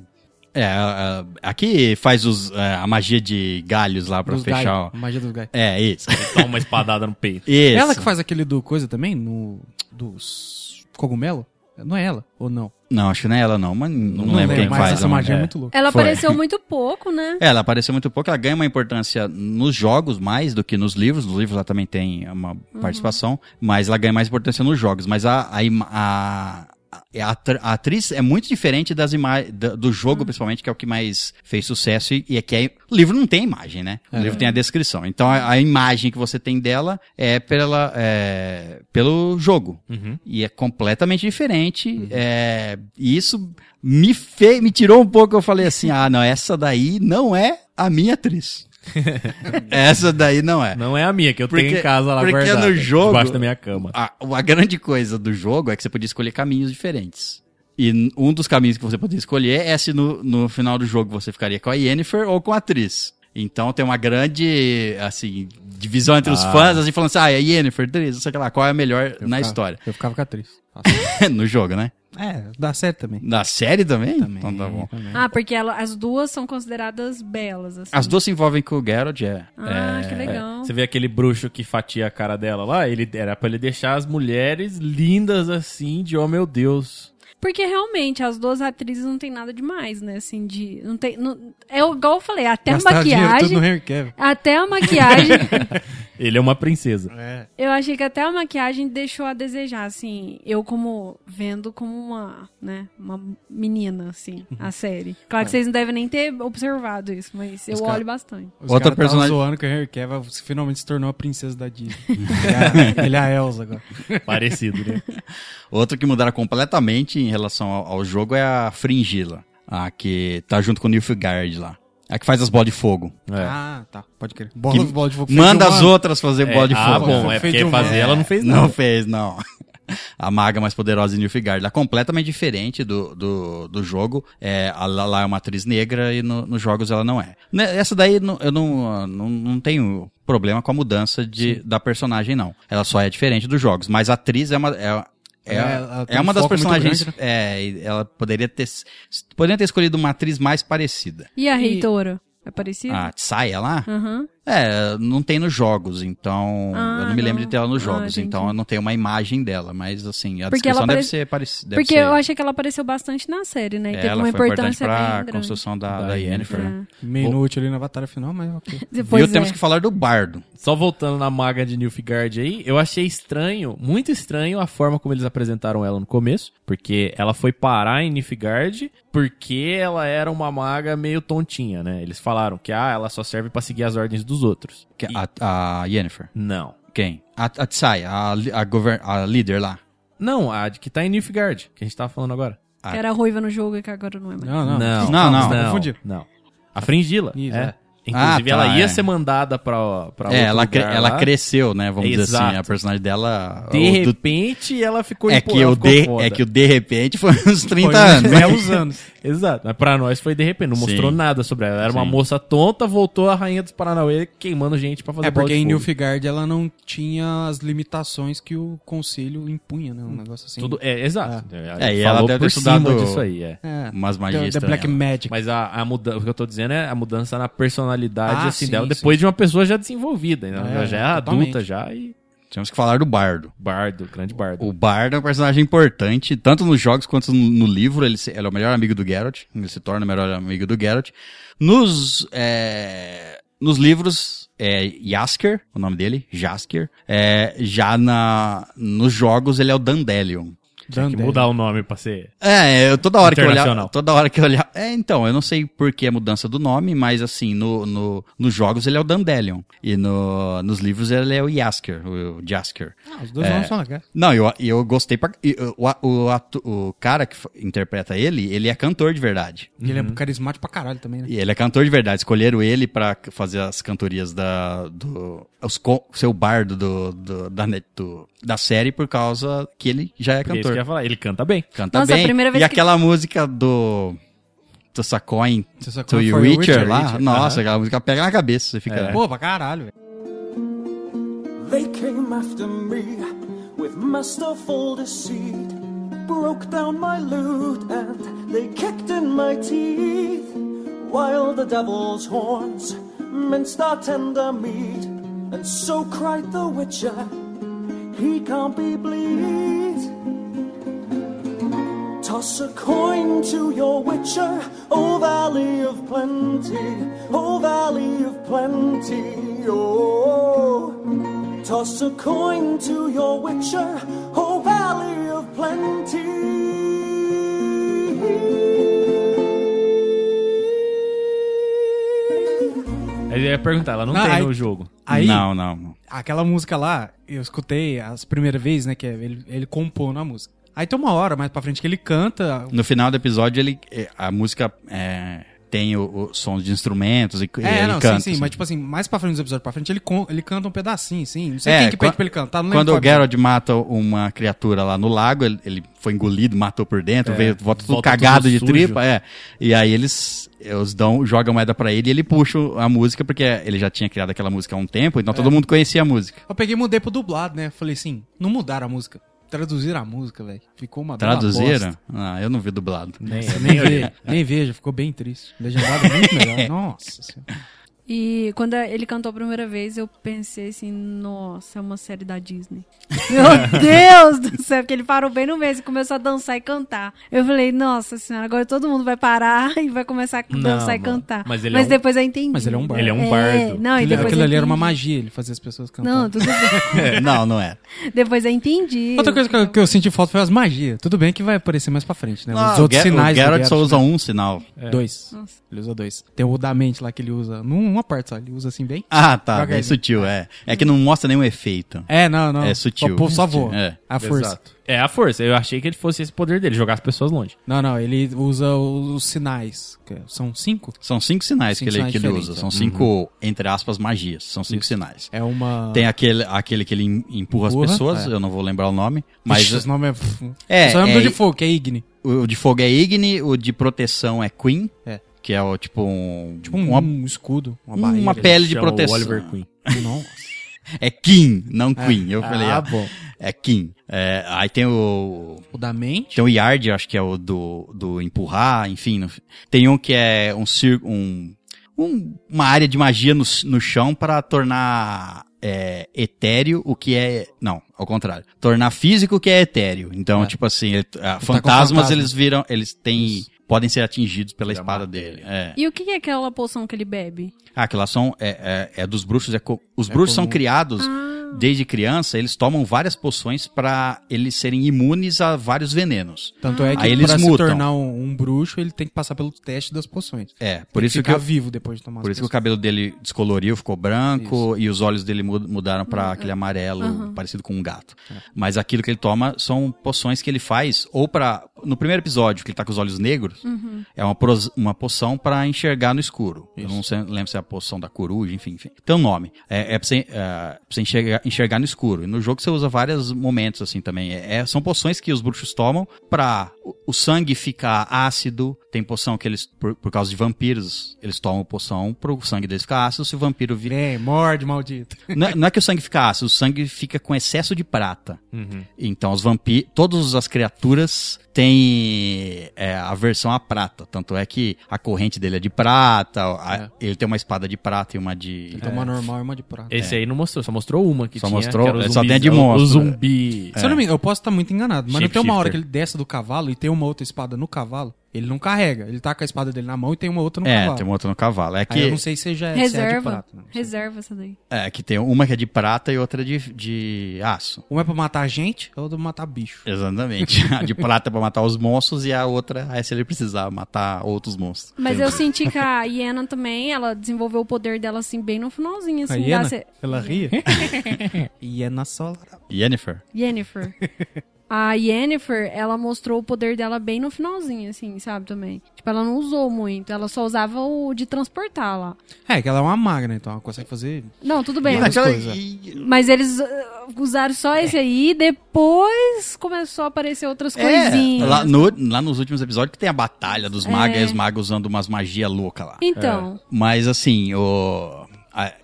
É, a, a- aqui faz os, é, a magia de galhos lá pra Dos fechar. Gai, o- a magia dos Gai. É, isso. (laughs) Dá uma espadada no peito. isso. Ela que faz aquele do coisa também? No. Dos. Cogumelo? Não é ela? Ou não? Não, acho que não é ela não, mas não, lembro quem mas faz. essa magia é é. muito louca. Ela Foi. apareceu muito (laughs) pouco, né? É, ela apareceu muito pouco, ela ganha uma importância nos jogos mais do que nos livros. Nos livros ela também tem uma participação, mas ela ganha mais importância nos jogos. Mas a, a, a, a, atr- a atriz é muito diferente das imagens do jogo, principalmente, que é o que mais fez sucesso. E, e é que é, o livro não tem imagem, né? O livro tem a descrição. Então a, a imagem que você tem dela é, pela, é pelo jogo. E é completamente diferente. É, e isso me, fe, me tirou um pouco. Eu falei assim: (laughs) ah, não, essa daí não é a minha atriz. (laughs) essa daí não é. Não é a minha, que eu Porque- tenho em casa lá porque guardada. no jogo- Debaixo da minha cama. A, a grande coisa do jogo é que você podia escolher caminhos diferentes. E um dos caminhos que você podia escolher é se no, no final do jogo você ficaria com a Yennefer ou com a atriz. Então tem uma grande, assim, divisão entre os Ah. fãs, assim, falando assim, ah, é Yennefer, atriz, não sei lá, qual é a melhor Eu na ficava- história. Eu ficava com a atriz. (laughs) No jogo, né? É, dá certo também. Na série também? Também. Então tá bom. também. Ah, porque ela, as duas são consideradas belas, assim. As duas se envolvem com o Geralt, é. Ah, é, que legal. Você vê aquele bruxo que fatia a cara dela lá, ele era pra ele deixar as mulheres lindas assim, de oh meu Deus. Porque realmente as duas atrizes não tem nada demais, né? Assim, de. Não tem. Não, é igual eu falei, até a Gastar dinheiro tudo maquiagem. Até a maquiagem. (laughs) Ele é uma princesa. É. eu achei que até a maquiagem deixou a desejar, assim. Eu como. Vendo como uma. né? Uma menina, assim, a série. Claro que vocês não devem nem ter observado isso, mas eu Os cara- olho bastante. Os Outra Outra personagem- personagem... zoando que o Henry Cavill finalmente se tornou a princesa da Disney. (laughs) ele, é, ele é a Elsa agora. (laughs) Parecido, né? Outro que mudaram completamente em relação ao, ao jogo é a Fringilla. A que tá junto com o Nilfgaard lá. A que faz as bolas de fogo. É. Ah, tá. Pode crer. Bola, bola de fogo. Manda as outras fazer bola de ah, fogo. bom, é porque fazer ela não fez Não nada. fez, não. (laughs) A maga mais poderosa de Nilfgaard. Ela é completamente diferente do, do, do jogo. É, a lá é uma atriz negra e no- nos jogos ela não é. Né, Essa daí não- eu não, não, não tenho problema com a mudança de, da personagem, não. Ela só é diferente dos jogos. Mas a atriz é uma. É, é, É, ela tem é um uma das foco muito personagens. grande, É, e ela poderia ter. Poderia ter escolhido uma atriz mais parecida. E a reitora? É parecido? A Tsaya lá? Aham. É, não tem nos jogos, então. Ah, eu não me lembro não. de ter ela nos Ah, jogos, entendi. então eu não tenho uma imagem dela, mas assim, a Porque descrição ela deve ser parecida. Porque eu achei que ela apareceu bastante na série, né? E teve ela uma foi importante importância pra bem grande. construção da, Da da Yennefer. É. Meio inútil ali na batalha final, mas ok. (laughs) Depois? Temos é. que falar do Bardo. Só voltando na maga de Nilfgaard aí, eu achei estranho, muito estranho a forma como eles apresentaram ela no começo, porque ela foi parar em Nilfgaard porque ela era uma maga meio tontinha, né? Eles falaram que ah, ela só serve pra seguir as ordens dos outros. Que- E- A, a Yennefer. Não. Quem? A, a Tsaya, a, a, govern- a líder lá. Não, a de que tá em Nilfgaard, que a gente tava falando agora. Que era ruiva no jogo e que agora não é mais. Não, não. Não, Não, não. não. Confundido. não. A Fringila. Isso, é. é. Inclusive, Ah, tá, ela ia é. ser mandada pra, pra É, outro ela, cre- ela lá. cresceu, né? Vamos dizer assim. Exato. A personagem dela. De o do- repente, ela ficou é, que ela o de, foda. é que o de repente foi uns 30 Foi anos. né? (laughs) belos anos. Exato. Mas pra nós foi de repente, não mostrou Sim. nada sobre ela. Ela era uma Sim. moça tonta, voltou a rainha dos Paranauê queimando gente pra fazer É porque em. Nilfgaard ela não tinha as limitações que o conselho impunha, né? Um negócio assim. Tudo, é, exato. É, e Falou ela deve ter estudado disso aí, é. É. Umas magias the Black estranhas. Magic. Mas a, a mudança, o que eu tô dizendo é a mudança na personalidade Ah, assim, sim, dela, sim. depois de uma pessoa já desenvolvida. Né? É, Ela já é totalmente. adulta já e Temos que falar do Bardo. bardo, grande bardo. O Bardo é um personagem importante, tanto nos jogos quanto no, no livro. Ele, se- ele é o melhor amigo do Geralt. Ele se torna o melhor amigo do Geralt. Nos, é, nos livros, é Jasker, o nome dele, Jasker. É, já na, nos jogos, ele é o Dandelion. Tinha que mudar o nome pra ser. É, eu, toda hora que eu olhava, Internacional. toda hora que eu olhava, é, então, eu não sei por que a mudança do nome, mas assim, no, no, nos jogos ele é o Dandelion, e no, nos livros ele é o Jasker, o, o Jasker. Ah, os dois É. nomes são legais. Não, eu, eu gostei pra, e, o, o, o cara que interpreta ele, ele é cantor de verdade. E ele é carismático pra caralho também, né? E ele é cantor de verdade. Escolheram ele pra fazer as cantorias da, do, os, seu bardo do, do, da, do- da série por causa que ele já é Porque é isso cantor. que eu ia falar. Ele canta bem. Canta Nossa, a bem. primeira vez e que- aquela música do. Do Sacoin Você só to You Witcher, lá. Witcher. Nossa, aquela música pega na cabeça. Você fica. Pô, pra caralho, velho. They came after me with masterful deceit, broke down my loot, and they kicked in my teeth. While the devil's horns minced our tender meat, and so cried the witcher, he can't be bleed. Toss a coin to your witcher, O Valley of Plenty, O Valley of Plenty, oh. Toss a coin to your witcher, O Valley of Plenty. Aí eu ia perguntar, ela não, Não, tem aí- no jogo. Aí, Não, não. não. aquela música lá, eu escutei as primeiras vezes, né? Que ele, ele compôs na música. Aí tem uma hora mais pra frente que ele canta. No final do episódio, ele, é, a música é, tem o, o sons de instrumentos e, É, ele não, canta. sim, sim. assim. Mas, tipo assim, mais pra frente dos episódios pra frente, ele, ele canta um pedacinho, sim. Não sei É, quem que pede pra ele cantar, não Quando o. Geralt mata uma criatura lá no lago, ele, ele foi engolido, matou por dentro, É, veio, volta tudo volta cagado tudo de sujo. tripa, é. E aí eles, eles dão, jogam a moeda pra ele e ele puxa a música, porque ele já tinha criado aquela música há um tempo, então É. todo mundo conhecia a música. Eu peguei e mudei pro dublado, né? Falei assim, não mudaram a música. Traduziram a música, velho. Ficou uma Traduziram? Ah, eu não vi dublado. Nem, (laughs) Nem, nem vejo, ficou bem triste. Legendado é muito melhor. (laughs) Nossa senhora. E quando ele cantou a primeira vez, eu pensei assim, nossa, é uma série da Disney. (laughs) Meu Deus do céu, porque ele parou bem no mês e começou a dançar e cantar. Eu falei, nossa senhora, agora todo mundo vai parar (laughs) e vai começar a Não, dançar e mano. cantar. Mas ele é um- depois eu entendi. Mas ele é um bardo. Ele é um bardo. Não, e Aquilo, depois aquilo ali era uma magia, ele fazia as pessoas cantar. Não, tudo bem. (laughs) não, não é. depois eu entendi. Outra coisa que eu, que eu senti falta foi as magias. Tudo bem que vai aparecer mais pra frente, né? Não, Os outros o sinais o Geralt só usa né? um sinal. Dois. Nossa. Ele usa dois. Tem o da mente lá que ele usa. Num- Numa parte só, ele usa assim bem. Ah, tá, bem sutil, é. É que não mostra nenhum efeito. É, não, não. É sutil. Só, só voa. É. A força. Exato. É a força. Eu achei que ele fosse esse poder dele, jogar as pessoas longe. Não, não, ele usa os sinais. São cinco? São cinco sinais Cinco que ele, sinais que ele usa. é. São cinco, entre aspas, magias. São cinco sinais. É uma. Tem aquele, aquele que ele em- empurra, as Empurra, pessoas, é. eu não vou lembrar o nome. Mas Ixi, esse nome é. É, só lembro é- do de fogo, que é Igni. o de fogo é Igni, o de proteção é Queen, É. que é o tipo um. Tipo um, uma, um escudo, uma uma barreira. pele de o proteção. Oliver Queen. Nossa. É King, não Queen. Eu falei, Ah, ah, bom. é King. É, aí tem o. O da mente. Tem o Yard, acho que é o do, do empurrar, enfim. no- tem um que é um circo. Um, um- uma área de magia no, no chão para tornar é, etéreo o que é. Não, ao contrário. Tornar físico o que é etéreo. Então, É. tipo assim, ele- ah, com fantasmas fantasma. eles viram. Eles têm. Podem ser atingidos pela espada dele. É. E o que é aquela poção que ele bebe? Ah, aquela são. É, é, é dos bruxos. É co- os bruxos são criados Ah. Desde criança, eles tomam várias poções pra eles serem imunes a vários venenos. Tanto é que Aí eles pra se tornar um, um bruxo, ele tem que passar pelo teste das poções. É, Tem por isso que ficar eu- vivo depois de tomar Por as isso que o cabelo dele descoloriu, ficou branco e os olhos dele mu- mudaram pra aquele amarelo parecido com um gato. Mas aquilo que ele toma são poções que ele faz ou pra no primeiro episódio que ele tá com os olhos negros, é uma, pros- uma poção pra enxergar no escuro. Eu não sei- lembro se é a poção da coruja, enfim, enfim. Tem um nome. É, é pra você, é, pra você enxergar, enxergar no escuro. E no jogo você usa vários momentos assim também. É, são poções que os bruxos tomam pra o, sangue ficar ácido. Tem poção que eles, por, por causa de vampiros, eles tomam poção pro sangue deles ficar ácido. Se o vampiro vir. Vem, morde, maldito. (laughs) Não, é- não é que o sangue fica ácido, o sangue fica com excesso de prata. Então, os vampiros, todas as criaturas têm é, aversão à prata. Tanto é que a corrente dele é de prata, a- ele tem uma espada de prata e uma de. Ele toma normal e uma de prata. Esse aí não mostrou, só mostrou uma que Só tinha. mostrou- que era o só zumbi- tem a de monstro, O zumbi. Se eu não me engano, eu posso estar muito enganado, mas não tem uma hora que ele desce do cavalo e tem uma outra espada no cavalo. Ele não carrega. Ele tá com a espada dele na mão e tem uma outra no É, cavalo. tem uma outra no cavalo. É Aí que, eu não sei se já é, se é de Reserva. prata. não. Reserva essa daí. é que tem uma que é de prata e outra de, de aço. Uma é pra matar gente, a outra é pra matar bicho. Exatamente. (laughs) a de prata é pra matar os monstros e a outra é se ele precisar matar outros monstros. Mas eu senti que a Iena também, ela desenvolveu o poder dela assim bem no finalzinho, assim. a hiena, ela ria. (laughs) hiena solar. Yennefer. Yennefer. A Yennefer, ela mostrou o poder dela bem no finalzinho, assim, sabe, também. Tipo, ela não usou muito, ela só usava o de transportar lá. É, que ela é uma maga, né? Então ela consegue fazer. Não, tudo bem. Mas mas- e- eles uh, usaram só esse aí, depois começou a aparecer outras coisinhas. É, lá, no- lá nos últimos episódios que tem a batalha dos magos, É. e os magos usando umas magias loucas lá. Então, Mas assim, o.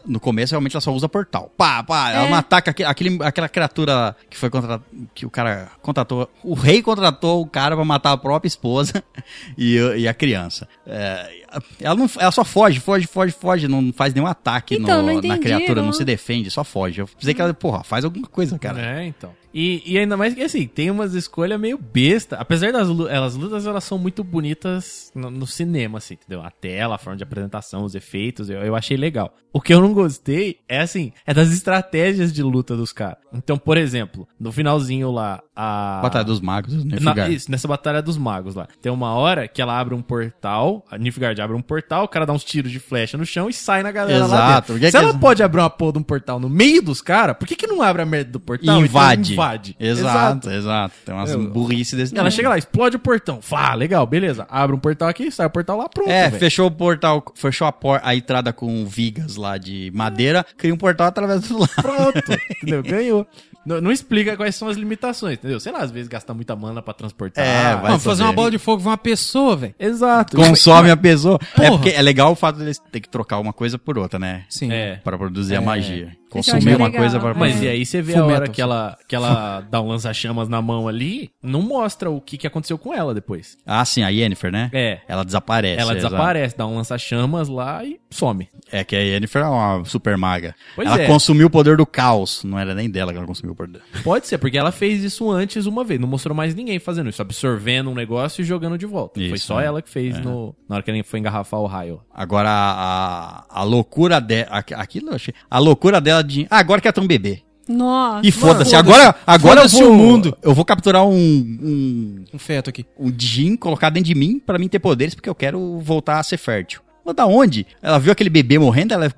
No começo, realmente, ela só usa portal. Pá, pá, ela É. não ataca aquele- aquela criatura que foi contratada. Que o cara contratou. O rei contratou o cara pra matar a própria esposa (laughs) e, e a criança. É, ela, não, ela só foge, foge, foge, foge. Não faz nenhum ataque Então, no- não na entendi, criatura, não não. se defende, só foge. Eu pensei que ela, porra, faz alguma coisa, cara. É, então. E, e ainda mais que assim, tem umas escolhas meio besta. Apesar das elas lutas, elas são muito bonitas no, no cinema, assim, entendeu? A tela, a forma de apresentação, os efeitos, eu, eu achei legal. O que eu não gostei é assim, é das estratégias de luta dos caras. Então, por exemplo, no finalzinho lá, a. Batalha dos magos, Na- Nilfgaard. isso, nessa batalha dos magos lá. Tem uma hora que ela abre um portal, a Nilfgaard abre um portal, o cara dá uns tiros de flecha no chão e sai na galera lá Exato. dentro. Por que Se que ela eles- pode abrir uma porra de um portal no meio dos caras, por que que não abre a merda do portal invade. invade? Exato, exato. Tem umas Eu- burrice desse Ela chega lá, explode o portão. Fá, legal, beleza. Abre um portal aqui, sai o portal lá, pronto. É, velho. fechou o portal, fechou a, por- a entrada com vigas lá de madeira, cria um portal através do lado. Pronto, (laughs) entendeu? Ganhou. Não, não explica quais são as limitações, entendeu? Sei lá, às vezes gasta muita mana pra transportar. É, vai Mano, fazer uma bola de fogo com uma pessoa, velho. Exato. Consome a pessoa. É Porra. porque é legal o fato de eles ter que trocar uma coisa por outra, né? Sim. É. Pra produzir a magia. Consumir achei uma legal. coisa para Mas É. e aí você vê a hora que ela, que ela (laughs) dá um lança-chamas na mão ali, não mostra o que, que aconteceu com ela depois. Ah, sim, a Yennefer, né? É. Ela desaparece. ela exato. desaparece, dá um lança-chamas lá e some. É que a Yennefer é uma super maga. Pois ela é. consumiu o poder do caos. Não era nem dela que ela consumiu o poder. Pode ser, porque ela fez isso antes uma vez. Não mostrou mais ninguém fazendo isso, absorvendo um negócio e jogando de volta. Foi Isso, só é. ela que fez no, na hora que ela foi engarrafar o raio. Agora, a, a loucura dela. Aquilo eu achei. A loucura dela de. Ah, agora quer ter um bebê. nossa. E foda-se, agora, agora eu Foda-se vou. o mundo. Eu vou capturar um, um, Um feto aqui. um Jin, colocar dentro de mim pra mim ter poderes, porque eu quero voltar a ser fértil. Mas da onde? Ela viu aquele bebê morrendo, ela.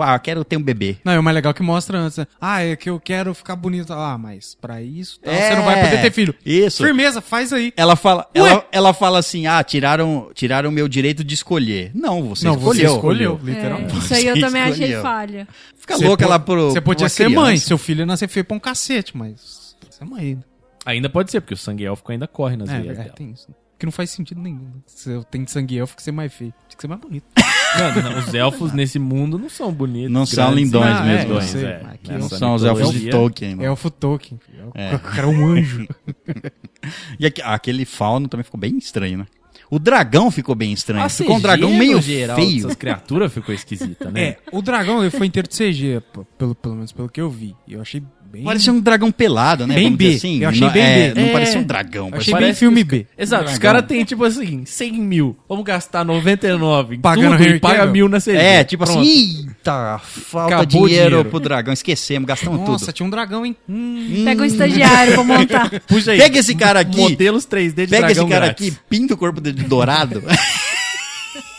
Ah, quero ter um bebê. Não, é o mais legal que mostra antes. né? Ah, é que eu quero ficar bonito. Ah, mas pra isso tal, É, você não vai poder ter filho. isso. Firmeza, faz aí. Ela fala, Ué? ela, ela fala assim: ah, tiraram tiraram o meu direito de escolher. Não, você não, escolheu. você escolheu, É, literalmente. isso aí eu também achei escolheu. falha. Fica Você louca po- lá pro. Você podia ser criança. mãe, seu filho ia nascer feio pra um cacete, mas você é mãe. Ainda pode ser, porque o sangue élfico ainda corre nas É, veias é, dela. tem isso. Que não faz sentido nenhum. Se eu tenho sangue elfo, que ser mais feio. Tinha que ser mais bonito. (laughs) Não, não, os elfos nesse mundo não são bonitos. Não são grandes, lindões né? mesmo, Lindões, sei. é. Aqui Nessa Não são os elfos de. Tolkien. não. Elfo Tolkien. É. O cara é um anjo. (laughs) E aqui- aquele fauno também ficou bem estranho, né? O dragão ficou bem estranho. A ficou um CG, dragão no meio geral, feio. Essas criaturas ficou esquisita, né? (laughs) É, o dragão ele foi inteiro de CG, pelo, pelo menos pelo que eu vi. Eu achei bem. Parecia um dragão pelado, né? Bem Vamos dizer B. Assim. Eu achei não, bem é, B. Não É. parecia um dragão. Eu achei bem Parece filme os- B. Exato, os Dragão. caras têm, tipo assim, 100 mil. Vamos gastar 99 em Pagando tudo e paga mil na CG. É, tipo Pronto. assim, eita, falta Acabou o dinheiro, dinheiro. pro dragão, esquecemos, gastamos Nossa, tudo. tinha um dragão, hein? Hum. Pega um estagiário pra montar. (laughs) Puxa aí. Pega esse cara aqui, Modelos 3D de pega esse cara grátis. aqui, pinta o corpo dele de dourado. (laughs)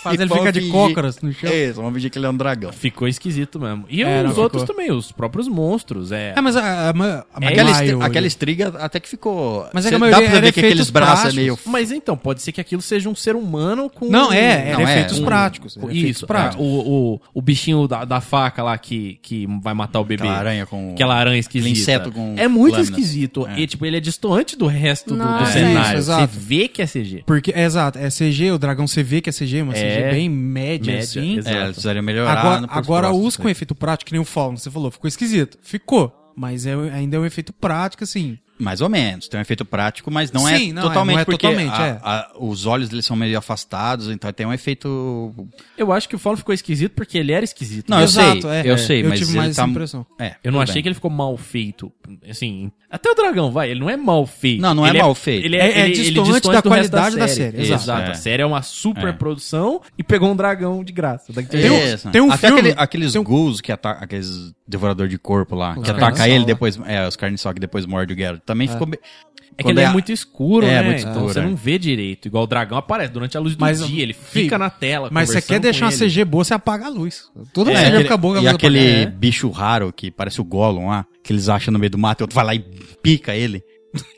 Faz e ele ficar de cócoras no chão. É isso, vamos fingir que ele é um dragão. Ficou esquisito mesmo. E É, não, os outros ficou. também, os próprios monstros. É. É, mas a, a, a, a Aquela, estri- aquela estriga até que ficou. Mas é que a dá maioria pra era ver que aqueles braços é meio. Mas então, pode ser que aquilo seja um ser humano com. Não, é, Não, é, efeitos um- práticos. era efeitos Isso, práticos. é, o, o, o bichinho da, da faca lá que, que vai matar o bebê. Aquela aranha com. Aquela aranha esquisita. Inseto com É muito lâminas. esquisito. É. E, tipo, ele é distoante do resto do, cenário. Isso, Você vê que é CG. Porque, é, exato, é CG, o dragão você vê que é CG, uma É, CG bem média, média, assim. exato. É, eles precisaram melhorar. Agora, agora próximos, os com né? efeito prático, que nem o Fallen, você falou, ficou esquisito. Ficou. Mas é, ainda é um efeito prático, assim. Mais ou menos. Tem um efeito prático, mas não Sim, é não, é, totalmente não é porque totalmente, a- é. a- os olhos deles são meio afastados, então tem um efeito. Eu acho que o Follow ficou esquisito porque ele era esquisito. Não, eu Exato, sei, é. eu É, sei, eu mas tive ele mais tá... essa impressão. É, Eu não achei bem. que ele ficou mal feito. Assim, até o dragão, vai, ele não é mal feito. Não, não é Ele mal feito. Ele É- é, é ele- ele distante distante da qualidade da série. Exato. Exato, é. A série é uma super É. produção e pegou um dragão de graça. Tem um- tem um Até filme- aquele- aqueles tem um- ghouls que atacam, aqueles devorador de corpo lá, que ataca ele depois, é, os carniçal que depois morde o Geralt. Também ficou bem... É que Quando ele é, a- muito escuro, É, né? muito então escuro, você é. não vê direito. Igual o dragão aparece durante a luz do Mas, dia. Ele fi, fica na tela. Mas você quer deixar uma. CG boa, você apaga a luz. Toda É, CG aquele- fica boa, a e aquele. É. bicho raro que parece o Gollum lá, que eles acham no meio do mato, e outro vai lá e pica ele.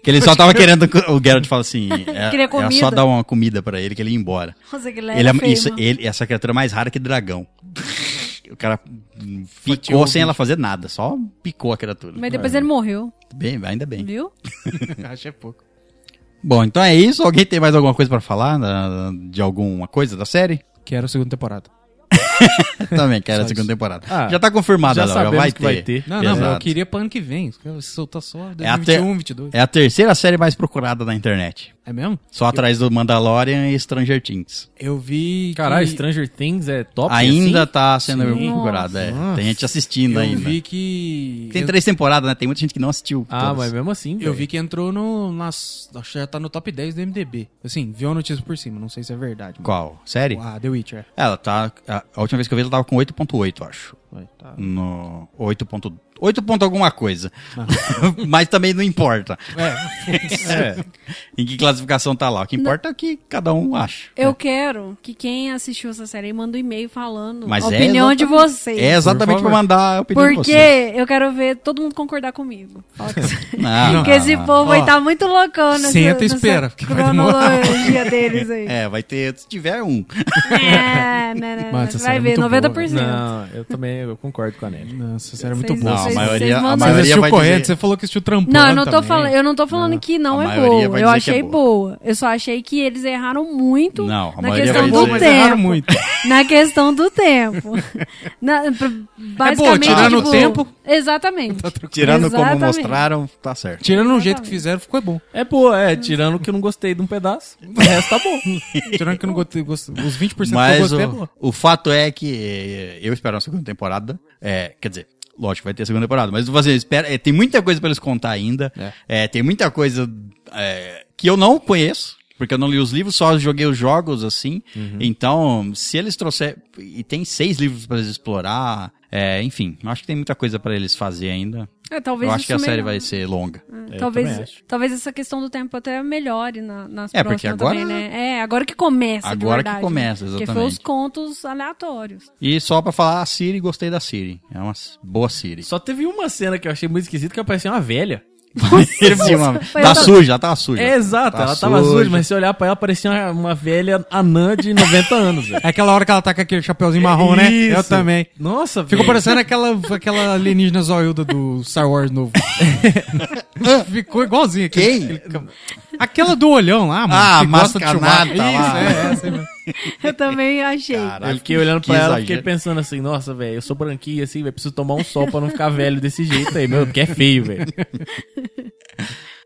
Que ele (laughs) só tava querendo. que O Geralt fala assim: (laughs) é, Queria é só dar uma comida pra ele que ele ia embora. Nossa, que ele Ele é, isso, ele, essa criatura é mais rara que dragão. (laughs) O cara Fatiou picou sem ela fazer nada, só picou a criatura. Mas depois ele morreu, Bem, ainda bem. viu? (laughs) Acho é pouco. Bom, então é isso. Alguém tem mais alguma coisa pra falar da- de alguma coisa da série? Quero a segunda temporada. (laughs) Também, que era a segunda isso. temporada. Ah, já tá confirmado, já já vai que ter. vai ter. Não, não, mas eu queria pra ano que vem. Caras soltam só É a 2021, ter- 22. É a terceira série mais procurada na internet. É mesmo? Só atrás do Mandalorian e Stranger Things. Eu vi. Caralho, que... Stranger Things é top ainda assim? tá sendo procurada, é. Nossa. Tem gente assistindo Eu ainda. vi que. Tem eu- três temporadas, né? Tem muita gente que não assistiu. Ah, todas. mas mesmo assim, Eu velho. vi que entrou no. Nas, acho que já tá no top 10 do MDB. Assim, viu a notícia por cima, não sei se é verdade. Qual? Série? Ah, The Witcher. Ela tá. A, última vez que eu vi ela tava com 8.8, eu acho. Vai, tá. No 8. Ponto- 8 ponto alguma coisa. Ah. (laughs) Mas também não importa. É, (laughs) É. Em que classificação tá lá. O que importa é o que cada um acha. Eu quero que quem assistiu essa série manda um e-mail falando Mas a é opinião de vocês. É exatamente pra mandar a opinião de Porque vocês. eu quero ver todo mundo concordar comigo. (laughs) Não, Porque não, esse não. povo vai estar muito loucão nessa, senta e espera, porque cronologia deles aí. É, vai ter. Se tiver um. É, não, não, não. Mano, essa Você vai é ver, muito 90%. Não, eu também eu concordo com a Nelly. Nossa, série é muito boa. A maioria- vocês a mandam- Você maioria assistiu vai correndo, dizer- você falou que assistiu trampando Não, eu não tô também. falando, eu não tô falando que não A é boa. Eu que achei é boa. Eu só achei que eles erraram muito Não, a na maioria questão vai do dizer- Mas erraram tempo. muito. (laughs) Na questão do tempo. (laughs) Na, pra- basicamente, boa, tirando tipo, o tempo. Exatamente. Tirando como Exatamente. mostraram, tá certo. Tirando o jeito que fizeram, ficou bom. É boa, é, tirando que eu não gostei de um pedaço. O resto tá bom. (laughs) Tirando que eu não gostei, gost- os 20% que eu Mas gostei, é o, bom. o fato é que eh, eu espero uma segunda temporada. É, quer dizer, lógico, vai ter segunda temporada. Mas você espera, eh, tem muita coisa pra eles contar ainda. É, tem muita coisa eh, que eu não conheço. Porque eu não li os livros, só joguei os jogos, assim. Então, se eles trouxerem... E tem seis livros pra eles explorar. é, enfim, acho que tem muita coisa pra eles fazer ainda. É, talvez eu acho que a série melhore. vai ser longa. É, Talvez, acho. talvez essa questão do tempo até melhore na, nas É, porque agora- também, né? É, agora que começa, de Agora que verdade, começa, né? Porque foi exatamente. os contos aleatórios. E só pra falar, a Siri, gostei da Siri. É uma boa Siri. Só teve uma cena que eu achei muito esquisita que apareceu uma velha. Parecia uma- tá suja, ela tava suja. É, exato, Tá ela tava suja. suja, mas se olhar pra ela, parecia uma, uma velha anã de 90 anos, velho. É aquela hora que ela tá com aquele chapeuzinho marrom, né? Eu Isso. também. Nossa, Ficou velho. parecendo aquela, aquela alienígena zoiuda do Star Wars novo. (laughs) Ficou igualzinho. Quem? aquele- Aquela do olhão lá, mano. Ah, que gosta de Chewbacca. Isso, é, é mesmo. Eu também achei. Caralho, Eu fiquei olhando pra ela exagero. fiquei pensando assim, nossa, velho, eu sou branquinho assim, velho, preciso tomar um sol pra não ficar velho desse jeito aí, meu, porque é feio, velho. (laughs)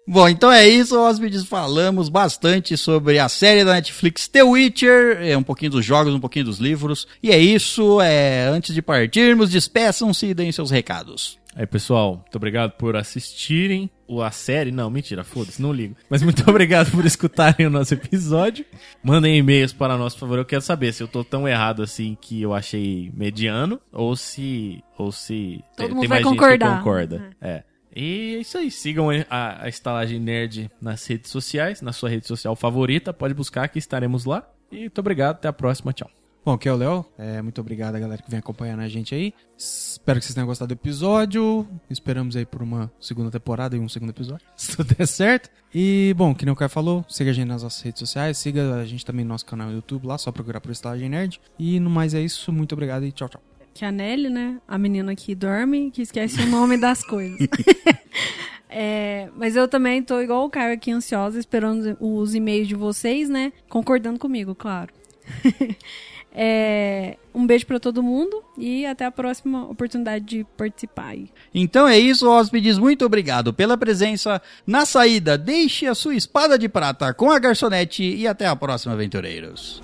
Bom, então é isso, hóspedes. Falamos bastante sobre a série da Netflix The Witcher, é um pouquinho dos jogos, um pouquinho dos livros. E é isso. É, antes de partirmos, despeçam-se e deem seus recados. Aí, pessoal, muito obrigado por assistirem o- a série. Não, mentira, foda-se, não ligo. Mas muito (laughs) obrigado por escutarem o nosso episódio. Mandem e-mails para nós, por favor. Eu quero saber se eu tô tão errado assim que eu achei mediano ou se. Ou se. Todo mundo vai concordar. concorda. É. E é isso aí. Sigam a, a Estalagem Nerd nas redes sociais, na sua rede social favorita. Pode buscar que estaremos lá. E muito obrigado. Até a próxima. Tchau. Bom, aqui é o Léo. É, muito obrigado a galera que vem acompanhando a gente aí. Espero que vocês tenham gostado do episódio. Esperamos aí por uma segunda temporada e um segundo episódio, (laughs) se tudo der certo. E, bom, que nem o Caio falou, siga a gente nas nossas redes sociais, siga a gente também no nosso canal no YouTube lá, só procurar por Estalagem Nerd. E no mais é isso, muito obrigado e tchau, tchau. Que a Nelly, né? A menina que dorme, que esquece o nome das coisas. (laughs) É, mas eu também tô igual o Caio aqui, ansiosa, esperando os e-mails de vocês, né? Concordando comigo, claro. (laughs) É, um beijo pra todo mundo e até a próxima oportunidade de participar. Então é isso, hóspedes. Muito obrigado pela presença. Na saída, deixe a sua espada de prata com a garçonete e até a próxima, aventureiros.